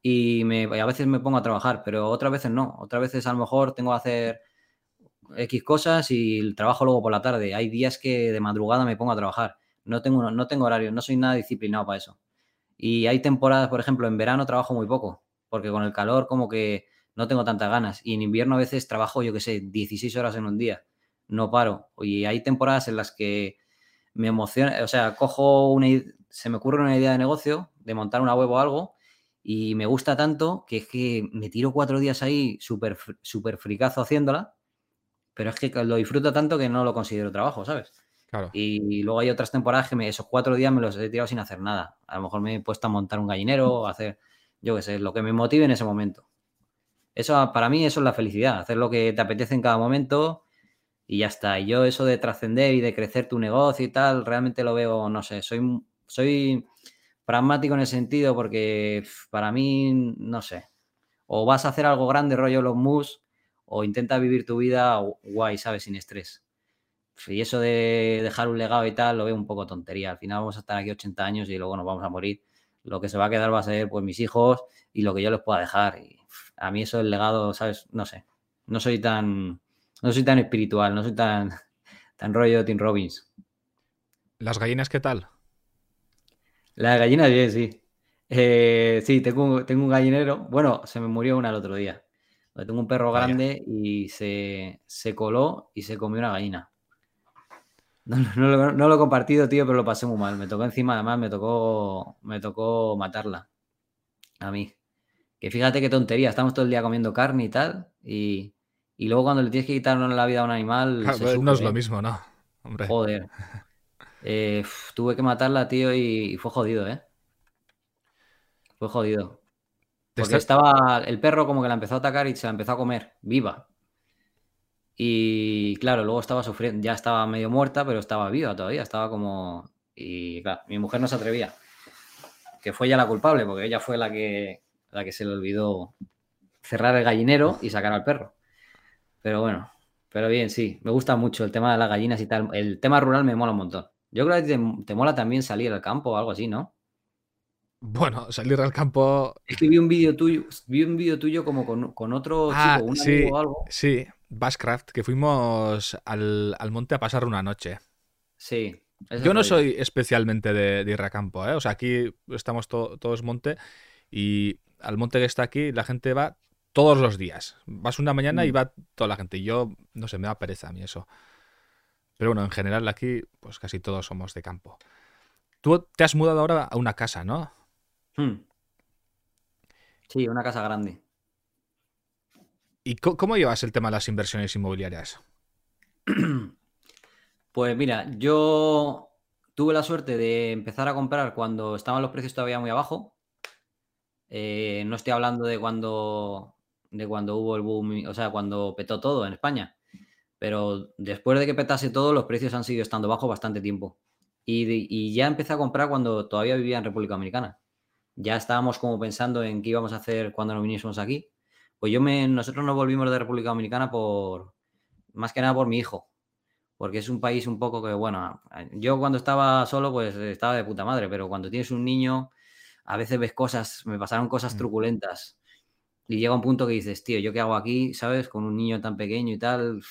Speaker 2: y, me, a veces me pongo a trabajar, pero otras veces no. Otras veces a lo mejor tengo que hacer X cosas y trabajo luego por la tarde. Hay días que de madrugada me pongo a trabajar. No tengo, no tengo horario, no soy nada disciplinado para eso. Y hay temporadas, por ejemplo, en verano trabajo muy poco, porque con el calor como que no tengo tantas ganas. Y en invierno a veces trabajo, yo qué sé, 16 horas en un día. No paro. Y hay temporadas en las que me emociona, o sea, cojo una, se me ocurre una idea de negocio, de montar una web o algo, y me gusta tanto que es que me tiro cuatro días ahí súper super fricazo haciéndola, pero es que lo disfruto tanto que no lo considero trabajo, ¿sabes? Claro. Y, luego hay otras temporadas que me, esos cuatro días me los he tirado sin hacer nada. A lo mejor me he puesto a montar un gallinero, hacer, yo qué sé, lo que me motive en ese momento. Eso para mí eso es la felicidad, hacer lo que te apetece en cada momento y ya está. Y yo eso de trascender y de crecer tu negocio y tal, realmente lo veo, no sé, soy, soy pragmático en el sentido porque para mí, no sé, o vas a hacer algo grande, rollo los mus, o intenta vivir tu vida guay, ¿sabes? Sin estrés. Y eso de dejar un legado y tal, lo veo un poco tontería. Al final vamos a estar aquí 80 años y luego nos vamos a morir. Lo que se va a quedar va a ser pues mis hijos y lo que yo les pueda dejar. A mí eso el legado, ¿sabes? No sé. No soy tan no soy tan espiritual, no soy tan [LAUGHS] tan rollo Tim Robbins.
Speaker 1: ¿Las gallinas qué tal?
Speaker 2: La gallina bien, sí. Eh, sí, tengo, tengo un gallinero. Bueno, se me murió una el otro día. Tengo un perro grande y se, coló y se comió una gallina. No, lo he compartido, tío, pero lo pasé muy mal. Me tocó encima, además, me tocó, me tocó matarla. A mí. Que fíjate qué tontería. Estamos todo el día comiendo carne y tal. Y, luego cuando le tienes que quitar la vida a un animal.
Speaker 1: no es lo mismo, ¿no?
Speaker 2: Hombre. Joder. [LAUGHS] Eh, tuve que matarla, tío, y, fue jodido, ¿eh? Fue jodido. Porque estaba el perro como que la empezó a atacar y se la empezó a comer, viva. Y claro, luego estaba sufriendo, ya estaba medio muerta, pero estaba viva todavía, estaba como... Y claro, mi mujer no se atrevía, que fue ella la culpable, porque ella fue la que, la que se le olvidó cerrar el gallinero y sacar al perro. Pero bueno, pero bien, sí, me gusta mucho el tema de las gallinas y tal. El tema rural me mola un montón. Yo creo que te, mola también salir al campo o algo así, ¿no?
Speaker 1: Bueno, salir al campo.
Speaker 2: Es que vi un vídeo tuyo, vi un vídeo tuyo como con, otro
Speaker 1: ah, chico, un sí, o algo. Sí, Basscraft, que fuimos al, monte a pasar una noche.
Speaker 2: Sí.
Speaker 1: Yo no soy especialmente de, ir a campo, ¿eh? O sea, aquí estamos todos monte y al monte que está aquí la gente va todos los días. Vas una mañana y mm. va toda la gente. Y yo, no sé, me da pereza a mí eso. Pero bueno, en general aquí, pues casi todos somos de campo. Tú te has mudado ahora a una casa, ¿no? Hmm.
Speaker 2: Sí, una casa grande.
Speaker 1: ¿Y cómo llevas el tema de las inversiones inmobiliarias? [CLEARS THROAT]
Speaker 2: Pues mira, yo tuve la suerte de empezar a comprar cuando estaban los precios todavía muy abajo. Eh, no estoy hablando de cuando, de cuando hubo el boom, o sea, cuando petó todo en España. Pero después de que petase todo, los precios han seguido estando bajos bastante tiempo. Y, ya empecé a comprar cuando todavía vivía en República Dominicana. Ya estábamos como pensando en qué íbamos a hacer cuando nos viniésemos aquí, Pues yo me, nosotros nos volvimos de República Dominicana por, más que nada por mi hijo, porque es un país un poco que, bueno, yo cuando estaba solo, pues estaba de puta madre, pero cuando tienes un niño, a veces ves cosas, me pasaron cosas mm. truculentas. Y llega un punto que dices, tío, ¿yo qué hago aquí? ¿Sabes? Con un niño tan pequeño y tal,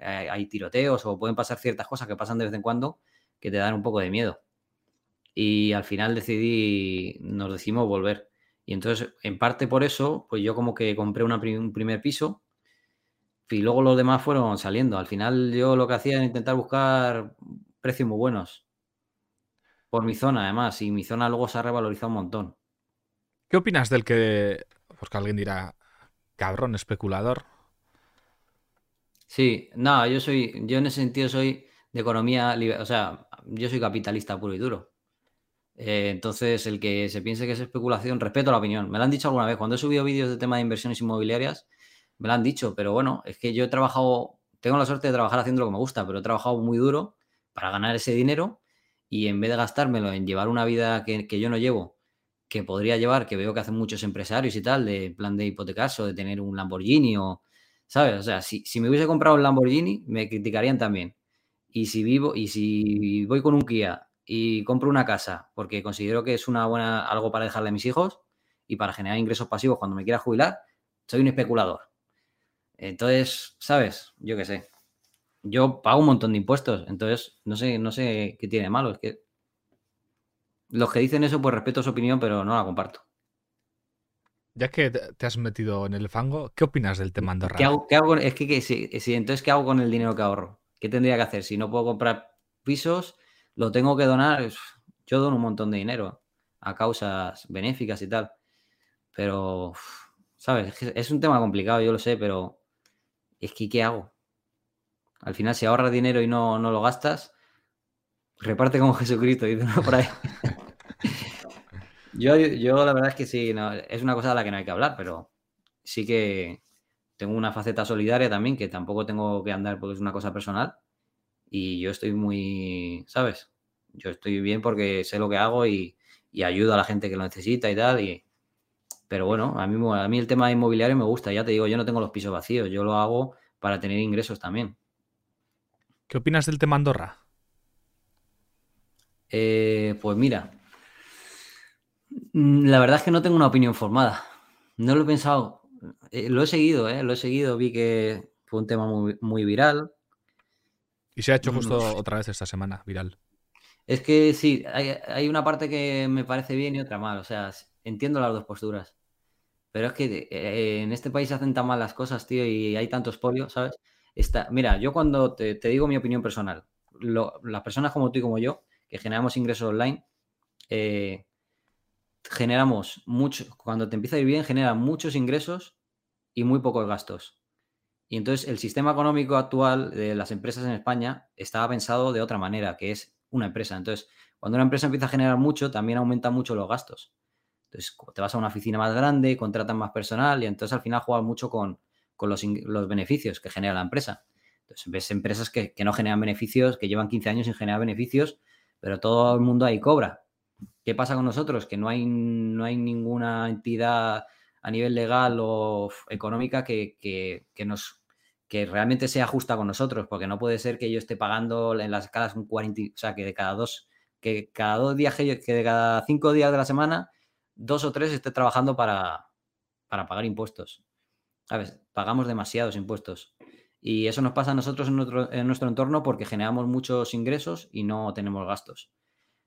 Speaker 2: hay tiroteos o pueden pasar ciertas cosas que pasan de vez en cuando que te dan un poco de miedo. Y al final decidí, nos decimos volver. Y entonces, en parte por eso, pues yo como que compré un primer piso y luego los demás fueron saliendo. Al final yo lo que hacía era intentar buscar precios muy buenos. Por mi zona, además. Y mi zona luego se ha revalorizado un montón.
Speaker 1: ¿Qué opinas del que, porque alguien dirá, cabrón, especulador?
Speaker 2: Sí, no, yo soy, yo en ese sentido soy de economía, o sea, yo soy capitalista puro y duro. Eh, entonces, el que se piense que es especulación, respeto la opinión. Me lo han dicho alguna vez. Cuando he subido vídeos de tema de inversiones inmobiliarias, me lo han dicho, pero bueno, es que yo he trabajado, tengo la suerte de trabajar haciendo lo que me gusta, pero he trabajado muy duro para ganar ese dinero y en vez de gastármelo en llevar una vida que, yo no llevo, que podría llevar, que veo que hacen muchos empresarios y tal, de plan de hipotecarse o de tener un Lamborghini o, ¿sabes? O sea, si, si me hubiese comprado un Lamborghini, me criticarían también. Y si vivo, y si voy con un Kia y compro una casa porque considero que es una buena, algo para dejarle a mis hijos y para generar ingresos pasivos cuando me quiera jubilar, soy un especulador. Entonces, ¿sabes? Yo qué sé. Yo pago un montón de impuestos, entonces no sé, no sé qué tiene malo. Es que los que dicen eso, pues respeto su opinión, pero no la comparto.
Speaker 1: Ya que te has metido en el fango, ¿qué opinas del tema Andorra?
Speaker 2: ¿Qué hago, qué hago es que, sí, entonces, ¿qué hago con el dinero que ahorro? ¿Qué tendría que hacer? Si no puedo comprar pisos, lo tengo que donar. Yo dono un montón de dinero a causas benéficas y tal. Pero, ¿sabes? Es un tema complicado, yo lo sé, pero es que ¿qué hago? Al final, si ahorras dinero y no, no lo gastas, reparte como [LAUGHS] Jesucristo, dice por ahí. [LAUGHS] yo, yo la verdad es que sí, es una cosa de la que no hay que hablar, pero sí que tengo una faceta solidaria también, que tampoco tengo que andar porque es una cosa personal. Y yo estoy muy, ¿sabes? Yo estoy bien porque sé lo que hago y, y ayudo a la gente que lo necesita y tal. Y, pero bueno, a mí, a mí el tema inmobiliario me gusta, ya te digo, yo no tengo los pisos vacíos, yo lo hago para tener ingresos también.
Speaker 1: ¿Qué opinas del tema Andorra?
Speaker 2: Eh, pues mira, mm, la verdad es que no tengo una opinión formada. No lo he pensado. Eh, lo he seguido, ¿eh? Lo he seguido, vi que fue un tema muy, muy viral.
Speaker 1: Y se ha hecho justo mm. otra vez esta semana, viral.
Speaker 2: Es que sí, hay, hay, una parte que me parece bien y otra mal. O sea, entiendo las dos posturas. Pero es que eh, en este país se hacen tan mal las cosas, tío, y hay tantos polios, ¿sabes? Mira, yo cuando te, digo mi opinión personal, las personas como tú y como yo, que generamos ingresos online, eh, generamos mucho, cuando te empieza a ir bien, genera muchos ingresos y muy pocos gastos. Y entonces el sistema económico actual de las empresas en España estaba pensado de otra manera, que es una empresa. Entonces, cuando una empresa empieza a generar mucho, también aumenta mucho los gastos. Entonces, te vas a una oficina más grande, contratan más personal y entonces al final juegas mucho con, los, beneficios que genera la empresa. Entonces, ves empresas que, no generan beneficios, que llevan 15 años sin generar beneficios, pero todo el mundo ahí cobra. ¿Qué pasa con nosotros? Que no hay, no hay ninguna entidad a nivel legal o económica que, nos que realmente sea justa con nosotros, porque no puede ser que yo esté pagando en las escalas un 40, o sea, que de cada dos, que cada dos días, que de cada cinco días de la semana dos o tres esté trabajando para, pagar impuestos. ¿Sabes? Pagamos demasiados impuestos. Y eso nos pasa a nosotros en nuestro, en nuestro entorno porque generamos muchos ingresos y no tenemos gastos.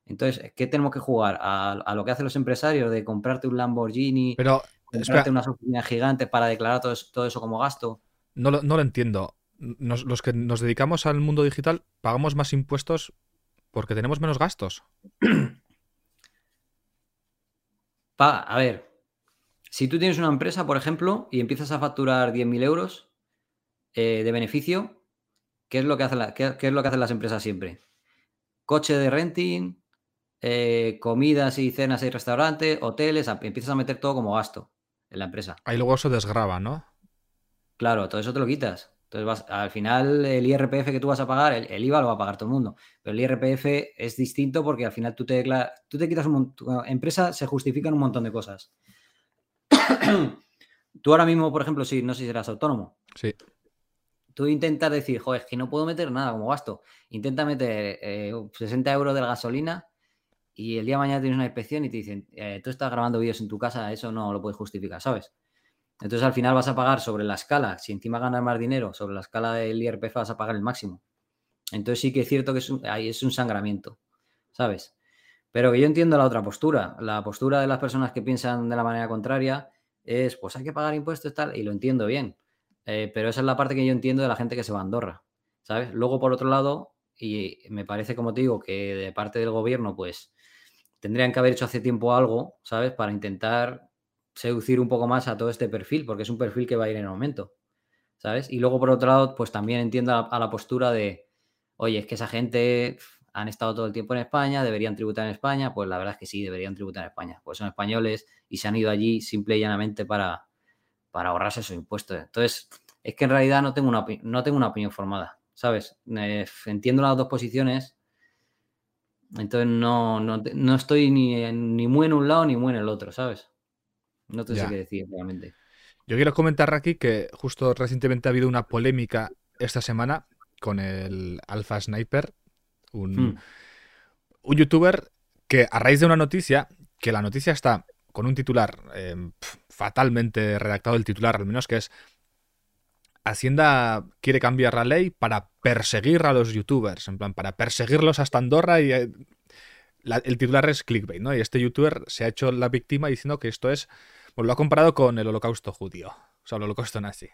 Speaker 2: Entonces, ¿qué tenemos que jugar? ¿A, lo que hacen los empresarios de comprarte un Lamborghini,
Speaker 1: Pero,
Speaker 2: comprarte unas oficinas gigantes para declarar todo eso, como gasto?
Speaker 1: No lo, no lo entiendo. los que nos dedicamos al mundo digital pagamos más impuestos porque tenemos menos gastos.
Speaker 2: a ver, si tú tienes una empresa, por ejemplo, y empiezas a facturar 10.000 euros eh, de beneficio, ¿qué es, lo que es lo que hacen las empresas siempre? Coche de renting, eh, comidas y cenas y restaurantes, hoteles, empiezas a meter todo como gasto en la empresa.
Speaker 1: Ahí luego eso desgraba, ¿no?
Speaker 2: Claro, todo eso te lo quitas. Entonces, al final, el IRPF que tú vas a pagar, el, IVA lo va a pagar todo el mundo. Pero el IRPF es distinto porque al final tú te, tú te quitas un montón. Empresa se justifican un montón de cosas. [COUGHS] tú ahora mismo, por ejemplo, si no sé si serás autónomo.
Speaker 1: Sí.
Speaker 2: Tú intentas decir, joder, es que no puedo meter nada como gasto. Intenta meter 60 eh, euros de la gasolina y el día de mañana tienes una inspección y te dicen, eh, tú estás grabando vídeos en tu casa, eso no lo puedes justificar, ¿sabes? Entonces al final vas a pagar sobre la escala, si encima ganas más dinero, sobre la escala del IRPF vas a pagar el máximo. Entonces sí que es cierto que es un, ahí es un sangramiento, ¿sabes? Pero yo entiendo la otra postura. La postura de las personas que piensan de la manera contraria es, pues hay que pagar impuestos tal, y lo entiendo bien. Eh, pero esa es la parte que yo entiendo de la gente que se va a Andorra, ¿sabes? Luego, por otro lado, y me parece, como te digo, que de parte del gobierno, pues tendrían que haber hecho hace tiempo algo, ¿sabes? Para intentar seducir un poco más a todo este perfil, porque es un perfil que va a ir en aumento, ¿sabes? Y luego, por otro lado, pues también entiendo a la postura de, oye, es que esa gente han estado todo el tiempo en España, deberían tributar en España, pues la verdad es que sí, deberían tributar en España, pues son españoles y se han ido allí simple y llanamente para, para ahorrarse esos impuestos. Entonces, es que en realidad no tengo una, no tengo una opinión formada, ¿sabes? Eh, entiendo las dos posiciones, entonces no, no, estoy ni, ni, muy en un lado ni muy en el otro, ¿sabes? No te sé qué decir realmente.
Speaker 1: Yo quiero comentar aquí que justo recientemente ha habido una polémica esta semana con el Alpha Sniper, un, hmm. un youtuber que a raíz de una noticia, que la noticia está con un titular em, fatalmente redactado, el titular al menos, que es Hacienda quiere cambiar la ley para perseguir a los youtubers, en plan, para perseguirlos hasta Andorra y... Eh, el titular es clickbait, ¿no? Y este youtuber se ha hecho la víctima diciendo que esto es... Pues lo ha comparado con el holocausto judío, o sea, el holocausto nazi.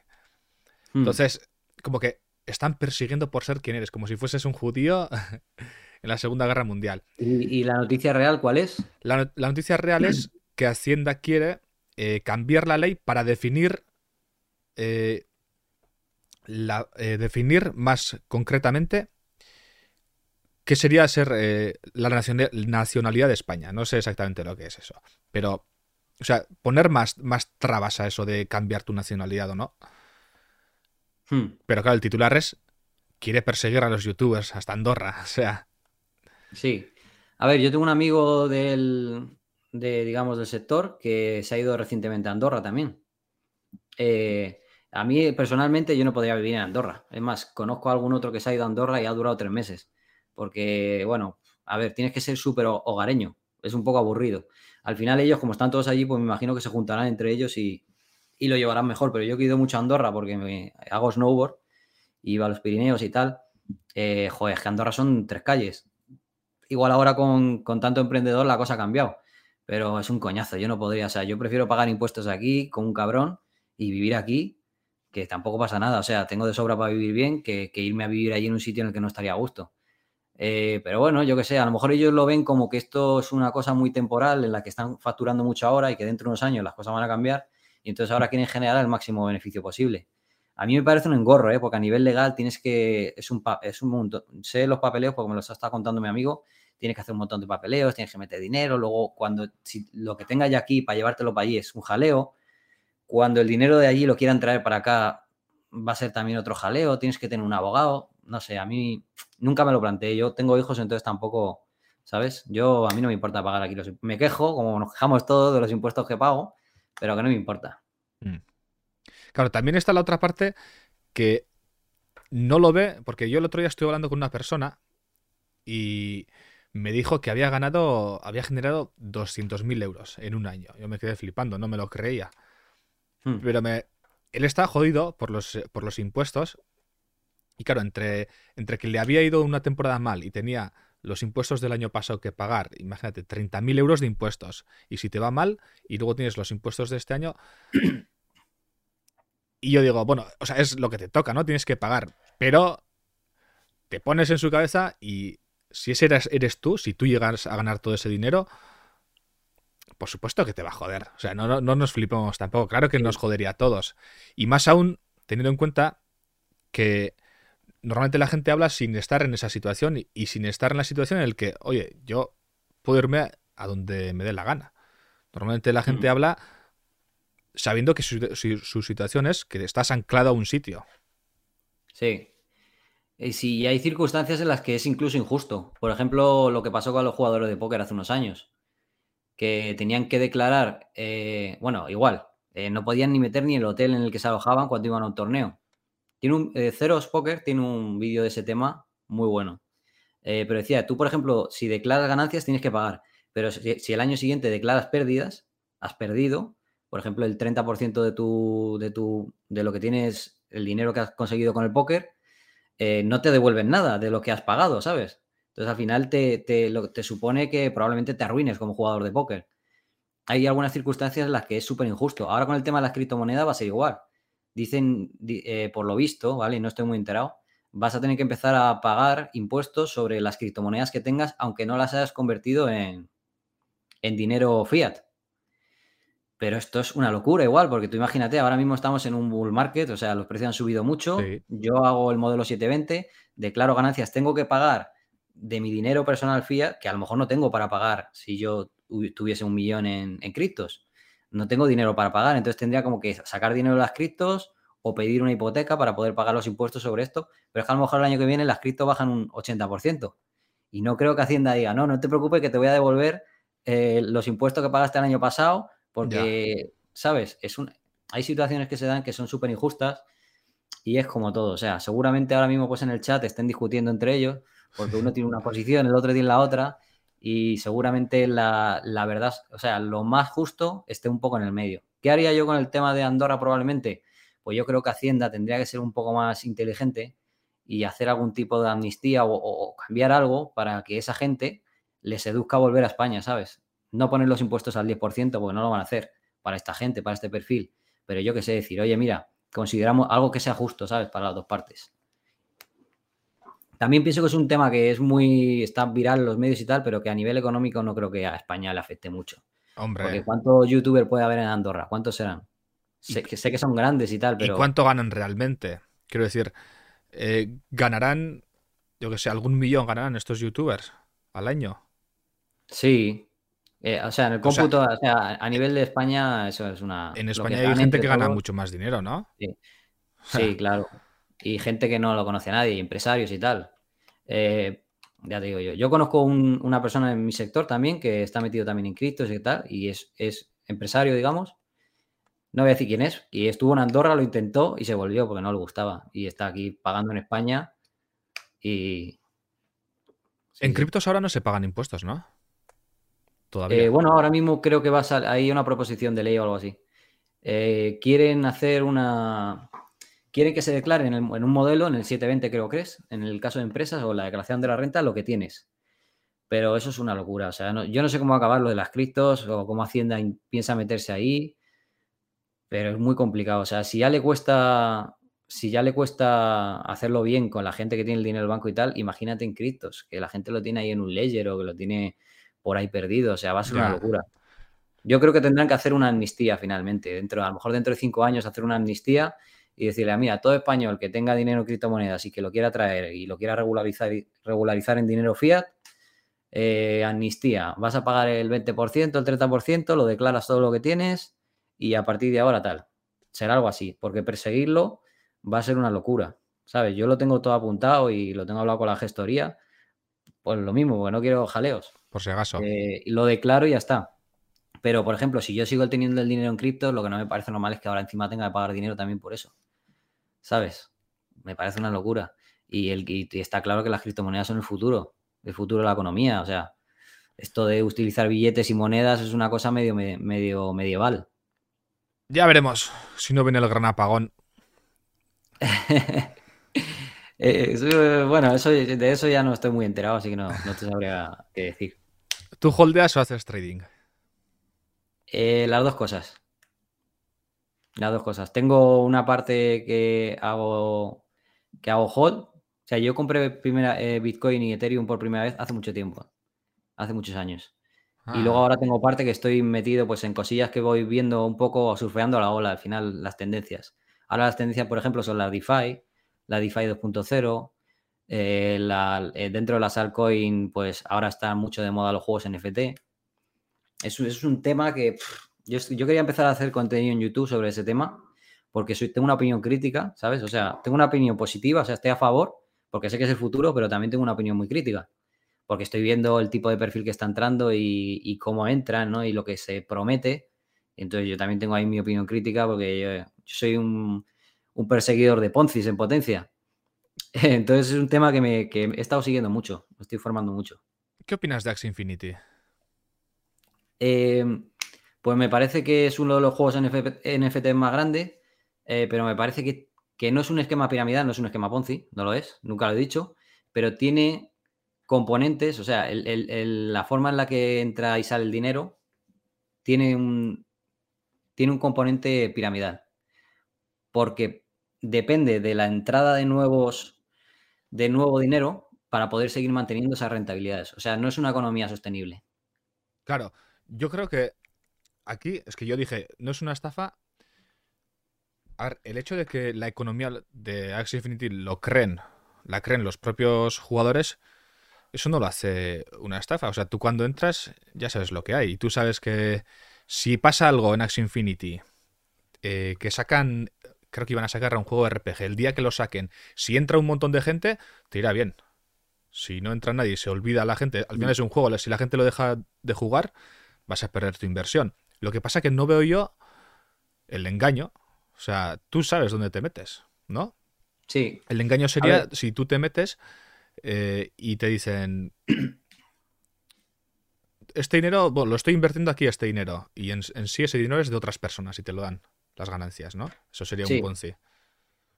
Speaker 1: Hmm. Entonces, como que están persiguiendo por ser quien eres, como si fueses un judío [LAUGHS] en la Segunda Guerra Mundial.
Speaker 2: ¿Y, la noticia real cuál es?
Speaker 1: La, noticia real es que Hacienda quiere eh, cambiar la ley para definir, eh, la, eh, definir más concretamente qué sería ser la nacionalidad de España. No sé exactamente lo que es eso, pero, o sea, poner más, más trabas a eso de cambiar tu nacionalidad o no. Hmm. Pero claro, el titular es quiere perseguir a los youtubers hasta Andorra. [LAUGHS] O sea.
Speaker 2: Sí. A ver, yo tengo un amigo del, de, digamos, del sector que se ha ido recientemente a Andorra también. Eh, a mí personalmente yo no podría vivir en Andorra. Es más, conozco a algún otro que se ha ido a Andorra y ha durado tres meses. Porque, bueno, a ver, tienes que ser súper hogareño. Es un poco aburrido. Al final ellos, como están todos allí, pues me imagino que se juntarán entre ellos y, y lo llevarán mejor. Pero yo he ido mucho a Andorra porque me hago snowboard, iba a los Pirineos y tal. Eh, joder, es que Andorra son tres calles. Igual ahora con, tanto emprendedor la cosa ha cambiado, pero es un coñazo. Yo no podría, o sea, yo prefiero pagar impuestos aquí con un cabrón y vivir aquí, que tampoco pasa nada. O sea, tengo de sobra para vivir bien que, irme a vivir allí en un sitio en el que no estaría a gusto. Eh, pero bueno, yo que sé, a lo mejor ellos lo ven como que esto es una cosa muy temporal en la que están facturando mucho ahora y que dentro de unos años las cosas van a cambiar entonces ahora quieren generar el máximo beneficio posible. A mí me parece un engorro, ¿eh? porque a nivel legal tienes que. Es un, es un montón. Sé los papeleos, porque me los está contando mi amigo. Tienes que hacer un montón de papeleos, tienes que meter dinero. Luego, cuando si lo que tenga ya aquí para llevártelo para allí es un jaleo. Cuando el dinero de allí lo quieran traer para acá, va a ser también otro jaleo. Tienes que tener un abogado. No sé, a mí nunca me lo planteé. Yo tengo hijos, entonces tampoco. ¿Sabes? Yo a mí no me importa pagar aquí los. Me quejo, como nos quejamos todos de los impuestos que pago pero que no me importa. Mm.
Speaker 1: Claro, también está la otra parte que no lo ve, porque yo el otro día estuve hablando con una persona y me dijo que había ganado, había generado 200.000 euros en un año. Yo me quedé flipando, no me lo creía. Hmm. Pero me, él está jodido por los, por los impuestos. Y claro, entre, entre que le había ido una temporada mal y tenía los impuestos del año pasado que pagar, imagínate, 30.000 euros de impuestos. Y si te va mal, y luego tienes los impuestos de este año. [CLEARS THROAT] y yo digo, bueno, o sea, es lo que te toca, ¿no? Tienes que pagar. Pero te pones en su cabeza y si ese eres, eres tú, si tú llegas a ganar todo ese dinero, por supuesto que te va a joder. O sea, no, no, nos flipemos tampoco. Claro que nos jodería a todos. Y más aún, teniendo en cuenta que normalmente la gente habla sin estar en esa situación y, sin estar en la situación en la que, oye, yo puedo irme a, donde me dé la gana. Normalmente la gente mm. habla sabiendo que su, situación es que estás anclado a un sitio.
Speaker 2: Sí. Y sí, hay circunstancias en las que es incluso injusto. Por ejemplo, lo que pasó con los jugadores de póker hace unos años, que tenían que declarar, eh, bueno, igual, eh, no podían ni meter ni el hotel en el que se alojaban cuando iban a un torneo. Tiene un, eh, Ceros Poker tiene un vídeo de ese tema muy bueno. Eh, pero decía, tú, por ejemplo, si declaras ganancias tienes que pagar, pero si, el año siguiente declaras pérdidas, has perdido, por ejemplo, el 30% de, tu, de, tu, de lo que tienes, el dinero que has conseguido con el póker, no te devuelven nada de lo que has pagado, ¿sabes? Entonces al final te, te, te supone que probablemente te arruines como jugador de póker hay algunas circunstancias en las que es súper injusto. Ahora con el tema de las criptomonedas va a ser igual. Dicen, eh, por lo visto, ¿vale? no estoy muy enterado, vas a tener que empezar a pagar impuestos sobre las criptomonedas que tengas, aunque no las hayas convertido en, dinero fiat. Pero esto es una locura igual, porque tú imagínate, ahora mismo estamos en un bull market, o sea, los precios han subido mucho. Yo hago el modelo 720, declaro ganancias, tengo que pagar de mi dinero personal fiat, que a lo mejor no tengo para pagar si yo tuviese un millón en, criptos. No tengo dinero para pagar, entonces tendría como que sacar dinero de las criptos o pedir una hipoteca para poder pagar los impuestos sobre esto. Pero es que a lo mejor el año que viene las criptos bajan un 80%. Y no creo que Hacienda diga, no, no te preocupes que te voy a devolver eh, los impuestos que pagaste el año pasado, porque, ¿sabes? Es un, hay situaciones que se dan que son súper injustas y es como todo. O sea, seguramente ahora mismo pues en el chat estén discutiendo entre ellos, porque uno tiene una [LAUGHS] posición, el otro tiene la otra, y seguramente la, verdad, o sea, lo más justo esté un poco en el medio. ¿Qué haría yo con el tema de Andorra probablemente? Pues yo creo que Hacienda tendría que ser un poco más inteligente y hacer algún tipo de amnistía o, cambiar algo para que esa gente le seduzca a volver a España, ¿sabes? No poner los impuestos al 10% porque no lo van a hacer para esta gente, para este perfil. Pero yo que sé decir, oye, mira, consideramos algo que sea justo, ¿sabes? Para las dos partes. También pienso que es un tema que es muy, está viral en los medios y tal, pero que a nivel económico no creo que a España le afecte mucho. Hombre. Porque ¿cuántos youtubers puede haber en Andorra? ¿Cuántos serán? Sé, que, sé que son grandes y tal, pero...
Speaker 1: ¿Y cuánto ganan realmente? Quiero decir, eh, ¿ganarán, yo que sé, algún millón ganarán estos youtubers al año?
Speaker 2: Sí. Eh, o sea, en el cómputo, o sea, a nivel de España, eso es una...
Speaker 1: En España hay gente que gana mucho más dinero, ¿no?
Speaker 2: Sí, [LAUGHS] sí claro y gente que no lo conoce a nadie, empresarios y tal. Eh, ya te digo yo. Yo conozco una persona en mi sector también que está metido también en criptos y tal, y es, empresario, digamos. No voy a decir quién es. Y estuvo en Andorra, lo intentó y se volvió porque no le gustaba. Y está aquí pagando en España. Y.
Speaker 1: en criptos ahora no se pagan impuestos, ¿no? Todavía.
Speaker 2: Eh, bueno, ahora mismo creo que va a salir. Hay una proposición de ley o algo así. Eh, quieren hacer una quieren que se declare en, un modelo, en el 720 creo que es, en el caso de empresas o la declaración de la renta, lo que tienes. Pero eso es una locura. O sea, yo no sé cómo va a acabar lo de las criptos o cómo Hacienda piensa meterse ahí, pero es muy complicado. O sea, si ya le cuesta, si ya le cuesta hacerlo bien con la gente que tiene el dinero en el banco y tal, imagínate en criptos, que la gente lo tiene ahí en un ledger o que lo tiene por ahí perdido. O sea, va a ser una locura. Yo creo que tendrán que hacer una amnistía finalmente. Dentro, a lo mejor dentro de cinco años hacer una amnistía y decirle, mira, todo español que tenga dinero en criptomonedas y que lo quiera traer y lo quiera regularizar, regularizar en dinero fiat, eh, amnistía, vas a pagar el 20%, el 30%, lo declaras todo lo que tienes y a partir de ahora tal. Será algo así, porque perseguirlo va a ser una locura, ¿sabes? Yo lo tengo todo apuntado y lo tengo hablado con la gestoría, pues lo mismo, porque no quiero jaleos.
Speaker 1: Por si acaso.
Speaker 2: Eh, lo declaro y ya está. Pero, por ejemplo, si yo sigo teniendo el dinero en cripto, lo que no me parece normal es que ahora encima tenga que pagar dinero también por eso. ¿Sabes? Me parece una locura. Y, el, está claro que las criptomonedas son el futuro, el futuro de la economía. O sea, esto de utilizar billetes y monedas es una cosa medio, medio medieval.
Speaker 1: Ya veremos si no viene el gran apagón. [LAUGHS]
Speaker 2: Eh, bueno, eso, de eso ya no estoy muy enterado, así que no, te sabría qué decir.
Speaker 1: ¿Tú holdeas o haces trading?
Speaker 2: Eh, las dos cosas. Las dos cosas. Tengo una parte que hago que hago hold. O sea, yo compré primera, eh, Bitcoin y Ethereum por primera vez hace mucho tiempo. Hace muchos años. Y luego ah. ahora tengo parte que estoy metido pues en cosillas que voy viendo un poco, surfeando la ola, al final las tendencias. Ahora las tendencias, por ejemplo, son la DeFi, la DeFi 2.0, eh, eh, dentro de las altcoin, pues ahora está mucho de moda los juegos NFT. Es, es un tema que yo, quería empezar a hacer contenido en YouTube sobre ese tema, porque soy, tengo una opinión crítica, ¿sabes? O sea, tengo una opinión positiva, o sea, estoy a favor, porque sé que es el futuro, pero también tengo una opinión muy crítica, porque estoy viendo el tipo de perfil que está entrando y, cómo entran, ¿no? Y lo que se promete Entonces yo también tengo ahí mi opinión crítica porque yo, soy un, perseguidor de Ponzi en potencia. [LAUGHS] Entonces es un tema que, me, que he estado siguiendo mucho, me estoy formando mucho.
Speaker 1: ¿Qué opinas de Axie Infinity?
Speaker 2: Eh, pues me parece que es uno de los juegos NFT más grandes, eh, pero me parece que, no es un esquema piramidal, no es un esquema Ponzi, no lo es, nunca lo he dicho, pero tiene componentes, o sea, la forma en la que entra y sale el dinero tiene un, tiene un componente piramidal, porque depende de la entrada de nuevos de nuevo dinero para poder seguir manteniendo esas rentabilidades. O sea, no es una economía sostenible.
Speaker 1: Claro, yo creo que aquí es que yo dije, no es una estafa. el hecho de que la economía de Axie Infinity lo creen, la creen los propios jugadores, eso no lo hace una estafa. O sea, tú cuando entras ya sabes lo que hay. Y tú sabes que si pasa algo en Axie Infinity, eh, que sacan, creo que iban a sacar a un juego de RPG, el día que lo saquen, si entra un montón de gente, te irá bien. Si no entra nadie y se olvida la gente, al final es un juego, si la gente lo deja de jugar, vas a perder tu inversión. Lo que pasa es que no veo yo el engaño. O sea, tú sabes dónde te metes, ¿no?
Speaker 2: Sí.
Speaker 1: El engaño sería si tú te metes eh, y te dicen, [CLEARS THROAT] este dinero, bueno, lo estoy invirtiendo aquí este dinero. Y en, sí ese dinero es de otras personas y te lo dan las ganancias, ¿no? Eso sería un Ponzi.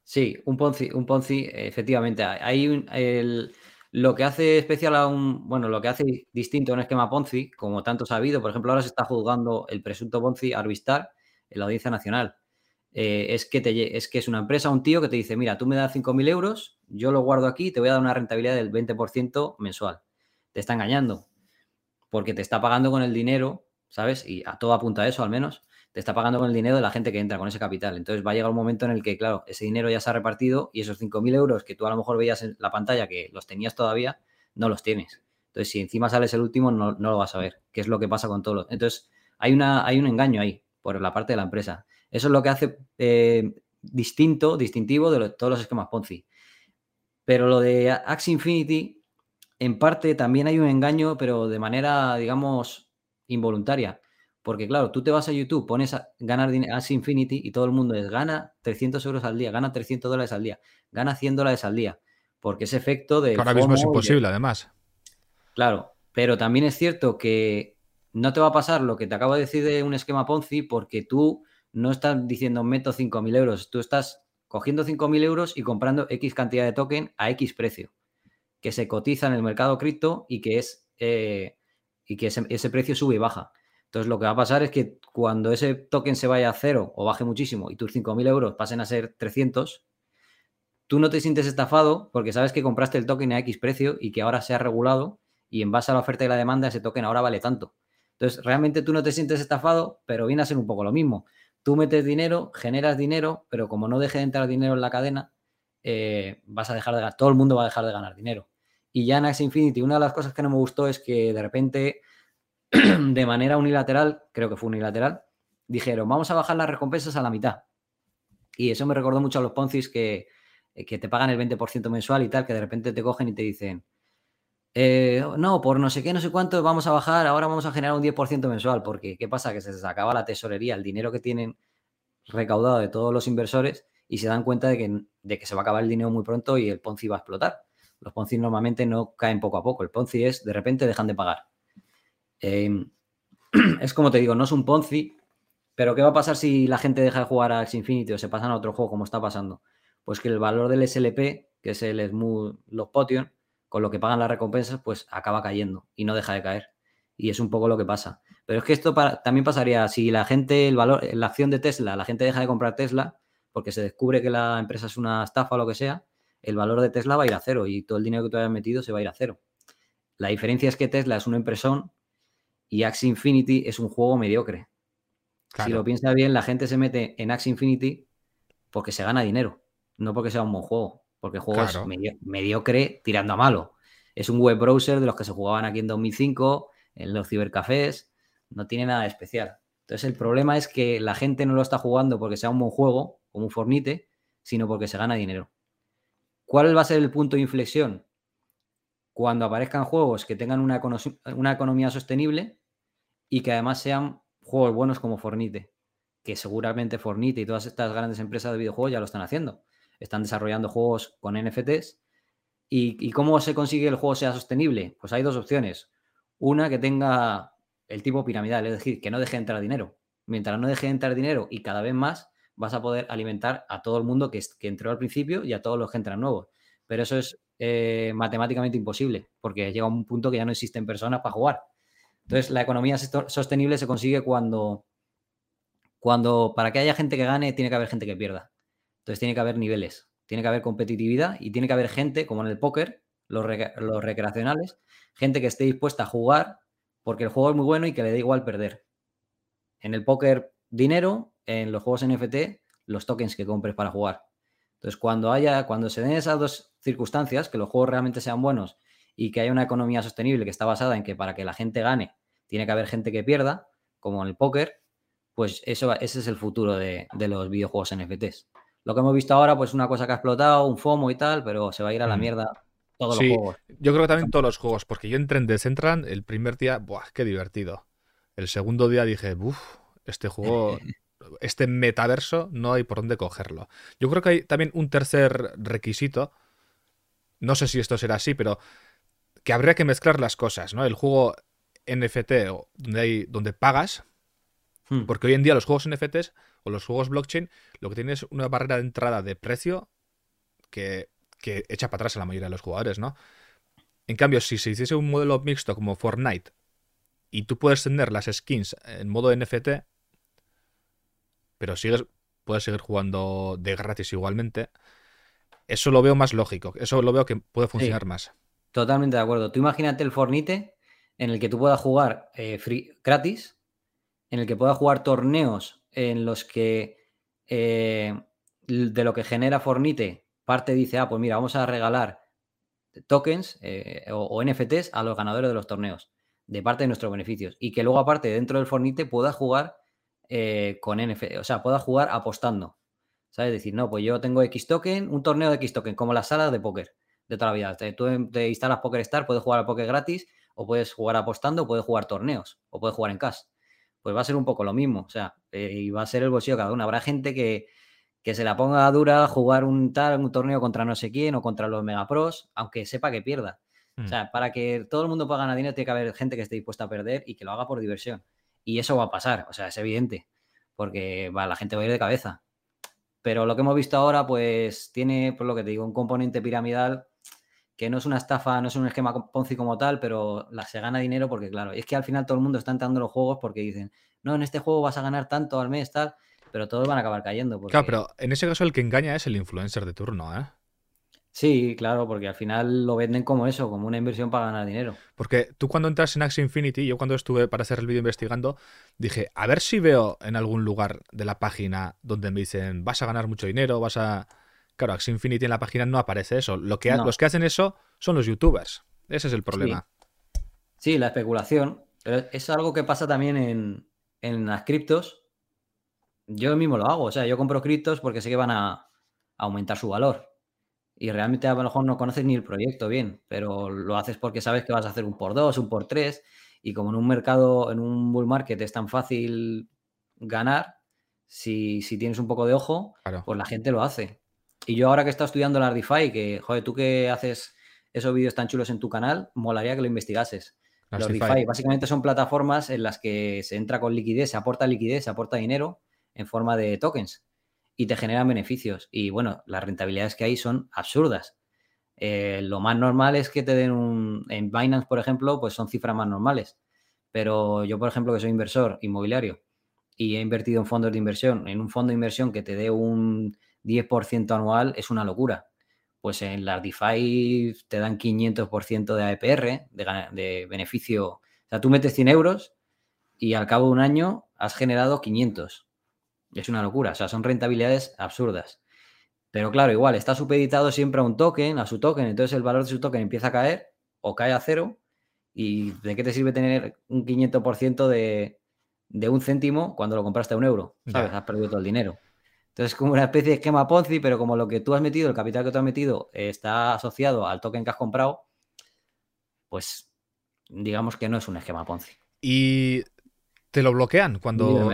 Speaker 2: Sí, un Ponzi, un Ponzi, efectivamente. Hay un, el, lo que hace especial a un, bueno, lo que hace distinto a un esquema Ponzi, como tanto sabido, por ejemplo, ahora se está juzgando el presunto Ponzi Arvistar en la Audiencia Nacional. Eh, es, que te, es que es una empresa, un tío que te dice, mira, tú me das 5.000 euros, yo lo guardo aquí y te voy a dar una rentabilidad del 20% mensual. Te está engañando, porque te está pagando con el dinero, ¿sabes? Y a todo apunta a eso al menos, te está pagando con el dinero de la gente que entra con ese capital. Entonces va a llegar un momento en el que, claro, ese dinero ya se ha repartido y esos 5.000 euros que tú a lo mejor veías en la pantalla que los tenías todavía, no los tienes. Entonces, si encima sales el último, no, lo vas a ver, qué es lo que pasa con todos Entonces, hay, una, hay un engaño ahí por la parte de la empresa. Eso es lo que hace eh, distinto, distintivo de todos los esquemas Ponzi. Pero lo de Axie Infinity, en parte también hay un engaño, pero de manera, digamos, involuntaria. Porque claro, tú te vas a YouTube, pones a ganar dinero a Infinity y todo el mundo es gana 300 euros al día, gana 300 dólares al día, gana 100 dólares al día. Porque ese efecto de...
Speaker 1: Ahora mismo es imposible, además.
Speaker 2: Claro, pero también es cierto que no te va a pasar lo que te acabo de decir de un esquema Ponzi porque tú no estás diciendo meto 5.000 euros, tú estás cogiendo 5.000 euros y comprando X cantidad de token a X precio, que se cotiza en el mercado cripto y que es... Eh, y que ese precio sube y baja. Entonces, lo que va a pasar es que cuando ese token se vaya a cero o baje muchísimo y tus 5.000 euros pasen a ser 300, tú no te sientes estafado porque sabes que compraste el token a X precio y que ahora se ha regulado y en base a la oferta y la demanda ese token ahora vale tanto. Entonces, realmente tú no te sientes estafado, pero viene a ser un poco lo mismo. Tú metes dinero, generas dinero, pero como no deje de entrar dinero en la cadena, eh, vas a dejar de ganar, todo el mundo va a dejar de ganar dinero. Y ya en Axie Infinity, una de las cosas que no me gustó es que de repente [CLEARS THROAT] de manera unilateral, creo que fue unilateral, dijeron, vamos a bajar las recompensas a la mitad. Y eso me recordó mucho a los Poncis que, eh, que te pagan el 20% mensual y tal, que de repente te cogen y te dicen, eh, no, por no sé qué, no sé cuánto, vamos a bajar, ahora vamos a generar un 10% mensual, porque ¿qué pasa? Que se les acaba la tesorería, el dinero que tienen recaudado de todos los inversores y se dan cuenta de que, de que se va a acabar el dinero muy pronto y el Ponzi va a explotar. Los Ponzi normalmente no caen poco a poco, el Ponzi es de repente dejan de pagar. Em, [CLEARS THROAT] es como te digo, no es un Ponzi, pero ¿qué va a pasar si la gente deja de jugar a Axie Infinity o se pasan a otro juego como está pasando? Pues que el valor del SLP, que es el Smooth Los Potion, con lo que pagan las recompensas, pues acaba cayendo y no deja de caer. Y es un poco lo que pasa. Pero es que esto también pasaría si la gente, el valor, la acción de Tesla, la gente deja de comprar Tesla porque se descubre que la empresa es una estafa o lo que sea, el valor de Tesla va a ir a cero y todo el dinero que tú hayas metido se va a ir a cero. La diferencia es que Tesla es una impresión y Axie Infinity es un juego mediocre. Si lo piensa bien, la gente se mete en Axie Infinity porque se gana dinero, no porque sea un buen juego, porque el juego es mediocre tirando a malo. Es un web browser de los que se jugaban aquí en 2005, en los cibercafés, no tiene nada de especial. Entonces el problema es que la gente no lo está jugando porque sea un buen juego, como un Fornite, sino porque se gana dinero. ¿Cuál va a ser el punto de inflexión? Cuando aparezcan juegos que tengan una, una economía sostenible y que además sean juegos buenos como Fornite, que seguramente Fornite y todas estas grandes empresas de videojuegos ya lo están haciendo. Están desarrollando juegos con NFTs. ¿Y, cómo se consigue que el juego sea sostenible? Pues hay dos opciones. Una, que tenga el tipo piramidal, es decir, que no deje de entrar dinero. Mientras no deje de entrar dinero y cada vez más, vas a poder alimentar a todo el mundo que, que entró al principio y a todos los que entran nuevos. Pero eso es eh, matemáticamente imposible, porque llega un punto que ya no existen personas para jugar. Entonces, la economía sostenible se consigue cuando, cuando para que haya gente que gane, tiene que haber gente que pierda. Entonces, tiene que haber niveles, tiene que haber competitividad y tiene que haber gente, como en el póker, los, recreacionales, gente que esté dispuesta a jugar porque el juego es muy bueno y que le da igual perder. En el póker, dinero, en los juegos NFT, los tokens que compres para jugar. Entonces, cuando haya, cuando se den esas dos circunstancias, que los juegos realmente sean buenos y que haya una economía sostenible que está basada en que para que la gente gane tiene que haber gente que pierda, como en el póker, pues eso, ese es el futuro de, los videojuegos NFTs. Lo que hemos visto ahora, pues una cosa que ha explotado, un FOMO y tal, pero se va a ir a la mm. mierda todos los juegos.
Speaker 1: Yo creo que también todos los juegos, porque yo entré en Decentraland el primer día, ¡buah, qué divertido! El segundo día dije, uff, este juego [LAUGHS] este metaverso no hay por dónde cogerlo. Yo creo que hay también un tercer requisito, no sé si esto será así, pero que habría que mezclar las cosas, ¿no? El juego NFT donde, hay, donde pagas, hmm. porque hoy en día los juegos NFTs o los juegos blockchain lo que tienen es una barrera de entrada de precio que, que echa para atrás a la mayoría de los jugadores, ¿no? En cambio, si se hiciese un modelo mixto como Fortnite y tú puedes tener las skins en modo NFT, pero sigues, puedes seguir jugando de gratis igualmente. Eso lo veo más lógico, eso lo veo que puede funcionar más.
Speaker 2: Totalmente de acuerdo. Tú imagínate el Fornite en el que tú puedas jugar eh, gratis, en el que puedas jugar torneos en los que eh, de lo que genera Fornite, parte dice, ah, pues mira, vamos a regalar tokens eh, o, NFTs a los ganadores de los torneos, de parte de nuestros beneficios. Y que luego, aparte, dentro del Fornite puedas jugar con NFT, o sea, pueda jugar apostando. ¿Sabes? Decir, no, pues yo tengo X token, un torneo de X token, como las salas de póker de toda la vida. Tú te instalas Poker Star, puedes jugar al póker gratis, o puedes jugar apostando, o puedes jugar torneos, o puedes jugar en cash. Pues va a ser un poco lo mismo, o sea, eh, y va a ser el bolsillo cada uno. Habrá gente que, que se la ponga dura jugar un tal, un torneo contra no sé quién o contra los megapros, aunque sepa que pierda. O hmm. sea, para que todo el mundo pueda ganar dinero, tiene que haber gente que esté dispuesta a perder y que lo haga por diversión. Y eso va a pasar, o sea, es evidente, porque va, la gente va a ir de cabeza. Pero lo que hemos visto ahora, pues tiene, por lo que te digo, un componente piramidal que no es una estafa, no es un esquema Ponzi como tal, pero la, se gana dinero porque, claro, es que al final todo el mundo está entrando en los juegos porque dicen, no, en este juego vas a ganar tanto al mes, tal, pero todos van a acabar cayendo.
Speaker 1: Claro, pero en ese caso el que engaña es el influencer de turno, ¿eh?
Speaker 2: Sí, claro, porque al final lo venden como eso, como una inversión para ganar dinero.
Speaker 1: Porque tú cuando entras en Axie Infinity, yo cuando estuve para hacer el vídeo investigando, dije, a ver si veo en algún lugar de la página donde me dicen, vas a ganar mucho dinero, vas a... Claro, Axie Infinity en la página no aparece eso. Lo que Los que hacen eso son los youtubers. Ese es el problema.
Speaker 2: Sí, la especulación. Pero es algo que pasa también en, en las criptos. Yo mismo lo hago. O sea, yo compro criptos porque sé que van a aumentar su valor y realmente a lo mejor no conoces ni el proyecto bien, pero lo haces porque sabes que vas a hacer un por dos, un por tres, y como en un mercado, en un bull market es tan fácil ganar, si, tienes un poco de ojo, pues la gente lo hace. Y yo ahora que he estado estudiando la DeFi, que, joder, tú que haces esos vídeos tan chulos en tu canal, molaría que lo investigases. Los DeFi básicamente son plataformas en las que se entra con liquidez, se aporta liquidez, se aporta dinero en forma de tokens y te generan beneficios. Y bueno, las rentabilidades que hay son absurdas. Eh, lo más normal es que te den un... En Binance, por ejemplo, pues son cifras más normales. Pero yo, por ejemplo, que soy inversor inmobiliario y he invertido en fondos de inversión, en un fondo de inversión que te dé un 10% anual, es una locura. Pues en las DeFi te dan 500% de APR, de, de beneficio. O sea, tú metes 100 euros y al cabo de un año has generado 500. Es una locura, o sea, son rentabilidades absurdas. Pero claro, igual, está supeditado siempre a un token, a su token, entonces el valor de su token empieza a caer o cae a cero. ¿Y de qué te sirve tener un 500% de, de un céntimo cuando lo compraste a un euro? ¿Sabes? Has perdido todo el dinero. Entonces, es como una especie de esquema Ponzi, pero como lo que tú has metido, el capital que tú has metido, está asociado al token que has comprado, pues digamos que no es un esquema Ponzi.
Speaker 1: Y te lo bloquean cuando,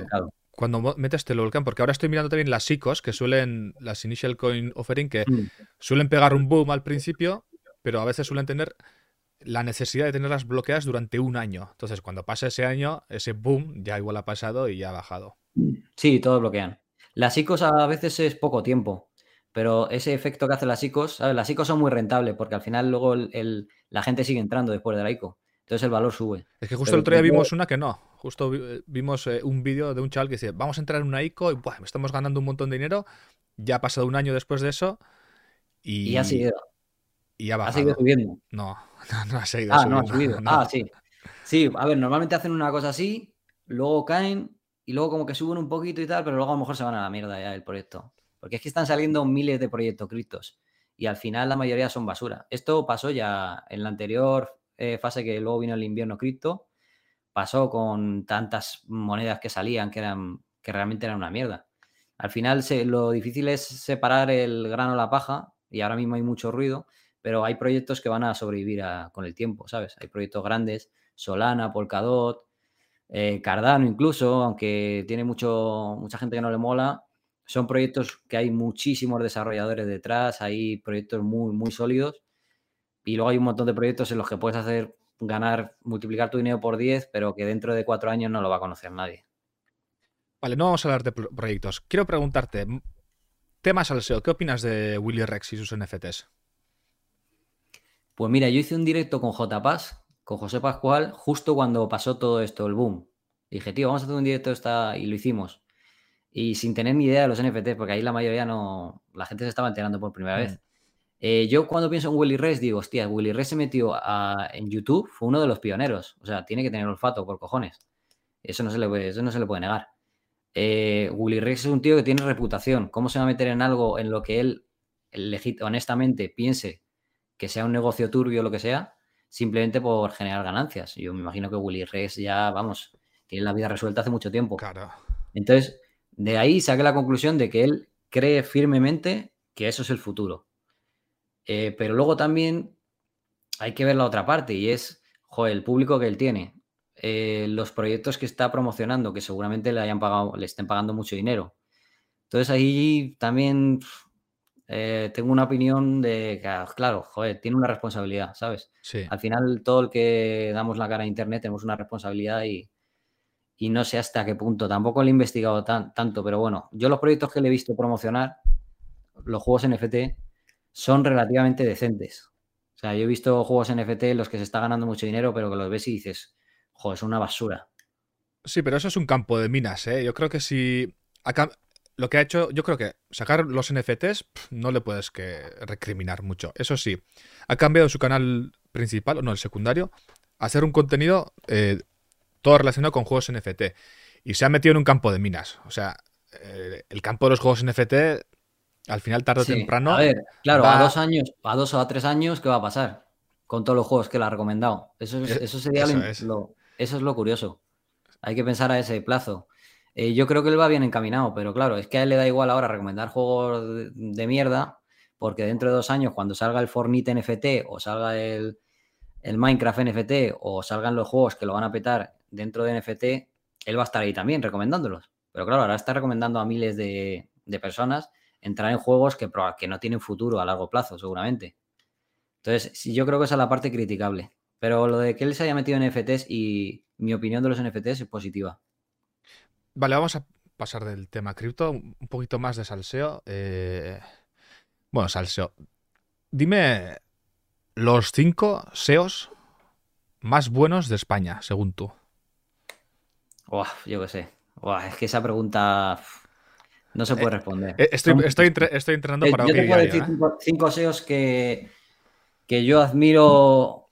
Speaker 1: cuando metes te lo bloquean, porque ahora estoy mirando también las ICOs que suelen, las Initial Coin Offering, que mm. suelen pegar un boom al principio, pero a veces suelen tener la necesidad de tenerlas bloqueadas durante un año. Entonces, cuando pasa ese año, ese boom ya igual ha pasado y ya ha bajado.
Speaker 2: Sí, todos bloquean. Las ICOs a veces es poco tiempo, pero ese efecto que hacen las ICOs, ¿sabes? las ICOs son muy rentables porque al final luego la gente sigue entrando después de la ICO. Entonces el valor sube.
Speaker 1: Es que justo el otro día vimos una que no. Justo vimos eh, un vídeo de un chaval que dice, vamos a entrar en una ICO y estamos ganando un montón de dinero. Ya ha pasado un año después de eso. Y,
Speaker 2: y ha seguido.
Speaker 1: Y ha bajado.
Speaker 2: Ha seguido subiendo. [LAUGHS]
Speaker 1: No, no, ha seguido
Speaker 2: ah, no ha [LAUGHS] subido. Ah, sí. Sí, a ver, normalmente hacen una cosa así, luego caen y luego como que suben un poquito y tal, pero luego a lo mejor se van a la mierda ya el proyecto. Porque es que están saliendo miles de proyectos criptos y al final la mayoría son basura. Esto pasó ya en la anterior eh, fase que luego vino el invierno cripto, pasó con tantas monedas que salían que, eran, que realmente eran una mierda. Al final lo difícil es separar el grano de la paja y ahora mismo hay mucho ruido pero hay proyectos que van a sobrevivir con el tiempo, ¿sabes? Hay proyectos grandes, Solana, Polkadot, eh, Cardano incluso, aunque tiene mucho, mucha gente que no le mola, son proyectos que hay muchísimos desarrolladores detrás, hay proyectos muy, muy sólidos y luego hay un montón de proyectos en los que puedes hacer ganar, multiplicar tu dinero por 10, pero que dentro de cuatro años no lo va a conocer nadie.
Speaker 1: Vale, no vamos a hablar de proyectos. Quiero preguntarte, temas al SEO, ¿qué opinas de Willy Rex y sus NFTs?
Speaker 2: Pues mira, yo hice un directo con JPass, con José Pascual, justo cuando pasó todo esto, el boom. dije, tío, vamos a hacer un directo esta... y lo hicimos. Y sin tener ni idea de los NFTs, porque ahí la mayoría no. La gente se estaba enterando por primera vez. Mm. Eh, yo cuando pienso en Willy Rex digo, hostia, Willy Rex se metió en YouTube, fue uno de los pioneros. O sea, tiene que tener olfato por cojones. Eso no se le, puede, eso no se le puede negar. Eh, Willy Rex es un tío que tiene reputación. ¿Cómo se va a meter en algo en lo que él, honestamente, piense que sea un negocio turbio o lo que sea, simplemente por generar ganancias. Yo me imagino que Willy Rex ya, vamos, tiene la vida resuelta hace mucho tiempo.
Speaker 1: Claro.
Speaker 2: Entonces, de ahí saqué la conclusión de que él cree firmemente que eso es el futuro. Eh, pero luego también hay que ver la otra parte y es, joder, el público que él tiene. Eh, los proyectos que está promocionando, que seguramente le hayan pagado, le estén pagando mucho dinero. Entonces ahí también eh, tengo una opinión de que, ah, claro, joder, tiene una responsabilidad, ¿sabes?
Speaker 1: Sí.
Speaker 2: Al final, todo el que damos la cara a Internet tenemos una responsabilidad y, no sé hasta qué punto. Tampoco lo he investigado tanto, pero bueno, yo los proyectos que le he visto promocionar, los juegos NFT, son relativamente decentes. O sea, yo he visto juegos NFT en los que se está ganando mucho dinero, pero que los ves y dices, joder, es una basura.
Speaker 1: Sí, pero eso es un campo de minas, ¿eh? Yo creo que si lo que ha hecho, yo creo que sacar los NFTs no le puedes que recriminar mucho. Eso sí, ha cambiado su canal principal, o no, el secundario, a hacer un contenido eh, todo relacionado con juegos NFT. Y se ha metido en un campo de minas. O sea, eh, el campo de los juegos NFT, al final, tarde o temprano.
Speaker 2: A ver, claro, a dos años, a dos o a tres años, ¿qué va a pasar? Con todos los juegos que le ha recomendado. Eso, eh, eso sería eso es lo curioso. Hay que pensar a ese plazo. Eh, yo creo que él va bien encaminado, pero claro, es que a él le da igual ahora recomendar juegos de, mierda, porque dentro de dos años, cuando salga el Fortnite NFT o salga el, Minecraft NFT o salgan los juegos que lo van a petar dentro de NFT, él va a estar ahí también recomendándolos. Pero claro, ahora está recomendando a miles de, personas entrar en juegos que, que no tienen futuro a largo plazo, seguramente. Entonces, yo creo que esa es la parte criticable. Pero lo de que él se haya metido en NFTs y mi opinión de los NFTs es positiva.
Speaker 1: Vale, vamos a pasar del tema cripto, un poquito más de salseo. Eh, bueno, salseo. Dime los cinco SEOs más buenos de España, según tú.
Speaker 2: yo qué sé. es que esa pregunta no se puede eh, responder.
Speaker 1: Eh, estoy, estoy, entrenando para
Speaker 2: Yo te puedo decir cinco, SEOs que, que yo admiro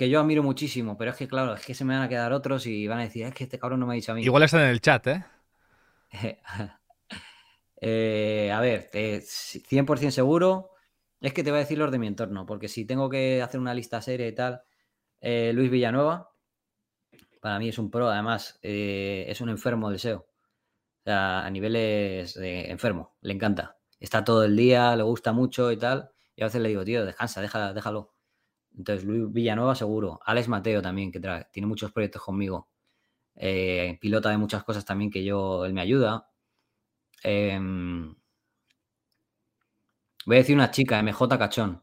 Speaker 2: que yo admiro muchísimo, pero es que, claro, es que se me van a quedar otros y van a decir, es que este cabrón no me ha dicho a mí.
Speaker 1: Igual están en el chat, ¿eh? [LAUGHS]
Speaker 2: eh a ver, 100% seguro. Es que te voy a decir los de mi entorno, porque si tengo que hacer una lista seria y tal, eh, Luis Villanueva, para mí es un pro, además eh, es un enfermo del SEO. O sea, a niveles de enfermo, le encanta. Está todo el día, le gusta mucho y tal. Y a veces le digo, tío, descansa, déjalo. Entonces, Luis Villanueva seguro. Alex Mateo también, que tiene muchos proyectos conmigo. eh, pilota de muchas cosas también que yo, él me ayuda. Em, voy a decir una chica, MJ Cachón.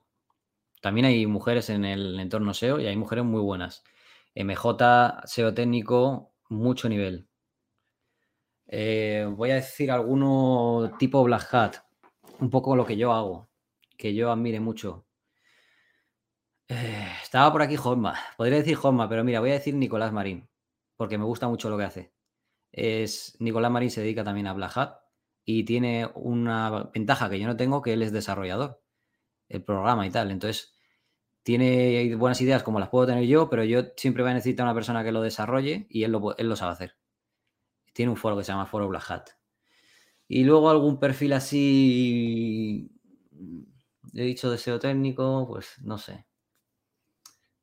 Speaker 2: También hay mujeres en el entorno SEO y hay mujeres muy buenas. MJ, SEO técnico, mucho nivel. Eh, voy a decir alguno tipo Black Hat, un poco lo que yo hago, que yo admire mucho. Eh, estaba por aquí Josma, podría decir Josma, pero mira, voy a decir Nicolás Marín, porque me gusta mucho lo que hace. Es, Nicolás Marín se dedica también a Black Hat y tiene una ventaja que yo no tengo, que él es desarrollador, el programa y tal. Entonces, tiene buenas ideas como las puedo tener yo, pero yo siempre voy a necesitar una persona que lo desarrolle y él lo, sabe hacer. Tiene un foro que se llama Foro Black Hat. Y luego algún perfil así, he dicho deseo técnico, pues no sé.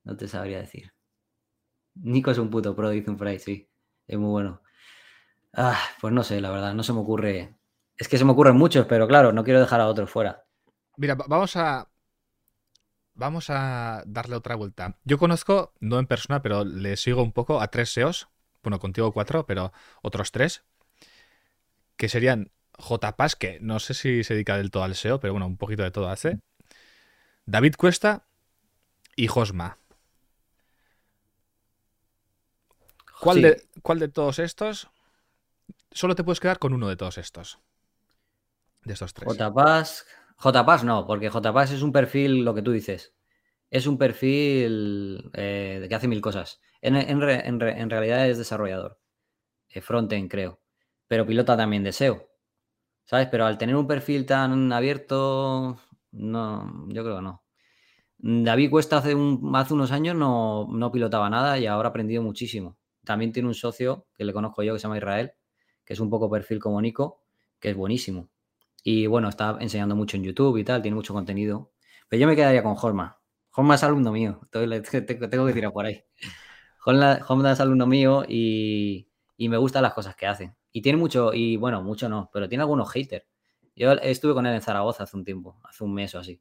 Speaker 2: No te sabría decir. Nico es un puto pro, dice un fray, sí. Es muy bueno. Ah, pues no sé, la verdad, no se me ocurre es que se me ocurren muchos, pero claro, no quiero dejar a otros fuera.
Speaker 1: Mira, vamos a. Vamos a darle otra vuelta. Yo conozco, no en persona, pero le sigo un poco a tres SEOs. Bueno, contigo cuatro, pero otros tres. Que serían JPAS, que no sé si se dedica del todo al SEO, pero bueno, un poquito de todo hace. David Cuesta y Josma. ¿Cuál, de, ¿Cuál de todos estos? Solo te puedes quedar con uno de todos estos de estos tres.
Speaker 2: JPass, JPass no, porque JPass es un perfil, lo que tú dices, es un perfil eh, que hace mil cosas. En, realidad es desarrollador, eh, frontend creo, pero pilota también de SEO, ¿sabes? Pero al tener un perfil tan abierto, no, yo creo que no. David Cuesta hace, un, hace unos años no, no pilotaba nada y ahora ha aprendido muchísimo. También tiene un socio que le conozco yo que se llama Israel, que es un poco perfil como Nico, que es buenísimo. Y bueno, está enseñando mucho en YouTube y tal, tiene mucho contenido. Pero yo me quedaría con Jorma. Jorma es alumno mío, [LAUGHS] tengo que tirar por ahí. Jorma es alumno mío y, me gustan las cosas que hace. Y tiene mucho, y bueno, mucho no, pero tiene algunos haters. Yo estuve con él en Zaragoza hace un tiempo, hace un mes o así.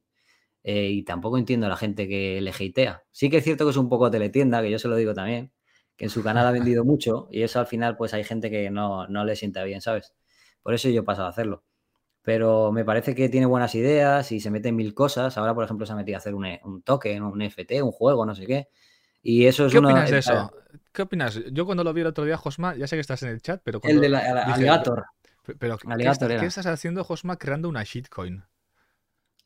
Speaker 2: Eh, y tampoco entiendo a la gente que le hatea. Sí que es cierto que es un poco teletienda, que yo se lo digo también, que en su canal ha vendido mucho y eso al final pues hay gente que no, no le sienta bien, ¿sabes? Por eso yo paso a hacerlo pero me parece que tiene buenas ideas y se mete en mil cosas. Ahora, por ejemplo, se ha metido a hacer un, e, un token, un NFT, un juego, no sé qué. Y eso es
Speaker 1: ¿Qué opinas de eso? ¿Qué opinas? Yo cuando lo vi el otro día, Josma, ya sé que estás en el chat, pero
Speaker 2: El de la, Alligator.
Speaker 1: Pero, ¿qué, estás haciendo, Josma, creando una shitcoin?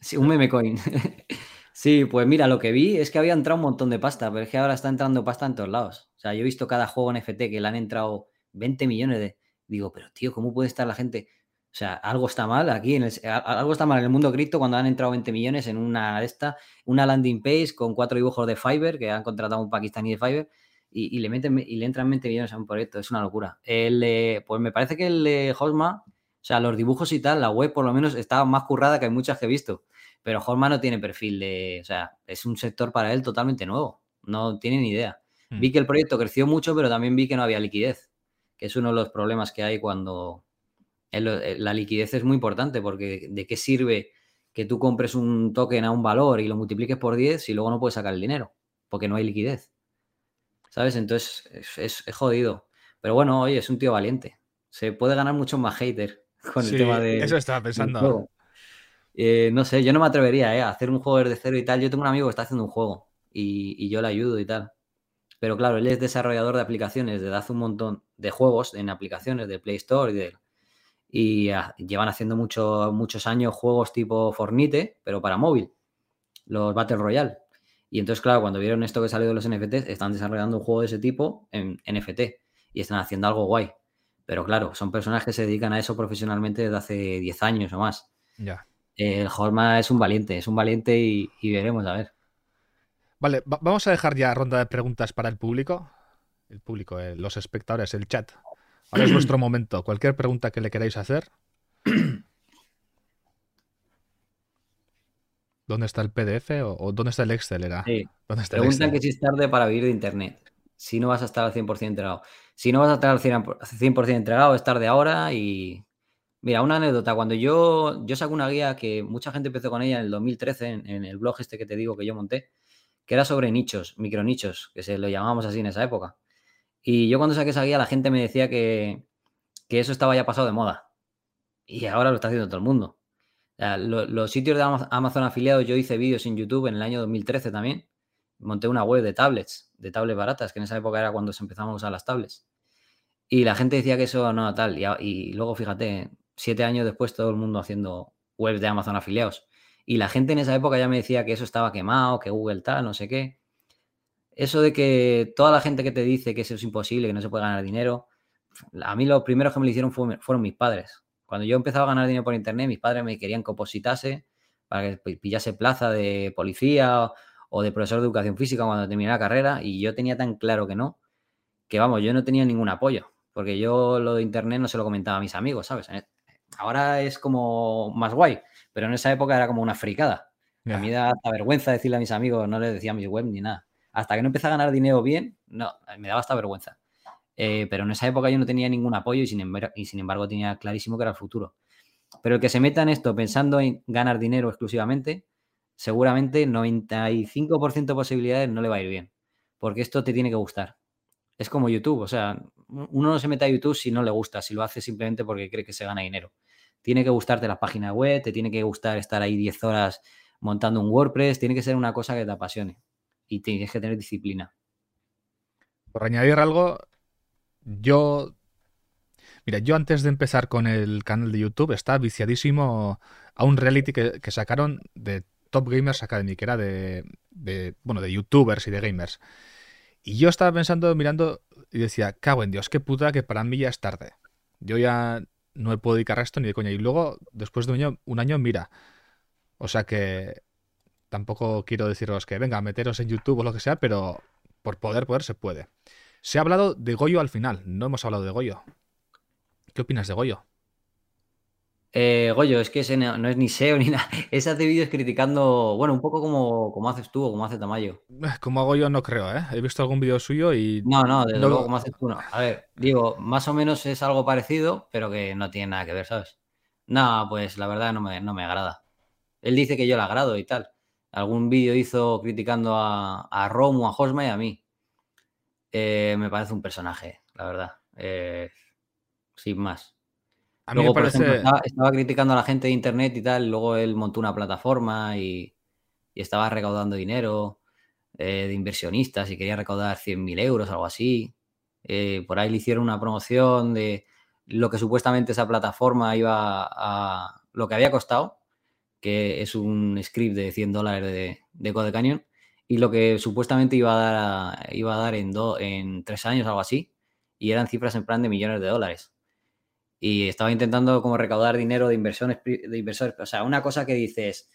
Speaker 2: Sí, un meme coin. [LAUGHS] sí, pues mira, lo que vi es que había entrado un montón de pasta, pero es que ahora está entrando pasta en todos lados. O sea, yo he visto cada juego NFT que le han entrado 20 millones de... Digo, pero tío, ¿cómo puede estar la gente? O sea, algo está mal aquí, en algo está mal en el mundo cripto cuando han entrado 20 millones en una esta, una landing page con cuatro dibujos de Fiverr, que han contratado un pakistaní de Fiverr, y, le meten y le entran 20 millones a un proyecto, es una locura. El, pues me parece que el de Hosma, o sea, los dibujos y tal, la web por lo menos estaba más currada que hay muchas que he visto, pero Hosma no tiene perfil de, o sea, es un sector para él totalmente nuevo, no tiene ni idea. Hmm. Vi que el proyecto creció mucho, pero también vi que no había liquidez, que es uno de los problemas que hay cuando, la liquidez es muy importante porque ¿de qué sirve que tú compres un token a un valor y lo multipliques por 10 si luego no puedes sacar el dinero? Porque no hay liquidez. ¿Sabes? Entonces es, jodido. Pero bueno, oye, es un tío valiente. Se puede ganar mucho más hater [LAUGHS] con el tema de.
Speaker 1: Eso estaba pensando.
Speaker 2: Eh, no sé, yo no me atrevería eh, a hacer un juego desde cero y tal. Yo tengo un amigo que está haciendo un juego y, y yo le ayudo y tal. Pero claro, él es desarrollador de aplicaciones desde hace un montón de juegos en aplicaciones de Play Store y de, y llevan haciendo muchos años juegos tipo Fornite, pero para móvil, los Battle Royale. Y entonces, claro, cuando vieron esto que salió de los NFTs, están desarrollando un juego de ese tipo en NFT y están haciendo algo guay. Pero claro, son personas que se dedican a eso profesionalmente desde hace 10 años o más.
Speaker 1: Ya.
Speaker 2: El Jorma es un valiente, es un valiente y, veremos a ver.
Speaker 1: Vale, vamos a dejar ya ronda de preguntas para el público. El público, eh, los espectadores, el chat. Ahora es vuestro momento. Cualquier pregunta que le queráis hacer. [CLEARS THROAT] ¿Dónde está el PDF o, dónde está el Excel? Era?
Speaker 2: Sí. Preguntan que si es tarde para vivir de Internet. Si no vas a estar al 100% entregado. Si no vas a estar al 100% entregado, es tarde ahora y... Mira, una anécdota. Cuando yo, yo saco una guía que mucha gente empezó con ella en el 2013, en, en el blog este que te digo que yo monté, que era sobre nichos, micronichos, que se lo llamábamos así en esa época. Y yo cuando saqué esa guía, la gente me decía que, que eso estaba ya pasado de moda. Y ahora lo está haciendo todo el mundo. los sitios de Amazon afiliados, yo hice vídeos en YouTube en el año 2013 también. Monté una web de tablets, de tablets baratas, que en esa época era cuando se empezamos a usar las tablets. Y la gente decía que eso no tal. Y, y luego, fíjate, siete años después todo el mundo haciendo webs de Amazon afiliados. Y la gente en esa época ya me decía que eso estaba quemado, que Google tal, no sé qué. Eso de que toda la gente que te dice que eso es imposible, que no se puede ganar dinero, a mí los primeros que me lo hicieron fueron mis padres. Cuando yo empezaba a ganar dinero por internet, mis padres me querían que opositase para que pillase plaza de policía o de profesor de educación física cuando terminé la carrera y yo tenía tan claro que no, que vamos, yo no tenía ningún apoyo, porque yo lo de internet no se lo comentaba a mis amigos, ¿sabes? Eh, ahora es como más guay, pero en esa época era como una fricada. A mí da hasta vergüenza decirle a mis amigos, no les decía a mis web ni nada. Hasta que no empecé a ganar dinero bien, no, me daba hasta vergüenza. Eh, pero en esa época yo no tenía ningún apoyo y sin, embargo, y sin embargo tenía clarísimo que era el futuro. Pero el que se meta en esto pensando en ganar dinero exclusivamente, seguramente 95% de posibilidades no le va a ir bien. Porque esto te tiene que gustar. Es como YouTube, o sea, uno no se mete a YouTube si no le gusta, si lo hace simplemente porque cree que se gana dinero. Tiene que gustarte la página web, te tiene que gustar estar ahí 10 horas montando un WordPress, tiene que ser una cosa que te apasione y tienes que tener disciplina.
Speaker 1: Por añadir algo, yo. Mira, yo antes de empezar con el canal de YouTube estaba viciadísimo a un reality que, sacaron de Top Gamers Academy, que era de, bueno, de youtubers y de gamers. Y yo estaba pensando, mirando, y decía, cago en Dios, qué puta que para mí ya es tarde. Yo ya no me puedo dedicar a esto ni de coña. Y luego, después de un año, mira. O sea que tampoco quiero deciros que venga, meteros en YouTube o lo que sea, pero por poder, poder se puede. Se ha hablado de Goyo al final, no hemos hablado de Goyo. ¿Qué opinas de Goyo?
Speaker 2: Eh, Goyo, es que ese no, es ni SEO ni [LAUGHS] nada. Ese hace vídeos criticando, bueno, un poco como, como haces tú o como hace Tamayo.
Speaker 1: Como hago yo no creo, ¿eh? He visto algún vídeo suyo y...
Speaker 2: No, no, desde luego como haces tú no. A ver, digo, más o menos es algo parecido, pero que no tiene nada que ver, ¿sabes? No, pues la verdad no me, no me agrada. Él dice que yo le agrado y tal. Algún vídeo hizo criticando a, a Romo, a Josma y a mí. Eh, me parece un personaje, la verdad. Eh, sin más. A mí me parece... estaba, criticando a la gente de internet y tal, luego él montó una plataforma y, estaba recaudando dinero eh, de inversionistas y quería recaudar 100.000 euros, algo así. por ahí le hicieron una promoción de lo que supuestamente esa plataforma iba a... lo que había costado, que es un script de 100 dólares de, de Code Canyon y lo que supuestamente iba a dar, iba a dar en, en tres años, algo así, y eran cifras en plan de millones de dólares. Y estaba intentando como recaudar dinero de inversiones, de inversores. O sea, una cosa que dices,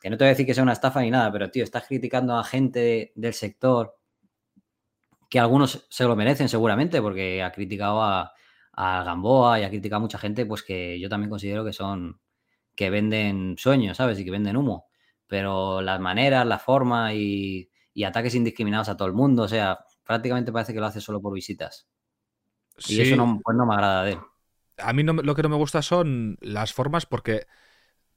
Speaker 2: que no te voy a decir que sea una estafa ni nada, pero tío, estás criticando a gente del sector que algunos se lo merecen seguramente, porque ha criticado a, a Gamboa y ha criticado a mucha gente, pues que yo también considero que son, que venden sueños, ¿sabes? Y que venden humo pero las maneras, la forma y, ataques indiscriminados a todo el mundo, o sea, prácticamente parece que lo hace solo por visitas. Y eso no, pues no me agrada de él.
Speaker 1: A mí lo que no me gusta son las formas porque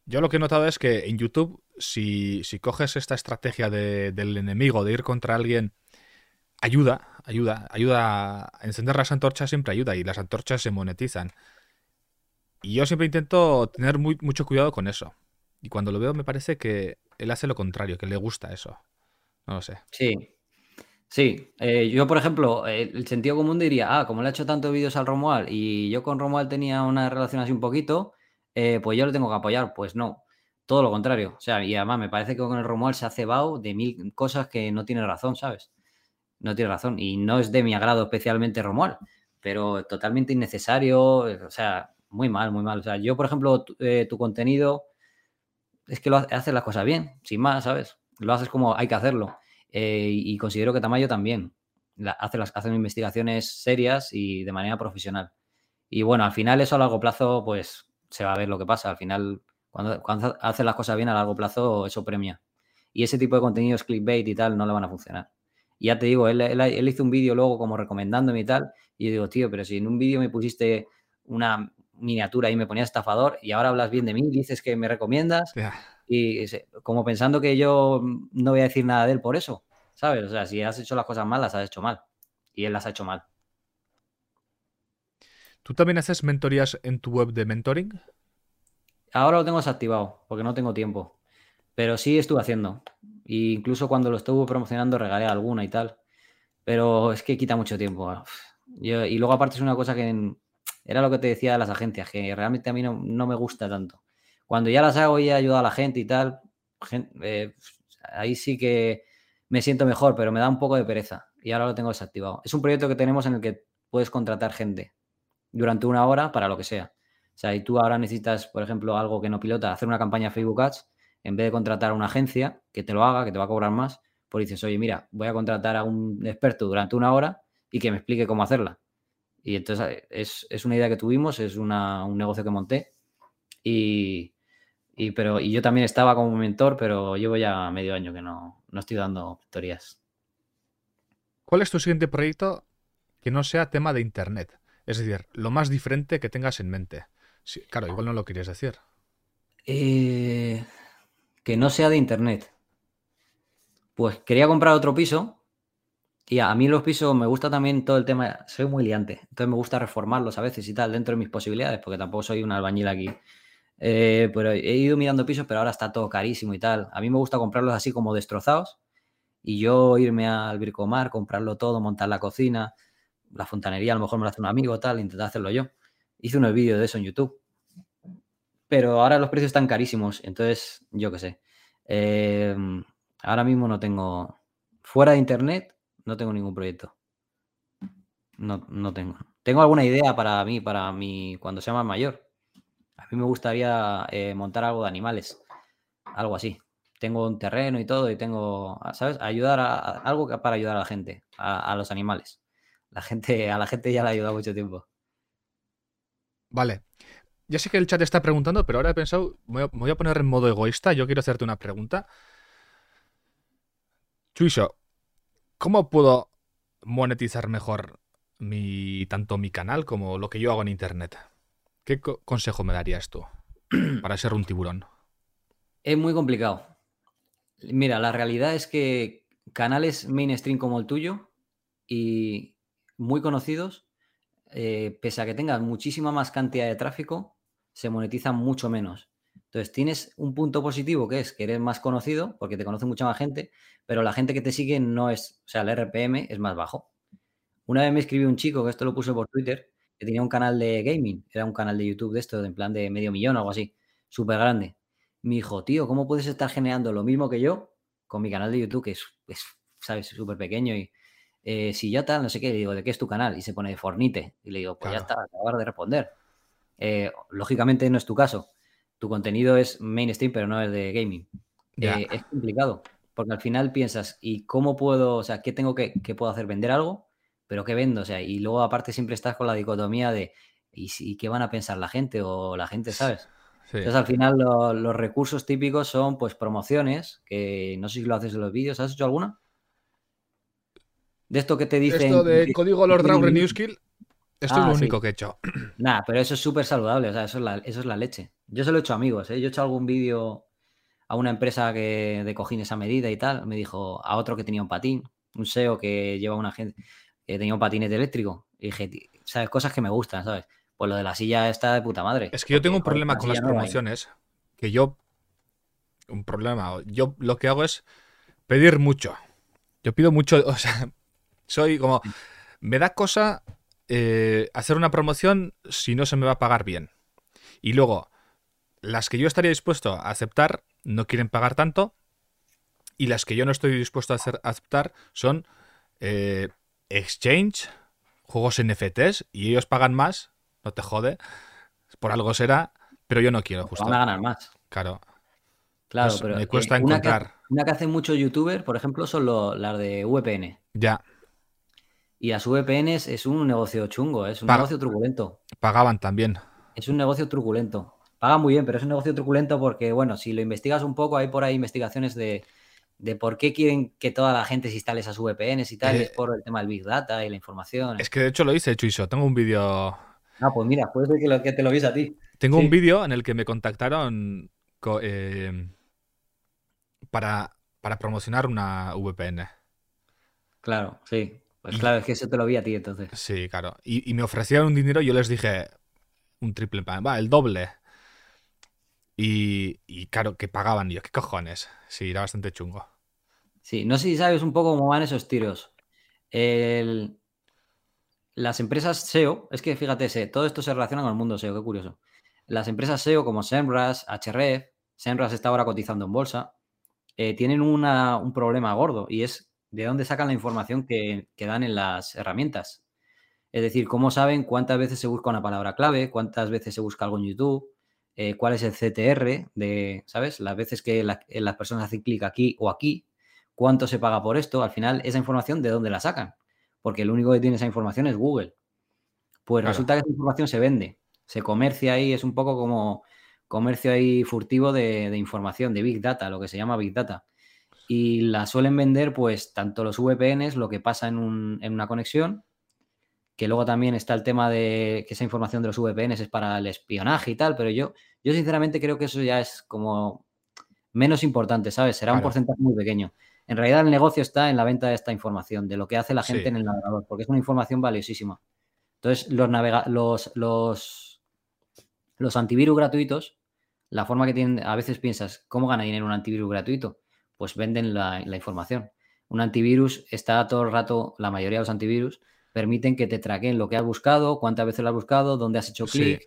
Speaker 1: yo lo que he notado es que en YouTube, si, coges esta estrategia del enemigo, de ir contra alguien, ayuda, ayuda, ayuda a encender las antorchas, siempre ayuda y las antorchas se monetizan. Y yo siempre intento tener mucho cuidado con eso. Y cuando lo veo me parece que él hace lo contrario, que le gusta eso. No lo sé.
Speaker 2: Sí. Sí, eh, yo por ejemplo, el sentido común diría, ah, como le ha hecho tantos vídeos al Romual y yo con Romual tenía una relación así un poquito, eh, pues yo lo tengo que apoyar. Pues no, todo lo contrario. O sea, y además me parece que con el Romual se ha cebado de mil cosas que no tiene razón, ¿sabes? No tiene razón. Y no es de mi agrado especialmente Romual, pero totalmente innecesario, o sea, muy mal, muy mal. O sea, yo por ejemplo, tu eh, contenido es que lo haces las cosas bien, sin más, ¿sabes? Lo haces como hay que hacerlo. Eh, y considero que Tamayo también hace, las, hace investigaciones serias y de manera profesional. Y bueno, al final eso a largo plazo, pues se va a ver lo que pasa. Al final, cuando, cuando haces las cosas bien a largo plazo, eso premia. Y ese tipo de contenidos clickbait y tal no le van a funcionar. Y ya te digo, él, él hizo un vídeo luego como recomendándome y tal. Y yo digo, tío, pero si en un vídeo me pusiste una miniatura y me ponía estafador y ahora hablas bien de mí, dices que me recomiendas y como pensando que yo no voy a decir nada de él por eso, ¿sabes? O sea, si has hecho las cosas mal, las has hecho mal y él las ha hecho mal.
Speaker 1: ¿Tú también haces mentorías en tu web de mentoring?
Speaker 2: Ahora lo tengo desactivado porque no tengo tiempo. Pero sí estuve haciendo. E incluso cuando lo estuve promocionando regalé alguna y tal. Pero es que quita mucho tiempo. y luego aparte es una cosa que era lo que te decía de las agencias, que realmente a mí no, me gusta tanto. Cuando ya las hago y he ayudado a la gente y tal, eh, ahí sí que me siento mejor, pero me da un poco de pereza. Y ahora lo tengo desactivado. Es un proyecto que tenemos en el que puedes contratar gente durante una hora para lo que sea. O sea, y tú ahora necesitas, por ejemplo, algo que no pilota, hacer una campaña Facebook Ads, en vez de contratar a una agencia que te lo haga, que te va a cobrar más, pues dices, oye, mira, voy a contratar a un experto durante una hora y que me explique cómo hacerla. Y entonces es, una idea que tuvimos, es un negocio que monté. Y, pero, y yo también estaba como mentor, pero llevo ya medio año que no, no estoy dando mentorías.
Speaker 1: ¿Cuál es tu siguiente proyecto que no sea tema de Internet? Es decir, lo más diferente que tengas en mente claro, igual no lo querías decir.
Speaker 2: Eh, que no sea de internet. Pues quería comprar otro piso y a mí los pisos me gusta también todo el tema, soy muy liante, entonces me gusta reformarlos a veces y tal, dentro de mis posibilidades, porque tampoco soy un albañil aquí. Eh, pero he ido mirando pisos, pero ahora está todo carísimo y tal. A mí me gusta comprarlos así como destrozados y yo irme al Bircomar, comprarlo todo, montar la cocina, la fontanería, a lo mejor me lo hace un amigo, tal, intentar hacerlo yo. Hice unos vídeos de eso en YouTube. Pero ahora los precios están carísimos, entonces yo qué sé. Em, ahora mismo no tengo, fuera de internet, no tengo ningún proyecto. No, no tengo. Tengo alguna idea para mí, para mí, cuando sea más mayor. A mí me gustaría eh, montar algo de animales, algo así. Tengo un terreno y todo y tengo, ¿sabes? Ayudar a, algo para ayudar a la gente, a, los animales. La gente, a la gente ya le ha ayudado mucho tiempo.
Speaker 1: Vale. Ya sé que el chat está preguntando, pero ahora he pensado, me voy a poner en modo egoísta. Yo quiero hacerte una pregunta. Chuiso, ¿cómo puedo monetizar mejor mi, tanto mi canal como lo que yo hago en internet? ¿Qué consejo me darías tú [CLEARS THROAT] para ser un tiburón?
Speaker 2: Es muy complicado. Mira, la realidad es que canales mainstream como el tuyo y muy conocidos eh, pese a que tengas muchísima más cantidad de tráfico, se monetizan mucho menos. Entonces tienes un punto positivo que es que eres más conocido porque te conoce mucha más gente, pero la gente que te sigue no es, o sea, el RPM es más bajo. Una vez me escribió un chico, que esto lo puse por Twitter, que tenía un canal de gaming, era un canal de YouTube de esto, en plan de medio millón o algo así, súper grande. Me dijo, tío, ¿cómo puedes estar generando lo mismo que yo con mi canal de YouTube, que es, es ¿sabes?, súper pequeño y eh, si yo tal, no sé qué, le digo, ¿de qué es tu canal? Y se pone de Fornite. Y le digo, pues ya está, acabar de responder. Eh, lógicamente no es tu caso. Tu contenido es mainstream, pero no es de gaming. Eh, es complicado, porque al final piensas, ¿y cómo puedo, o sea, qué tengo que, qué puedo hacer? ¿Vender algo? ¿Pero qué vendo? O sea, y luego aparte siempre estás con la dicotomía de, ¿y, qué van a pensar la gente? O la gente, ¿sabes? Entonces al final los recursos típicos son pues promociones, que no sé si lo haces en los vídeos, ¿has hecho alguna? De esto que te dicen.
Speaker 1: Esto de código Lord Draw Renew Skill. Esto es ah, lo único que he hecho. [CLEARS THROAT]
Speaker 2: Nada, pero eso es súper saludable. O sea, eso es, la, eso es la leche. Yo se lo he hecho a amigos. ¿eh? Yo he hecho algún vídeo a una empresa que de cojines a medida y tal. Me dijo a otro que tenía un patín, un SEO que lleva una gente tenía un patinete eléctrico. Y dije, ¿sabes? Cosas que me gustan, ¿sabes? Pues lo de la silla está de puta madre.
Speaker 1: Es que yo tengo un problema con las promociones. Que yo. Un problema. Yo lo que hago es pedir mucho. Yo pido mucho. [LAUGHS] O sea, soy como, me da cosa eh, hacer una promoción si no se me va a pagar bien. Y luego, las que yo estaría dispuesto a aceptar no quieren pagar tanto. Y las que yo no estoy dispuesto a, aceptar son eh, exchange, juegos NFTs, y ellos pagan más, no te jode, por algo será, pero yo no quiero
Speaker 2: justo. Van a ganar más.
Speaker 1: Claro.
Speaker 2: Claro, pero
Speaker 1: me cuesta eh, encontrar.
Speaker 2: Una que, hace muchos youtubers, por ejemplo, son las de VPN.
Speaker 1: Ya.
Speaker 2: Y las VPNs es un negocio chungo, es un negocio truculento.
Speaker 1: Pagaban también.
Speaker 2: Es un negocio truculento. Pagan muy bien, pero es un negocio truculento porque, bueno, si lo investigas un poco, hay por ahí investigaciones de, por qué quieren que toda la gente se instale esas VPNs y tal, es eh, por el tema del Big Data y la información.
Speaker 1: Es que de hecho lo hice, Chuiso. Tengo un vídeo.
Speaker 2: Ah, pues mira, puede ser que, lo, que te lo vies a ti.
Speaker 1: Tengo un vídeo en el que me contactaron eh, para, para promocionar una VPN.
Speaker 2: Claro, sí. Pues claro, es que eso te lo vi a ti entonces.
Speaker 1: Sí, claro. Y, me ofrecieron un dinero y yo les dije un triple pan, va, el doble. Y, y claro, que pagaban. Y yo, ¿qué cojones? Sí, era bastante chungo.
Speaker 2: Sí, no sé si sabes un poco cómo van esos tiros. Las empresas SEO, es que fíjate, todo esto se relaciona con el mundo SEO, qué curioso. Las empresas SEO como SEMrush, HRF, SEMrush está ahora cotizando en bolsa, eh, tienen un problema gordo y es de dónde sacan la información que, dan en las herramientas. Es decir, cómo saben cuántas veces se busca una palabra clave, cuántas veces se busca algo en YouTube, eh, cuál es el CTR de, ¿sabes? Las veces que las personas hacen clic aquí o aquí, cuánto se paga por esto. Al final, esa información, ¿de dónde la sacan? Porque el único que tiene esa información es Google. Pues resulta que esa información se vende, se comercia ahí, es un poco como comercio ahí furtivo de, de información, de Big Data, lo que se llama Big Data y la suelen vender pues tanto los VPNs, lo que pasa en, una conexión, que luego también está el tema de que esa información de los VPNs es para el espionaje y tal, pero yo, yo sinceramente creo que eso ya es como menos importante, ¿sabes? Será un porcentaje muy pequeño. En realidad el negocio está en la venta de esta información, de lo que hace la gente en el navegador, porque es una información valiosísima. Entonces, los, los, los, los antivirus gratuitos, la forma que tienen, a veces piensas, ¿cómo gana dinero un antivirus gratuito? pues venden la, información. Un antivirus está todo el rato, la mayoría de los antivirus permiten que te traqueen lo que has buscado, cuántas veces lo has buscado, dónde has hecho clic,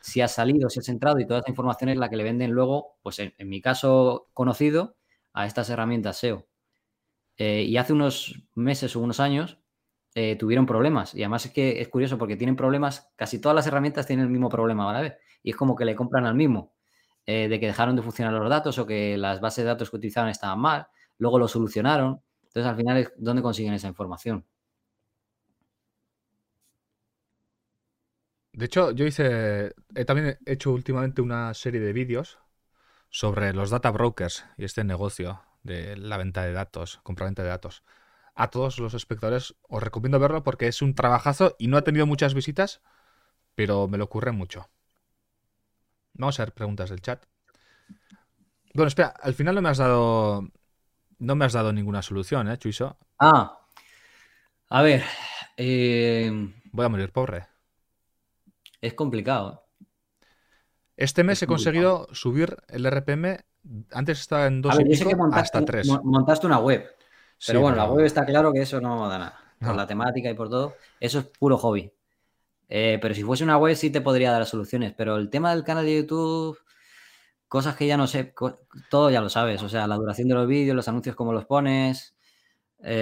Speaker 2: si has salido, si has entrado y toda esa información es la que le venden luego, pues en, mi caso conocido, a estas herramientas SEO. Eh, y hace unos meses o unos años eh, tuvieron problemas. Y además es que es curioso porque tienen problemas, casi todas las herramientas tienen el mismo problema, ¿vale? Y es como que le compran al mismo. Eh, de que dejaron de funcionar los datos o que las bases de datos que utilizaban estaban mal, luego lo solucionaron. Entonces, al final, ¿dónde consiguen esa información?
Speaker 1: De hecho, yo hice, he también hecho últimamente una serie de vídeos sobre los data brokers y este negocio de la venta de datos, compraventa de datos. A todos los espectadores os recomiendo verlo porque es un trabajazo y no ha tenido muchas visitas, pero me lo ocurre mucho. Vamos a ver preguntas del chat. Bueno, espera, al final no me has dado. No me has dado ninguna solución, ¿eh, Chuiso?
Speaker 2: Ah. A ver. Eh,
Speaker 1: Voy a morir pobre.
Speaker 2: Es complicado.
Speaker 1: Este mes he conseguido subir el RPM. Antes estaba en 2 hasta 3.
Speaker 2: Montaste una web. Pero bueno, la web está claro que eso no da nada. Por la temática y por todo. Eso es puro hobby. Eh, pero si fuese una web sí te podría dar soluciones. Pero el tema del canal de YouTube, cosas que ya no sé, todo ya lo sabes. O sea, la duración de los vídeos, los anuncios, cómo los pones.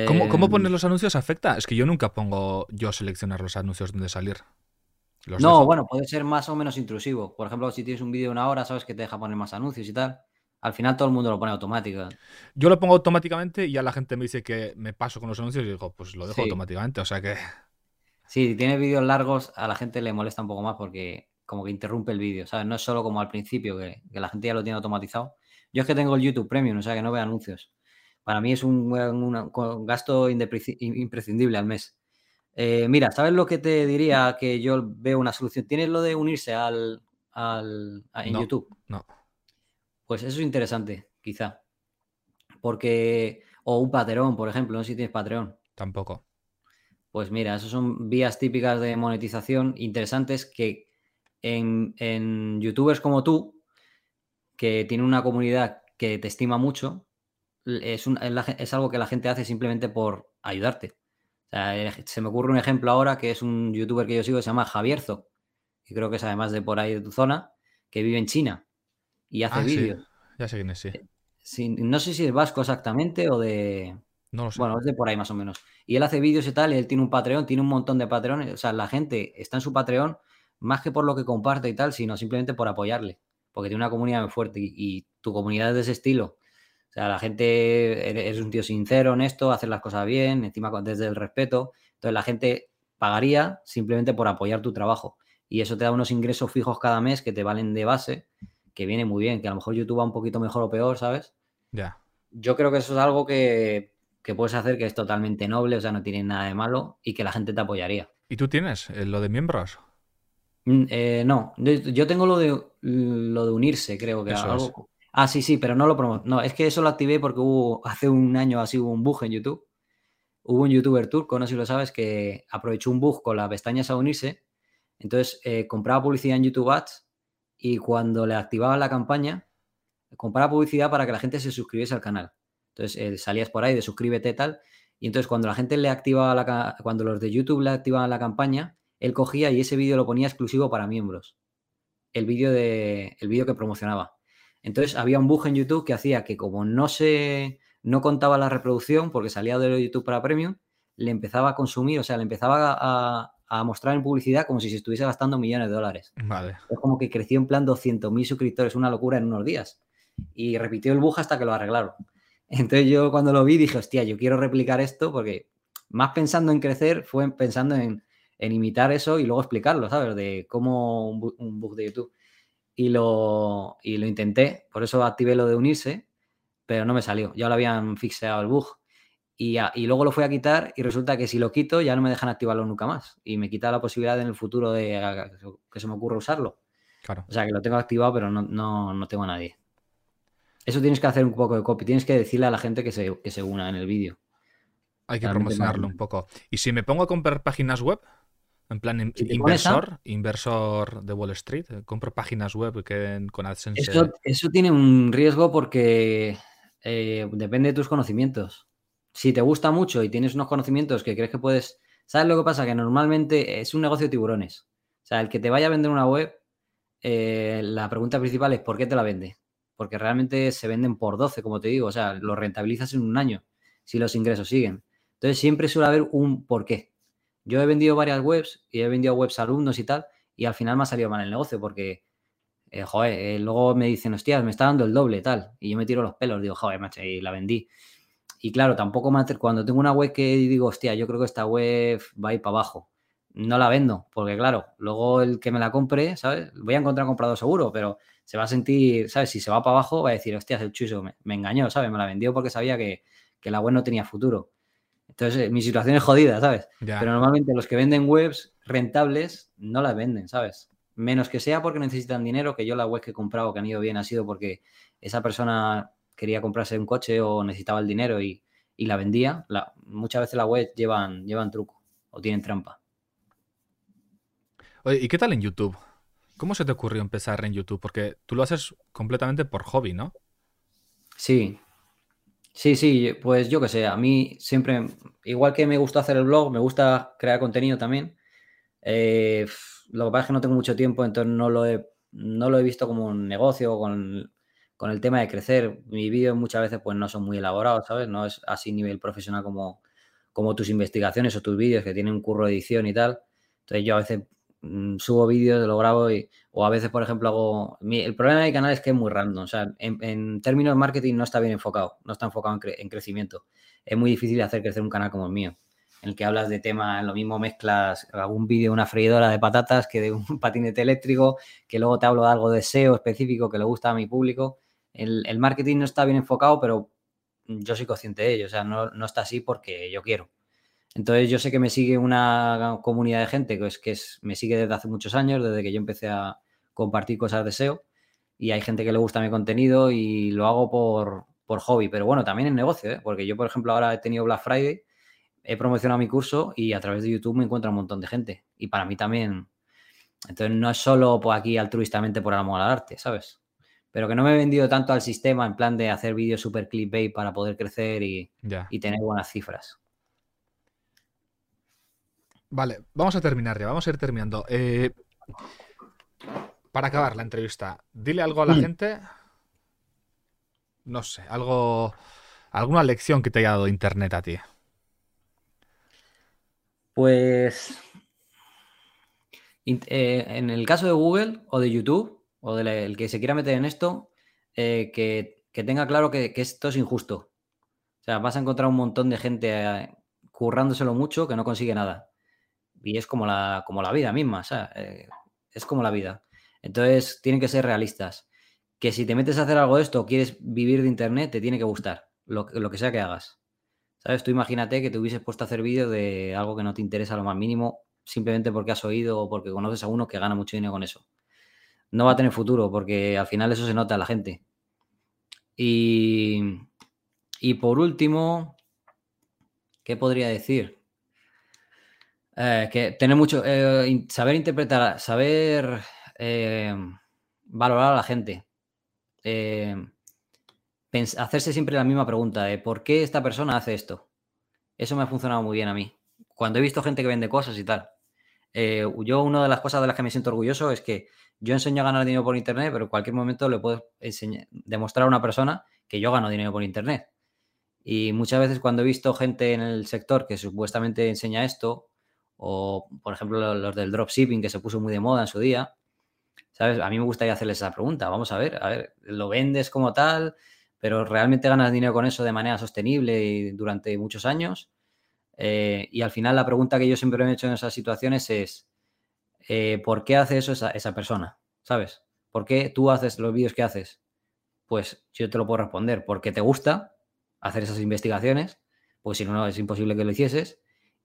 Speaker 1: ¿Cómo, ¿Cómo, em, pones los anuncios afecta? Es que yo nunca pongo yo seleccionar los anuncios donde salir.
Speaker 2: No, bueno, puede ser más o menos intrusivo. Por ejemplo, si tienes un vídeo de una hora, sabes que te deja poner más anuncios y tal. Al final todo el mundo lo pone automático.
Speaker 1: Yo lo pongo automáticamente y ya la gente me dice que me paso con los anuncios y digo, pues lo dejo automáticamente. O sea que.
Speaker 2: Sí, si tiene vídeos largos, a la gente le molesta un poco más porque como que interrumpe el vídeo, ¿sabes? No es solo como al principio, que, la gente ya lo tiene automatizado. Yo es que tengo el YouTube Premium, o sea que no veo anuncios. Para mí es un, gasto imprescindible al mes. Eh, mira, ¿sabes lo que te diría que yo veo una solución? ¿Tienes lo de unirse al, al en YouTube?
Speaker 1: No.
Speaker 2: Pues eso es interesante, quizá. Porque. O un Patreon, por ejemplo, no sé si tienes Patreon.
Speaker 1: Tampoco.
Speaker 2: Pues mira, esas son vías típicas de monetización interesantes que en, youtubers como tú, que tiene una comunidad que te estima mucho, es, es, algo que la gente hace simplemente por ayudarte. Se me ocurre un ejemplo ahora que es un youtuber que yo sigo que se llama Javierzo, que creo que es además de por ahí de tu zona, que vive en China y hace ah, vídeos.
Speaker 1: Ya sé quién es,
Speaker 2: sí. No sé si es vasco exactamente o de,
Speaker 1: no lo sé.
Speaker 2: Bueno, es de por ahí más o menos. Y él hace vídeos y tal, y él tiene un Patreon, tiene un montón de Patreones. O sea, la gente está en su Patreon más que por lo que comparte y tal, sino simplemente por apoyarle. Porque tiene una comunidad muy fuerte y, tu comunidad es de ese estilo. O sea, la gente es un tío sincero, honesto, hace las cosas bien, encima desde el respeto. Entonces la gente pagaría simplemente por apoyar tu trabajo. Y eso te da unos ingresos fijos cada mes que te valen de base, que viene muy bien, que a lo mejor YouTube va un poquito mejor o peor, ¿sabes?
Speaker 1: Ya.
Speaker 2: Yo creo que eso es algo que que puedes hacer que es totalmente noble, o sea, no tiene nada de malo y que la gente te apoyaría.
Speaker 1: ¿Y tú tienes eh, lo de miembros?
Speaker 2: Mm, eh, no, yo tengo lo de lo de unirse, creo que algo. Ah, sí, sí, pero no lo promo. No, es que eso lo activé porque hubo [LAUGHS] hace un año así hubo un bug en YouTube. hubo un youtuber turco, no sé si lo sabes, que aprovechó un bug con las pestañas a unirse. Entonces eh, compraba publicidad en YouTube Ads y cuando le activaba la campaña, compraba publicidad para que la gente se suscribiese al canal. Entonces salías por ahí de suscríbete tal. Y entonces cuando la gente le activaba la, cuando los de YouTube le activaban la campaña, él cogía y ese vídeo lo ponía exclusivo para miembros. El vídeo de el vídeo que promocionaba. Entonces había un bug en YouTube que hacía que como no se no contaba la reproducción porque salía de YouTube para Premium, le empezaba a consumir, o sea, le empezaba a, mostrar en publicidad como si se estuviese gastando millones de dólares.
Speaker 1: Vale.
Speaker 2: Es como que creció en plan 200.000 suscriptores, una locura en unos días. Y repitió el bug hasta que lo arreglaron. [LAUGHS] Entonces yo cuando lo vi dije, hostia, yo quiero replicar esto porque más pensando en crecer fue pensando en, imitar eso y luego explicarlo, ¿sabes? De cómo un, un bug de YouTube. Y lo, y lo intenté, por eso activé lo de unirse pero no me salió. Ya lo habían fixeado el bug. Y, luego lo fui a quitar y resulta que si lo quito ya no me dejan activarlo nunca más. Y me quita la posibilidad en el futuro de que se me ocurra usarlo.
Speaker 1: Claro.
Speaker 2: O sea, que lo tengo activado, pero no, tengo a nadie. Eso tienes que hacer un poco de copy. Tienes que decirle a la gente que se, que se una en el vídeo.
Speaker 1: Hay que promocionarlo un poco. ¿Y si me pongo a comprar páginas web? En plan, inversor, inversor de Wall Street, compro páginas web que con AdSense.
Speaker 2: Eso, eso tiene un riesgo porque eh, depende de tus conocimientos. Si te gusta mucho y tienes unos conocimientos que crees que puedes... ¿Sabes lo que pasa? Que normalmente es un negocio de tiburones. O sea, el que te vaya a vender una web, eh, la pregunta principal es ¿por qué te la vende? Porque realmente se venden por 12, como te digo. O sea, lo rentabilizas en un año si los ingresos siguen. Entonces siempre suele haber un por qué. Yo he vendido varias webs y he vendido webs a alumnos y tal, y al final me ha salido mal el negocio porque eh, joder, eh, luego me dicen, hostias, me está dando el doble, tal. Y yo me tiro los pelos, digo, joder, macho, y la vendí. Y claro, tampoco me cuando tengo una web que digo, hostia, yo creo que esta web va a ir para abajo. No la vendo, porque claro, luego el que me la compre, ¿sabes? Voy a encontrar comprado seguro, pero se va a sentir, ¿sabes? Si se va para abajo, va a decir, hostias, el chuso me, engañó, ¿sabes? Me la vendió porque sabía que, la web no tenía futuro. Entonces, eh, mi situación es jodida, ¿sabes? Pero normalmente los que venden webs rentables no las venden, ¿sabes? menos que sea porque necesitan dinero, que yo la web que he comprado que han ido bien ha sido porque esa persona quería comprarse un coche o necesitaba el dinero y, la vendía. muchas veces la web llevan, llevan truco o tienen trampa.
Speaker 1: Oye, ¿y qué tal en YouTube? ¿Cómo se te ocurrió empezar en YouTube? Porque tú lo haces completamente por hobby, ¿no?
Speaker 2: Sí. Sí, sí, pues yo qué sé, a mí siempre, igual que me gusta hacer el blog, me gusta crear contenido también. Eh, lo que pasa es que no tengo mucho tiempo, entonces no lo he, no lo he visto como un negocio con, con el tema de crecer. Mis vídeos muchas veces pues no son muy elaborados, ¿sabes? No es así nivel profesional como, como tus investigaciones o tus vídeos que tienen un curro de edición y tal. Entonces yo a veces subo vídeos, lo grabo y, o a veces, por ejemplo, hago... el problema de mi canal es que es muy random. O sea, en, términos de marketing no está bien enfocado, no está enfocado en, en crecimiento. Es muy difícil hacer crecer un canal como el mío en el que hablas de temas, lo mismo mezclas algún vídeo de una freidora de patatas que de un [LAUGHS] patinete eléctrico, que luego te hablo de algo de SEO específico que le gusta a mi público. El, marketing no está bien enfocado, pero yo soy consciente de ello, o sea, no, está así porque yo quiero. Entonces yo sé que me sigue una comunidad de gente que, es, que es, me sigue desde hace muchos años, desde que yo empecé a compartir cosas de SEO, y hay gente que le gusta mi contenido y lo hago por, por hobby, pero bueno, también en negocio, ¿eh? porque yo, por ejemplo, ahora he tenido Black Friday he promocionado mi curso y a través de YouTube me encuentra un montón de gente. Y para mí también. Entonces no es solo por aquí altruistamente por amor al arte, ¿sabes? Pero que no me he vendido tanto al sistema en plan de hacer vídeos super clickbait para poder crecer y, tener buenas cifras.
Speaker 1: Vale, vamos a terminar ya, vamos a ir terminando. Eh, para acabar la entrevista, dile algo a la gente. No sé, algo. alguna lección que te haya dado Internet a ti.
Speaker 2: Pues eh, en el caso de Google o de YouTube o del que se quiera meter en esto, eh, que, tenga claro que, esto es injusto. O sea, vas a encontrar un montón de gente eh, currándoselo mucho que no consigue nada. Y es como la, como la vida misma, o sea, es como la vida. Entonces, tienen que ser realistas. Que si te metes a hacer algo de esto, quieres vivir de Internet, te tiene que gustar, lo, lo que sea que hagas. ¿Sabes? Tú imagínate que te hubieses puesto a hacer vídeos de algo que no te interesa lo más mínimo, simplemente porque has oído o porque conoces a uno que gana mucho dinero con eso. No va a tener futuro, porque al final eso se nota a la gente. Y, y por último, ¿Qué podría decir? Eh, que tener mucho, eh, saber interpretar, saber eh, valorar a la gente. hacerse siempre la misma pregunta de por qué esta persona hace esto. Eso me ha funcionado muy bien a mí. Cuando he visto gente que vende cosas y tal. yo una de las cosas de las que me siento orgulloso es que yo enseño a ganar dinero por internet, pero en cualquier momento le puedo demostrar a una persona que yo gano dinero por internet. Y muchas veces cuando he visto gente en el sector que supuestamente enseña esto, o por ejemplo los del dropshipping que se puso muy de moda en su día, ¿sabes? A mí me gustaría hacerles esa pregunta. Vamos a ver, a ver, lo vendes como tal, pero realmente ganas dinero con eso de manera sostenible y durante muchos años. Eh, y al final la pregunta que yo siempre me he hecho en esas situaciones es, eh, ¿por qué hace eso esa, persona? ¿Sabes? ¿Por qué tú haces los vídeos que haces? Pues yo te lo puedo responder, porque te gusta, hacer esas investigaciones, pues si no, no, es imposible que lo hicieses,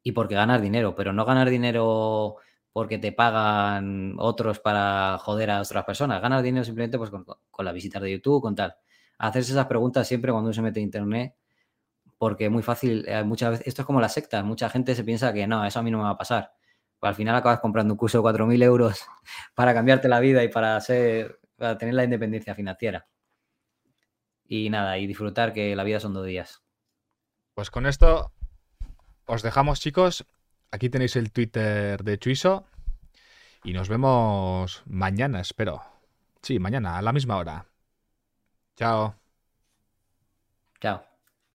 Speaker 2: y porque ganas dinero, pero no ganar dinero porque te pagan otros para joder a otras personas, ganas dinero simplemente pues, con, con las visitas de YouTube, con tal. Hacerse esas preguntas siempre cuando uno se mete en Internet, porque es muy fácil, eh, muchas veces, esto es como las sectas, mucha gente se piensa que no, eso a mí no me va a pasar. Pues al final acabas comprando un curso de 4.000 euros [LAUGHS] para cambiarte la vida y para, ser, para tener la independencia financiera. Y nada, y disfrutar que la vida son dos días.
Speaker 1: Pues con esto os dejamos, chicos. Aquí tenéis el Twitter de Chuiso. Y nos vemos mañana, espero. Sí, mañana, a la misma hora. Chao.
Speaker 2: Chao.